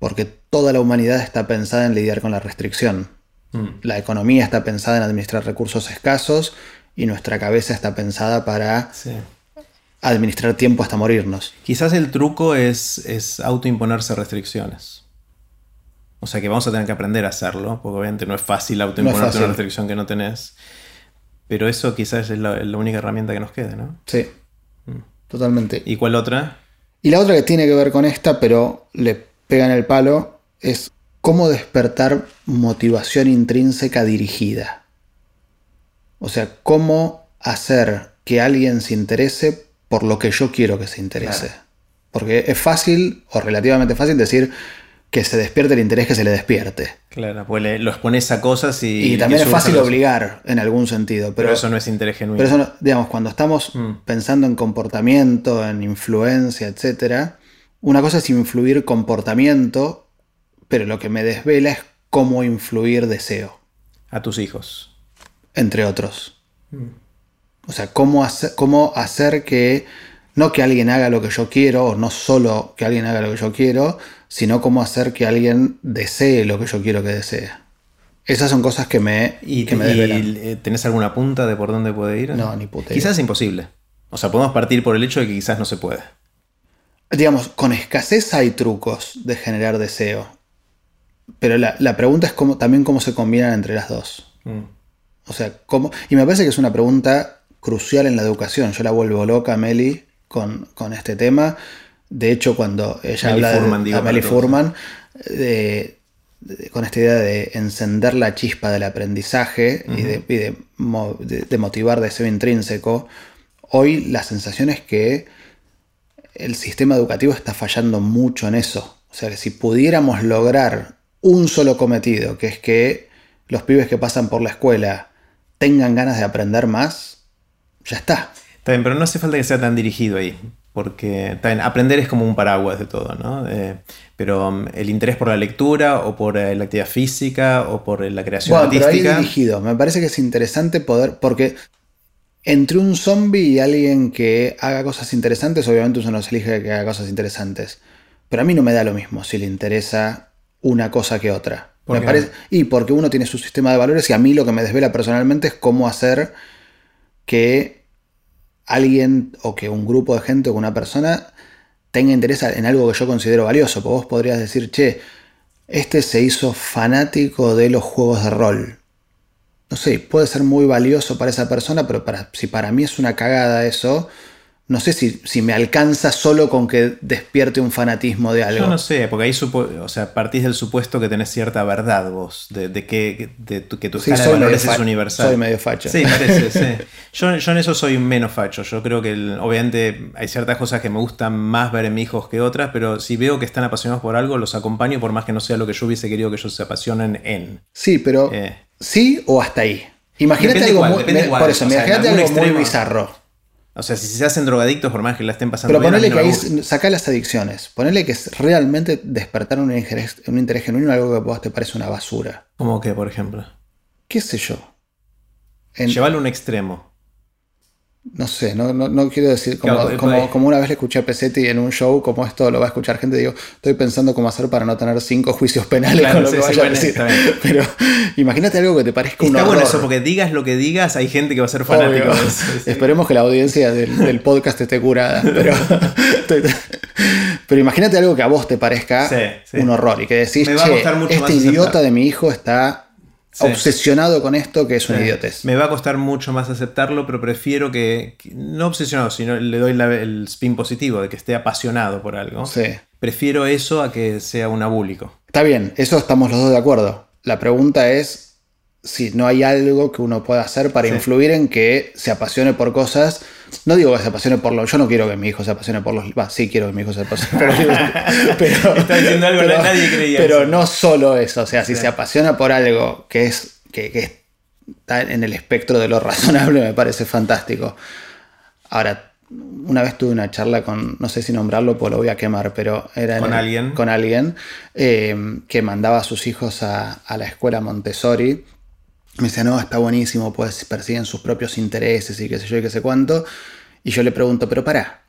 porque toda la humanidad está pensada en lidiar con la restricción. Mm. La economía está pensada en administrar recursos escasos y nuestra cabeza está pensada para administrar tiempo hasta morirnos. Quizás el truco es, es autoimponerse restricciones. O sea que vamos a tener que aprender a hacerlo, porque obviamente no es fácil autoimponerte una restricción que no tenés. Pero eso quizás es la, única herramienta que nos quede, ¿no? Sí. Mm. Totalmente. ¿Y cuál otra? Y la otra que tiene que ver con esta, pero le pega en el palo, es cómo despertar motivación intrínseca dirigida. O sea, cómo hacer que alguien se interese por lo que yo quiero que se interese. Porque es fácil, o relativamente fácil, decir, que se despierte el interés que se le despierte. Claro, pues lo expones a cosas y... Y también es fácil obligar en algún sentido. Pero, eso no es interés genuino. Pero eso, digamos, cuando estamos mm. pensando en comportamiento, en influencia, etc., una cosa es influir comportamiento, pero lo que me desvela es cómo influir deseo. A tus hijos. Entre otros. Mm. O sea, cómo hacer, cómo hacer que no que alguien haga lo que yo quiero, o no solo que alguien haga lo que yo quiero, sino cómo hacer que alguien desee lo que yo quiero que desee. Esas son cosas que me, ¿Y, eh, ¿Tenés alguna punta de por dónde puede ir? No, ni puta. Quizás es imposible. O sea, podemos partir por el hecho de que quizás no se puede. Digamos, con escasez hay trucos de generar deseo. Pero la, pregunta es cómo, también cómo se combinan entre las dos. Mm. O sea, ¿cómo? Y me parece que es una pregunta crucial en la educación. Yo la vuelvo loca, Meli, con, con este tema. De hecho, cuando ella habla de Amelie Furman, con esta idea de encender la chispa del aprendizaje y, de, de, motivar deseo intrínseco, hoy la sensación es que el sistema educativo está fallando mucho en eso. O sea, que si pudiéramos lograr un solo cometido, que es que los pibes que pasan por la escuela tengan ganas de aprender más, ya está. Está bien, pero no hace falta que sea tan dirigido ahí, porque aprender es como un paraguas de todo, ¿no? Eh, pero um, el interés por la lectura o por eh, la actividad física o por la creación bueno, artística. Pero ahí dirigido, me parece que es interesante poder, porque entre un zombie y alguien que haga cosas interesantes, obviamente uno no se elige que haga cosas interesantes. Pero a mí no me da lo mismo si le interesa una cosa que otra. Parece, y porque uno tiene su sistema de valores y a mí lo que me desvela personalmente es cómo hacer que alguien o que un grupo de gente o que una persona tenga interés en algo que yo considero valioso. Porque vos podrías decir, che, este se hizo fanático de los juegos de rol no sé, puede ser muy valioso para esa persona, pero para, si para mí es una cagada eso, no sé si, si, me alcanza solo con que despierte un fanatismo de algo. Yo no sé, porque ahí o sea, partís del supuesto que tenés cierta verdad vos, de, que, de, que tu escala de valores es universal. Soy medio facho. Sí, parece, sí. Yo, yo, en eso soy menos facho. Yo creo que obviamente hay ciertas cosas que me gustan más ver en mis hijos que otras, pero si veo que están apasionados por algo, los acompaño por más que no sea lo que yo hubiese querido que ellos se apasionen en. Sí, pero eh. sí o hasta ahí. Imagínate algo, muy, por eso, imagínate algo muy bizarro. O sea, si se hacen drogadictos, por más que la estén pasando Pero ponele que ahí saca las adicciones. Ponele que realmente despertar un interés, un interés genuino en algo que a vos te parece una basura. ¿Cómo que, por ejemplo? ¿Qué sé yo? En... Llevarlo a un extremo. No sé, no, no, quiero decir, como, como, una vez le escuché a Pesetti en un show, como esto lo va a escuchar gente, digo, estoy pensando cómo hacer para no tener cinco juicios penales con lo que vaya a decir. Pero imagínate algo que te parezca un Está bueno eso, porque digas lo que digas, hay gente que va a ser fanático. Esperemos que la audiencia del, podcast esté curada. Pero, pero imagínate algo que a vos te parezca un horror y que decís, che, este idiota de mi hijo está obsesionado con esto que es un idiotez. Me va a costar mucho más aceptarlo, pero prefiero que, no obsesionado, sino le doy el spin positivo de que esté apasionado por algo. Prefiero eso a que sea un abúlico. Está bien, eso estamos los dos de acuerdo. La pregunta es si no hay algo que uno pueda hacer para influir en que se apasione por cosas. No digo que se apasione por los. Yo no quiero que mi hijo se apasione por los. Va, sí quiero que mi hijo se apasione. Pero, Está diciendo algo que nadie creía. Pero no solo eso. O sea, si se apasiona por algo que es. Que, está en el espectro de lo razonable, me parece fantástico. Ahora, una vez tuve una charla con, no sé si nombrarlo, pues lo voy a quemar, pero era con alguien, con alguien eh, que mandaba a sus hijos a, a la escuela Montessori me dice, no, está buenísimo, pues persiguen sus propios intereses y qué sé yo y qué sé cuánto. Y yo le pregunto, pero para,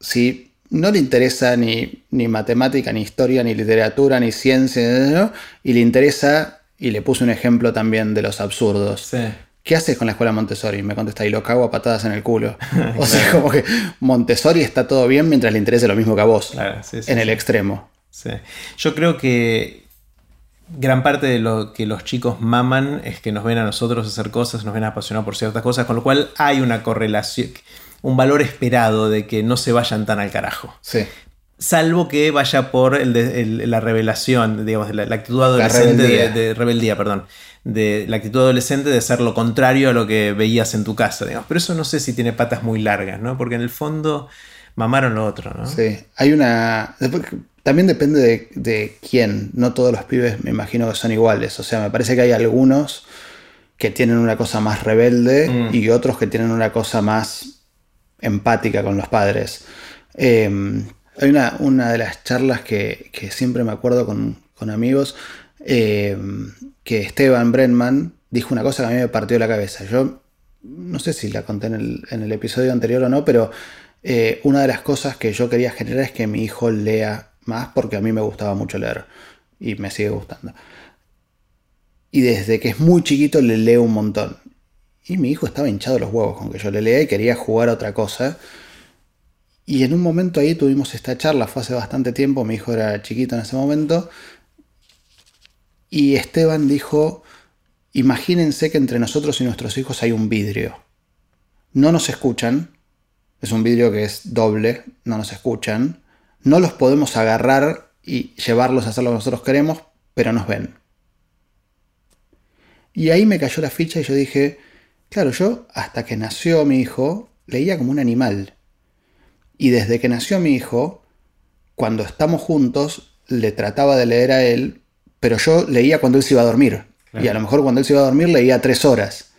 si no le interesa ni, ni matemática, ni historia, ni literatura, ni ciencia, y le interesa, y le puse un ejemplo también de los absurdos. ¿Qué haces con la escuela Montessori? Me contesta, y lo cago a patadas en el culo. o sea, como que Montessori está todo bien mientras le interese lo mismo que a vos. en el extremo. Yo creo que gran parte de lo que los chicos maman es que nos ven a nosotros hacer cosas, nos ven apasionados por ciertas cosas, con lo cual hay una correlación, un valor esperado de que no se vayan tan al carajo. Sí. Salvo que vaya por la revelación, digamos, la, la actitud adolescente De, rebeldía, perdón. De la actitud adolescente de ser lo contrario a lo que veías en tu casa, digamos. Pero eso no sé si tiene patas muy largas, ¿no? Porque en el fondo mamaron lo otro, ¿no? Sí. Hay una. También depende de, quién. No todos los pibes me imagino que son iguales. O sea, me parece que hay algunos que tienen una cosa más rebelde mm. y otros que tienen una cosa más empática con los padres. Em, hay una, una, de las charlas que, siempre me acuerdo con, amigos, em, que Esteban Brenman dijo una cosa que a mí me partió la cabeza. Yo no sé si la conté en el, en el episodio anterior o no, pero eh, una de las cosas que yo quería generar es que mi hijo lea más porque a mí me gustaba mucho leer y me sigue gustando. Y desde que es muy chiquito le leo un montón. Y mi hijo estaba hinchado los huevos con que yo le lea y quería jugar a otra cosa. Y en un momento ahí tuvimos esta charla, fue hace bastante tiempo, mi hijo era chiquito en ese momento. Y Esteban dijo, imagínense que entre nosotros y nuestros hijos hay un vidrio. No nos escuchan, es un vidrio que es doble, no nos escuchan, no los podemos agarrar y llevarlos a hacer lo que nosotros queremos, pero nos ven. Y ahí me cayó la ficha y yo dije, claro, yo hasta que nació mi hijo leía como un animal. Y desde que nació mi hijo, cuando estamos juntos, le trataba de leer a él, pero yo leía cuando él se iba a dormir. Y a lo mejor cuando él se iba a dormir leía tres horas.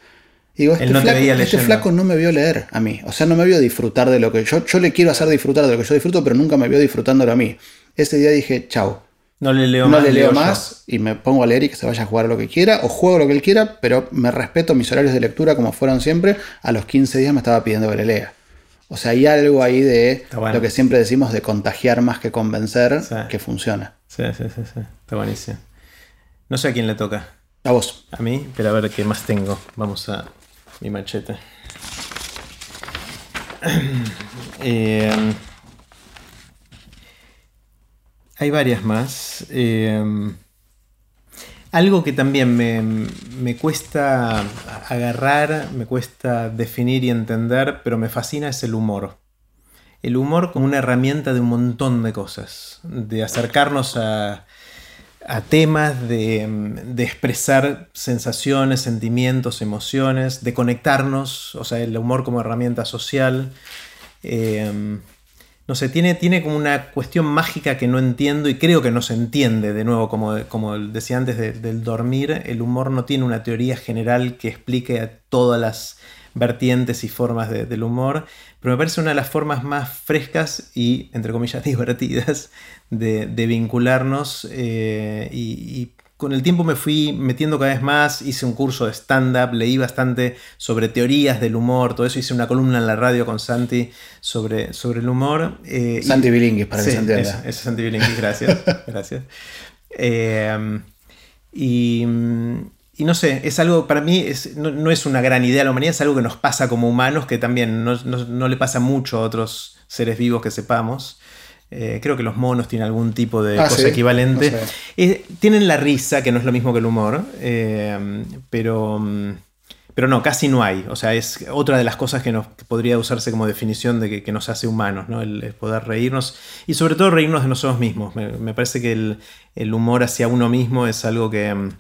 Y digo, este, flaco, este flaco, no me vio leer a mí. O sea, no me vio disfrutar de lo que yo. Yo le quiero hacer disfrutar de lo que yo disfruto, pero nunca me vio disfrutándolo a mí. Ese día dije, chao. No le leo no más. le leo más y me pongo a leer y que se vaya a jugar lo que quiera, o juego lo que él quiera, pero me respeto mis horarios de lectura como fueron siempre. A los 15 días me estaba pidiendo que le lea. O sea, hay algo ahí de lo que siempre decimos de contagiar más que convencer que funciona. Sí, sí, sí, sí. Está buenísimo. No sé a quién le toca. A vos. A mí, pero a ver qué más tengo. Vamos a mi machete. Eh, hay varias más. Eh, algo que también me, cuesta agarrar, me cuesta definir y entender, pero me fascina es el humor. El humor como una herramienta de un montón de cosas, de acercarnos a, temas, de, expresar sensaciones, sentimientos, emociones, de conectarnos, o sea, el humor como herramienta social. Eh, no sé, tiene, tiene como una cuestión mágica que no entiendo y creo que no se entiende, de nuevo, como, como decía antes del dormir, el humor no tiene una teoría general que explique todas las vertientes y formas del humor, pero me parece una de las formas más frescas y, entre comillas, divertidas de, vincularnos eh, y, con el tiempo me fui metiendo cada vez más, hice un curso de stand-up, leí bastante sobre teorías del humor, todo eso, hice una columna en la radio con Santi sobre, sobre el humor. Eh, Santi Bilinguis, para que se entienda. Eso, eso Santi Bilinguis, gracias. gracias. Eh, y, no sé, es algo, para mí no, es una gran idea la humanidad, es algo que nos pasa como humanos, que también no, no le pasa mucho a otros seres vivos que sepamos. Eh, creo que los monos tienen algún tipo de ah, cosa equivalente. Eh, tienen la risa, que no es lo mismo que el humor, eh, pero, pero no, casi no hay. O sea, es otra de las cosas que, nos, podría usarse como definición de que, nos hace humanos, ¿no? El, poder reírnos y sobre todo reírnos de nosotros mismos. Me, parece que el, humor hacia uno mismo es algo que,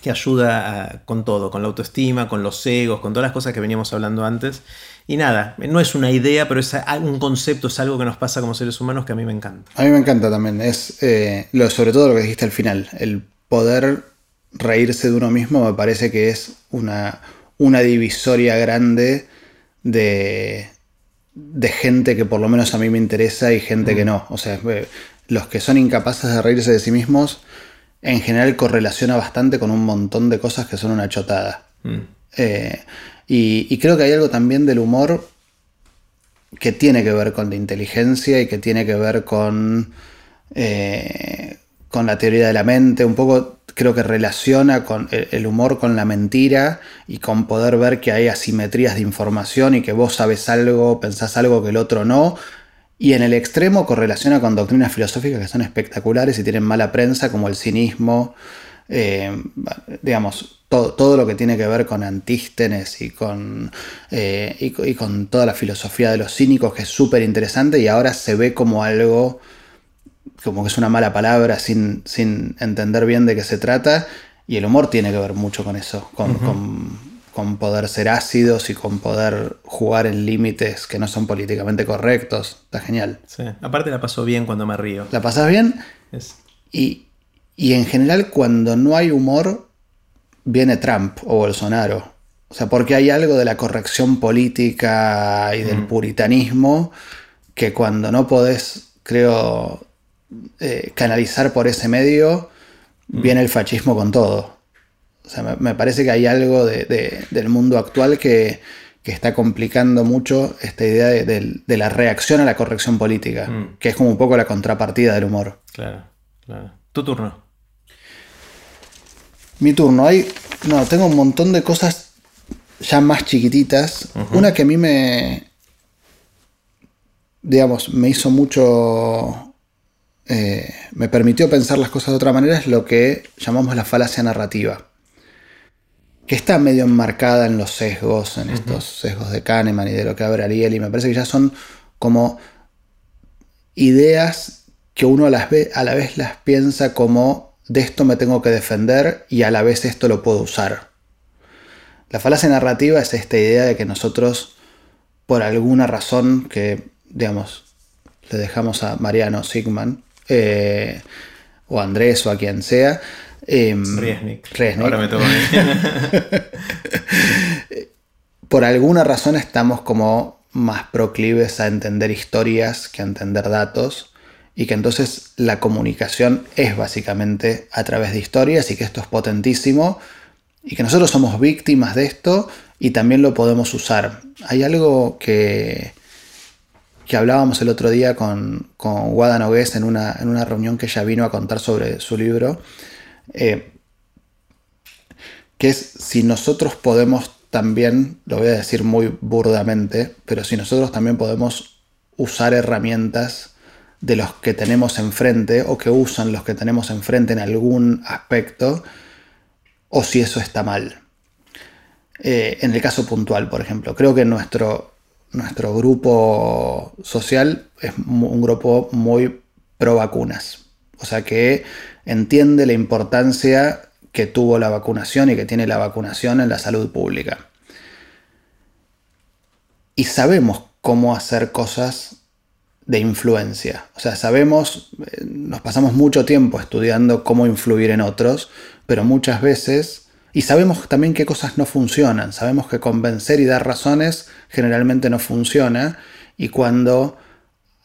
que ayuda con todo, con la autoestima, con los egos, con todas las cosas que veníamos hablando antes. Y nada, no es una idea, pero es un concepto, es algo que nos pasa como seres humanos que a mí me encanta. A mí me encanta también. Es eh, lo, sobre todo lo que dijiste al final. El poder reírse de uno mismo me parece que es una, una divisoria grande de, de gente que por lo menos a mí me interesa y gente que mm. no. O sea, eh, los que son incapaces de reírse de sí mismos, en general correlaciona bastante con un montón de cosas que son una chotada. Mm. Eh, y, creo que hay algo también del humor que tiene que ver con la inteligencia y que tiene que ver con, eh, con la teoría de la mente. Un poco creo que relaciona con el humor con la mentira y con poder ver que hay asimetrías de información y que vos sabes algo, pensás algo que el otro no. Y en el extremo correlaciona con doctrinas filosóficas que son espectaculares y tienen mala prensa, como el cinismo, eh, digamos, todo, lo que tiene que ver con Antístenes y con, eh, y, con toda la filosofía de los cínicos, que es súper interesante y ahora se ve como algo, como que es una mala palabra sin, sin, entender bien de qué se trata. Y el humor tiene que ver mucho con eso, con, con, poder ser ácidos y con poder jugar en límites que no son políticamente correctos. Está genial. Sí, aparte la paso bien cuando me río. ¿La pasas bien? Y, y en general cuando no hay humor viene Trump o Bolsonaro. O sea, porque hay algo de la corrección política y del mm. puritanismo que cuando no podés, creo, eh, canalizar por ese medio, mm. viene el fascismo con todo. O sea, me, parece que hay algo del mundo actual que, está complicando mucho esta idea de, la reacción a la corrección política, mm. que es como un poco la contrapartida del humor. Claro, claro. Tu turno. Mi turno. Hay, no, tengo un montón de cosas ya más chiquititas. Una que a mí me, digamos, me hizo mucho, eh, me permitió pensar las cosas de otra manera es lo que llamamos la falacia narrativa. Que está medio enmarcada en los sesgos, en estos sesgos de Kahneman y de lo que abre Ariel, y me parece que ya son como ideas que uno a, las a la vez las piensa como de esto me tengo que defender y a la vez esto lo puedo usar. La falacia narrativa es esta idea de que nosotros, por alguna razón que, digamos, le dejamos a Mariano Sigman, eh, o a Andrés o a quien sea. Eh, Ahora me toca por alguna razón estamos como más proclives a entender historias que a entender datos y que entonces la comunicación es básicamente a través de historias y que esto es potentísimo y que nosotros somos víctimas de esto y también lo podemos usar. Hay algo que, que hablábamos el otro día con, con Nogués en una, en una reunión que ella vino a contar sobre su libro, eh, que es si nosotros podemos también, lo voy a decir muy burdamente, pero si nosotros también podemos usar herramientas de los que tenemos enfrente o que usan los que tenemos enfrente en algún aspecto, o si eso está mal. Eh, en el caso puntual, por ejemplo, creo que nuestro, nuestro grupo social es un grupo muy pro vacunas. O sea que entiende la importancia que tuvo la vacunación y que tiene la vacunación en la salud pública. Y sabemos cómo hacer cosas de influencia. O sea, sabemos, eh, nos pasamos mucho tiempo estudiando cómo influir en otros, pero muchas veces, y sabemos también qué cosas no funcionan, sabemos que convencer y dar razones generalmente no funciona, y cuando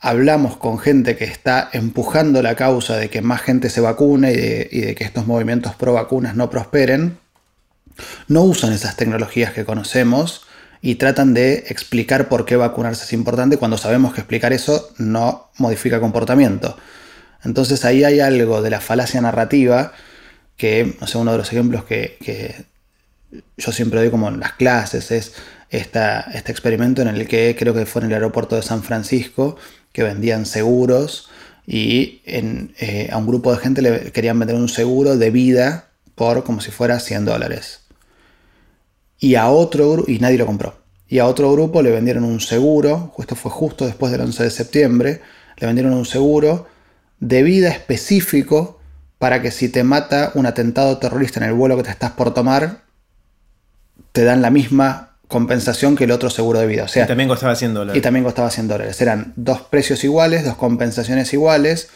hablamos con gente que está empujando la causa de que más gente se vacune y de, que estos movimientos pro vacunas no prosperen, no usan esas tecnologías que conocemos y tratan de explicar por qué vacunarse es importante cuando sabemos que explicar eso no modifica comportamiento. Entonces ahí hay algo de la falacia narrativa que, no sé, uno de los ejemplos que, yo siempre doy como en las clases es este experimento en el que creo que fue en el aeropuerto de San Francisco, que vendían seguros y eh, a un grupo de gente le querían vender un seguro de vida por como si fuera 100 dólares. Y a otro y nadie lo compró. Y a otro grupo le vendieron un seguro, esto fue justo después del 11 de septiembre, le vendieron un seguro de vida específico para que si te mata un atentado terrorista en el vuelo que te estás por tomar, te dan la misma compensación que el otro seguro de vida. O sea, y también costaba 100 dólares. Y también costaba 100 dólares. Eran dos precios iguales, dos compensaciones iguales.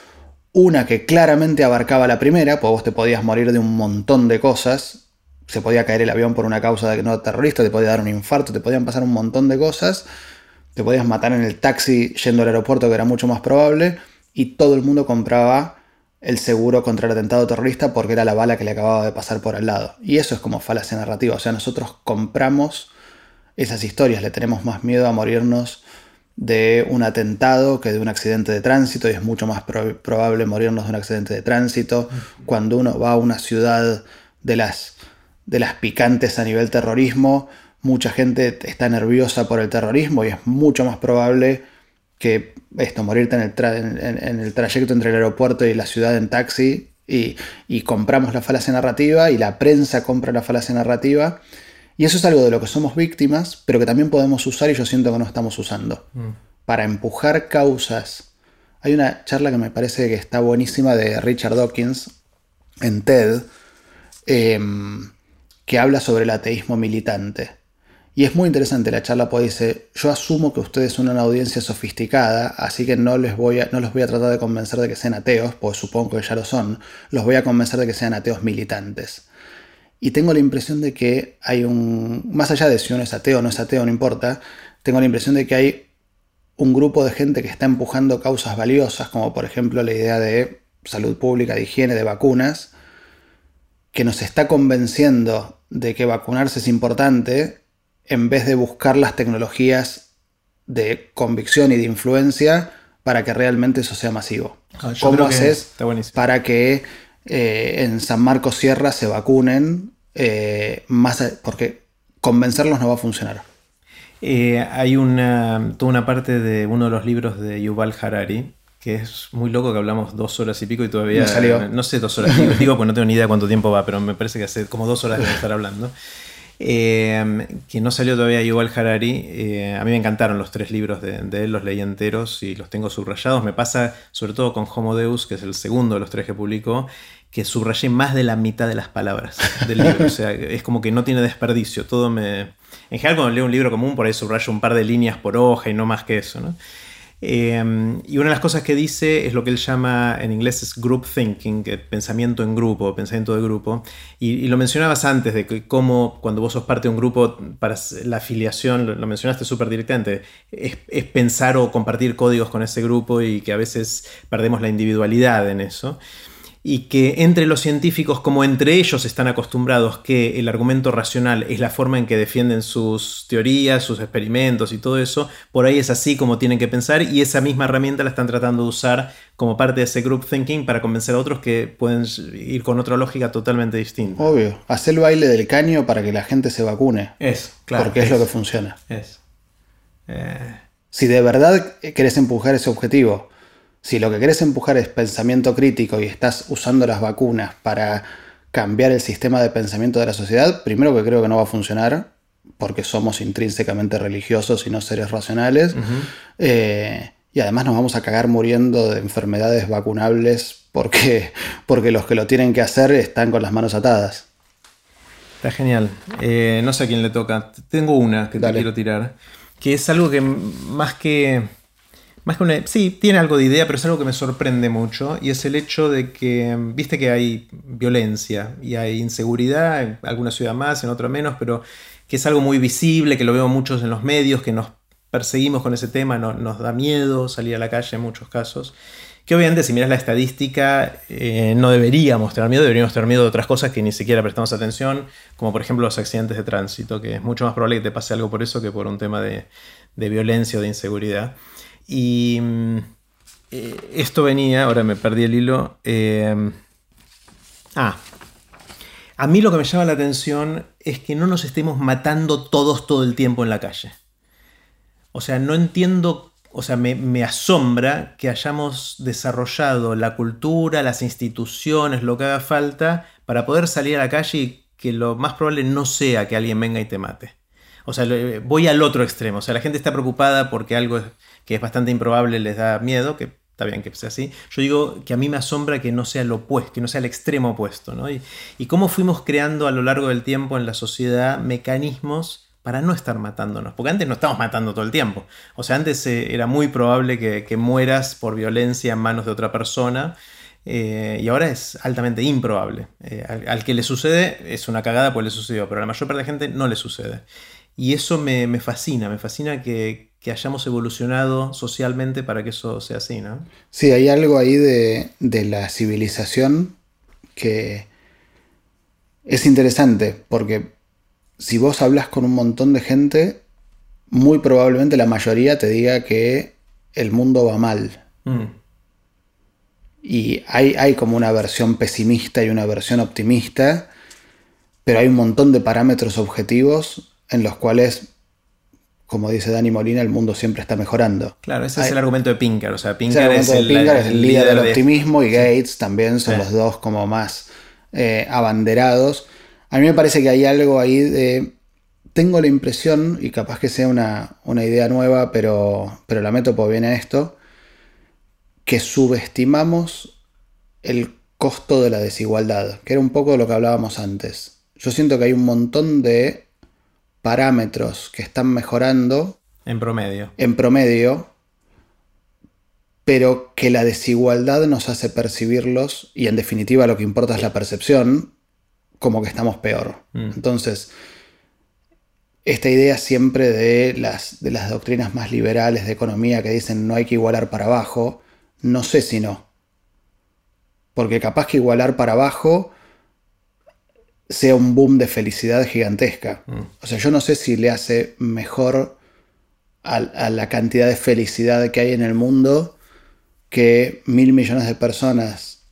Una que claramente abarcaba la primera, pues vos te podías morir de un montón de cosas. Se podía caer el avión por una causa de no terrorista, te podía dar un infarto, te podían pasar un montón de cosas. Te podías matar en el taxi yendo al aeropuerto, que era mucho más probable. Y todo el mundo compraba el seguro contra el atentado terrorista porque era la bala que le acababa de pasar por al lado. Y eso es como falacia narrativa. O sea, nosotros compramos esas historias, le tenemos más miedo a morirnos de un atentado que de un accidente de tránsito y es mucho más probable morirnos de un accidente de tránsito cuando uno va a una ciudad de las, de las picantes a nivel terrorismo. Mucha gente está nerviosa por el terrorismo y es mucho más probable que esto, morirte en el, en, el trayecto entre el aeropuerto y la ciudad en taxi y, y, compramos la falacia narrativa y la prensa compra la falacia narrativa. Y eso es algo de lo que somos víctimas, pero que también podemos usar y yo siento que no estamos usando. Mm. Para empujar causas. Hay una charla que me parece que está buenísima de Richard Dawkins en TED, em, que habla sobre el ateísmo militante. Y es muy interesante la charla, porque dice, yo asumo que ustedes son una audiencia sofisticada, así que no, les voy a, no los voy a tratar de convencer de que sean ateos, pues supongo que ya lo son, los voy a convencer de que sean ateos militantes. Y tengo la impresión de que hay un, más allá de si uno es ateo o no es ateo, no importa, tengo la impresión de que hay un grupo de gente que está empujando causas valiosas, como por ejemplo la idea de salud pública, de higiene, de vacunas, que nos está convenciendo de que vacunarse es importante en vez de buscar las tecnologías de convicción y de influencia para que realmente eso sea masivo. Ah, ¿Cómo haces para que eh, en San Marcos Sierra se vacunen? Eh, más, porque convencerlos no va a funcionar. Eh, hay una, toda una parte de uno de los libros de Yuval Harari, que es muy loco que hablamos dos horas y pico y todavía... salió. No sé, dos horas y pico, digo, pues no tengo ni idea cuánto tiempo va, pero me parece que hace como dos horas de estar hablando eh, que no salió todavía Yuval Harari. Eh, a mí me encantaron los tres libros de, él, los leí enteros y los tengo subrayados. Me pasa sobre todo con Homo Deus, que es el segundo de los tres que publicó, que subrayé más de la mitad de las palabras del libro. O sea, es como que no tiene desperdicio. Todo me. En general, cuando leo un libro común, por ahí subrayo un par de líneas por hoja y no más que eso, ¿no? Em, y una de las cosas que dice es lo que él llama en inglés es group thinking, pensamiento en grupo, pensamiento de grupo. Y, lo mencionabas antes de que cómo cuando vos sos parte de un grupo, para la afiliación, lo, mencionaste súper directamente, es, es, pensar o compartir códigos con ese grupo y que a veces perdemos la individualidad en eso y que entre los científicos, como entre ellos están acostumbrados que el argumento racional es la forma en que defienden sus teorías, sus experimentos y todo eso, por ahí es así como tienen que pensar y esa misma herramienta la están tratando de usar como parte de ese group thinking para convencer a otros que pueden ir con otra lógica totalmente distinta. Obvio, hacer el baile del caño para que la gente se vacune. Es, claro. Porque es, lo que funciona. Es. Eh. Si de verdad querés empujar ese objetivo, si lo que querés empujar es pensamiento crítico y estás usando las vacunas para cambiar el sistema de pensamiento de la sociedad, primero que creo que no va a funcionar, porque somos intrínsecamente religiosos y no seres racionales. Eh, y además nos vamos a cagar muriendo de enfermedades vacunables porque, porque los que lo tienen que hacer están con las manos atadas. Está genial. Eh, no sé a quién le toca. Tengo una que te quiero tirar. Que es algo que más que sí, tiene algo de idea, pero es algo que me sorprende mucho y es el hecho de que, viste que hay violencia y hay inseguridad, en alguna ciudad más, en otra menos, pero que es algo muy visible, que lo veo muchos en los medios, que nos perseguimos con ese tema, nos da miedo salir a la calle en muchos casos. Que obviamente si miras la estadística eh, no deberíamos tener miedo, deberíamos tener miedo de otras cosas que ni siquiera prestamos atención, como por ejemplo los accidentes de tránsito, que es mucho más probable que te pase algo por eso que por un tema de violencia o de inseguridad. Y eh, esto venía, ahora me perdí el hilo. Eh, ah, a mí lo que me llama la atención es que no nos estemos matando todos todo el tiempo en la calle. O sea, no entiendo, o sea, me, asombra que hayamos desarrollado la cultura, las instituciones, lo que haga falta para poder salir a la calle y que lo más probable no sea que alguien venga y te mate. O sea, voy al otro extremo. O sea, la gente está preocupada porque algo que es bastante improbable les da miedo, que está bien que sea así. Yo digo que a mí me asombra que no sea lo opuesto, que no sea el extremo opuesto. Y, cómo fuimos creando a lo largo del tiempo en la sociedad mecanismos para no estar matándonos. Porque antes no estábamos matando todo el tiempo. O sea, antes eh, era muy probable que, mueras por violencia en manos de otra persona. Eh, y ahora es altamente improbable. Eh, al, que le sucede es una cagada pues le sucedió, pero a la mayor parte de la gente no le sucede. Y eso me, fascina, me fascina que, hayamos evolucionado socialmente para que eso sea así, ¿no? Sí, hay algo ahí de, la civilización que es interesante, porque si vos hablas con un montón de gente, muy probablemente la mayoría te diga que el mundo va mal. Mm. Y hay, hay, como una versión pesimista y una versión optimista, pero hay un montón de parámetros objetivos en los cuales, como dice Dani Molina, el mundo siempre está mejorando. Claro, ese es el argumento de Pinker. O sea, Pinker, es, el, líder, del optimismo y Gates también son los dos como más eh, abanderados. A mí me parece que hay algo ahí de... Tengo la impresión, y capaz que sea una, idea nueva, pero, pero la meto porque viene a esto, que subestimamos el costo de la desigualdad, que era un poco lo que hablábamos antes. Yo siento que hay un montón de parámetros que están mejorando. En promedio. En promedio. Pero que la desigualdad nos hace percibirlos, y en definitiva lo que importa es la percepción, como que estamos peor. Mm. Entonces, esta idea siempre de las, de las doctrinas más liberales de economía que dicen no hay que igualar para abajo, no sé si no. Porque capaz que igualar para abajo sea un boom de felicidad gigantesca. Mm. O sea, yo no sé si le hace mejor a, la cantidad de felicidad que hay en el mundo que mil millones de personas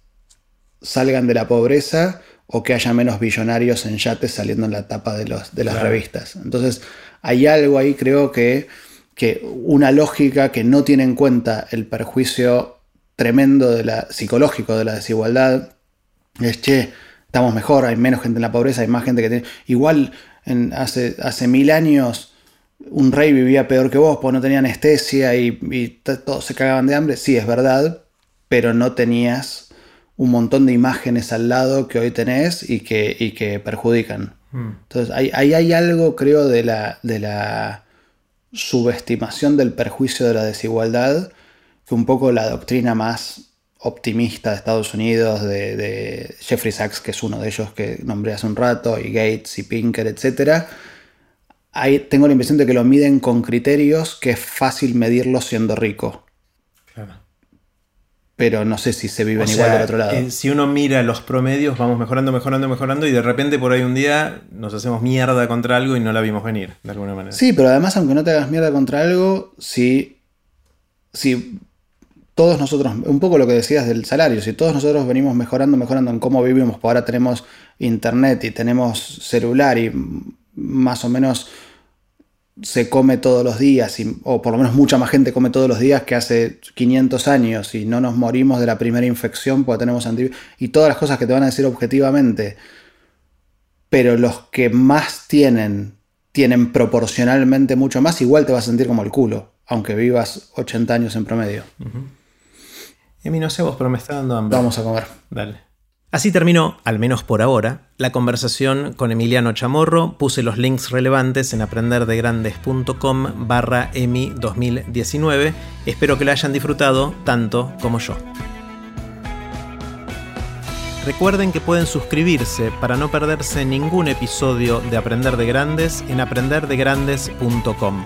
salgan de la pobreza o que haya menos billonarios en yates saliendo en la tapa de, los, de las revistas. Entonces, hay algo ahí, creo que, que una lógica que no tiene en cuenta el perjuicio tremendo de la, psicológico de la desigualdad es, che, estamos mejor, hay menos gente en la pobreza, hay más gente que tiene... Igual en, hace, hace mil años un rey vivía peor que vos, porque no tenía anestesia y, y todos se cagaban de hambre. Sí, es verdad, pero no tenías un montón de imágenes al lado que hoy tenés y que, y que perjudican. Mm. Entonces, ahí hay, algo, creo, de la, de la subestimación del perjuicio de la desigualdad que un poco la doctrina más optimista de Estados Unidos, de, Jeffrey Sachs, que es uno de ellos que nombré hace un rato, y Gates y Pinker, etc. Ahí tengo la impresión de que lo miden con criterios que es fácil medirlo siendo rico. Pero no sé si se viven igual del otro lado. Eh, si uno mira los promedios, vamos mejorando, mejorando, mejorando, y de repente por ahí un día nos hacemos mierda contra algo y no la vimos venir, de alguna manera. Sí, pero además, aunque no te hagas mierda contra algo, si, si todos nosotros, un poco lo que decías del salario, si todos nosotros venimos mejorando, mejorando en cómo vivimos, ahora tenemos internet y tenemos celular y más o menos se come todos los días, o por lo menos mucha más gente come todos los días que hace 500 años y no nos morimos de la primera infección porque tenemos antibióticos y todas las cosas que te van a decir objetivamente, pero los que más tienen, tienen proporcionalmente mucho más, igual te vas a sentir como el culo, aunque vivas 80 años en promedio. Emi, no sé vos, pero me está dando hambre. Vamos a comer. Dale. Así terminó, al menos por ahora, la conversación con Emiliano Chamorro. Puse los links relevantes en aprenderdegrandes.com barra EMI 2019. Espero que la hayan disfrutado tanto como yo. Recuerden que pueden suscribirse para no perderse ningún episodio de Aprender de Grandes en aprenderdegrandes.com.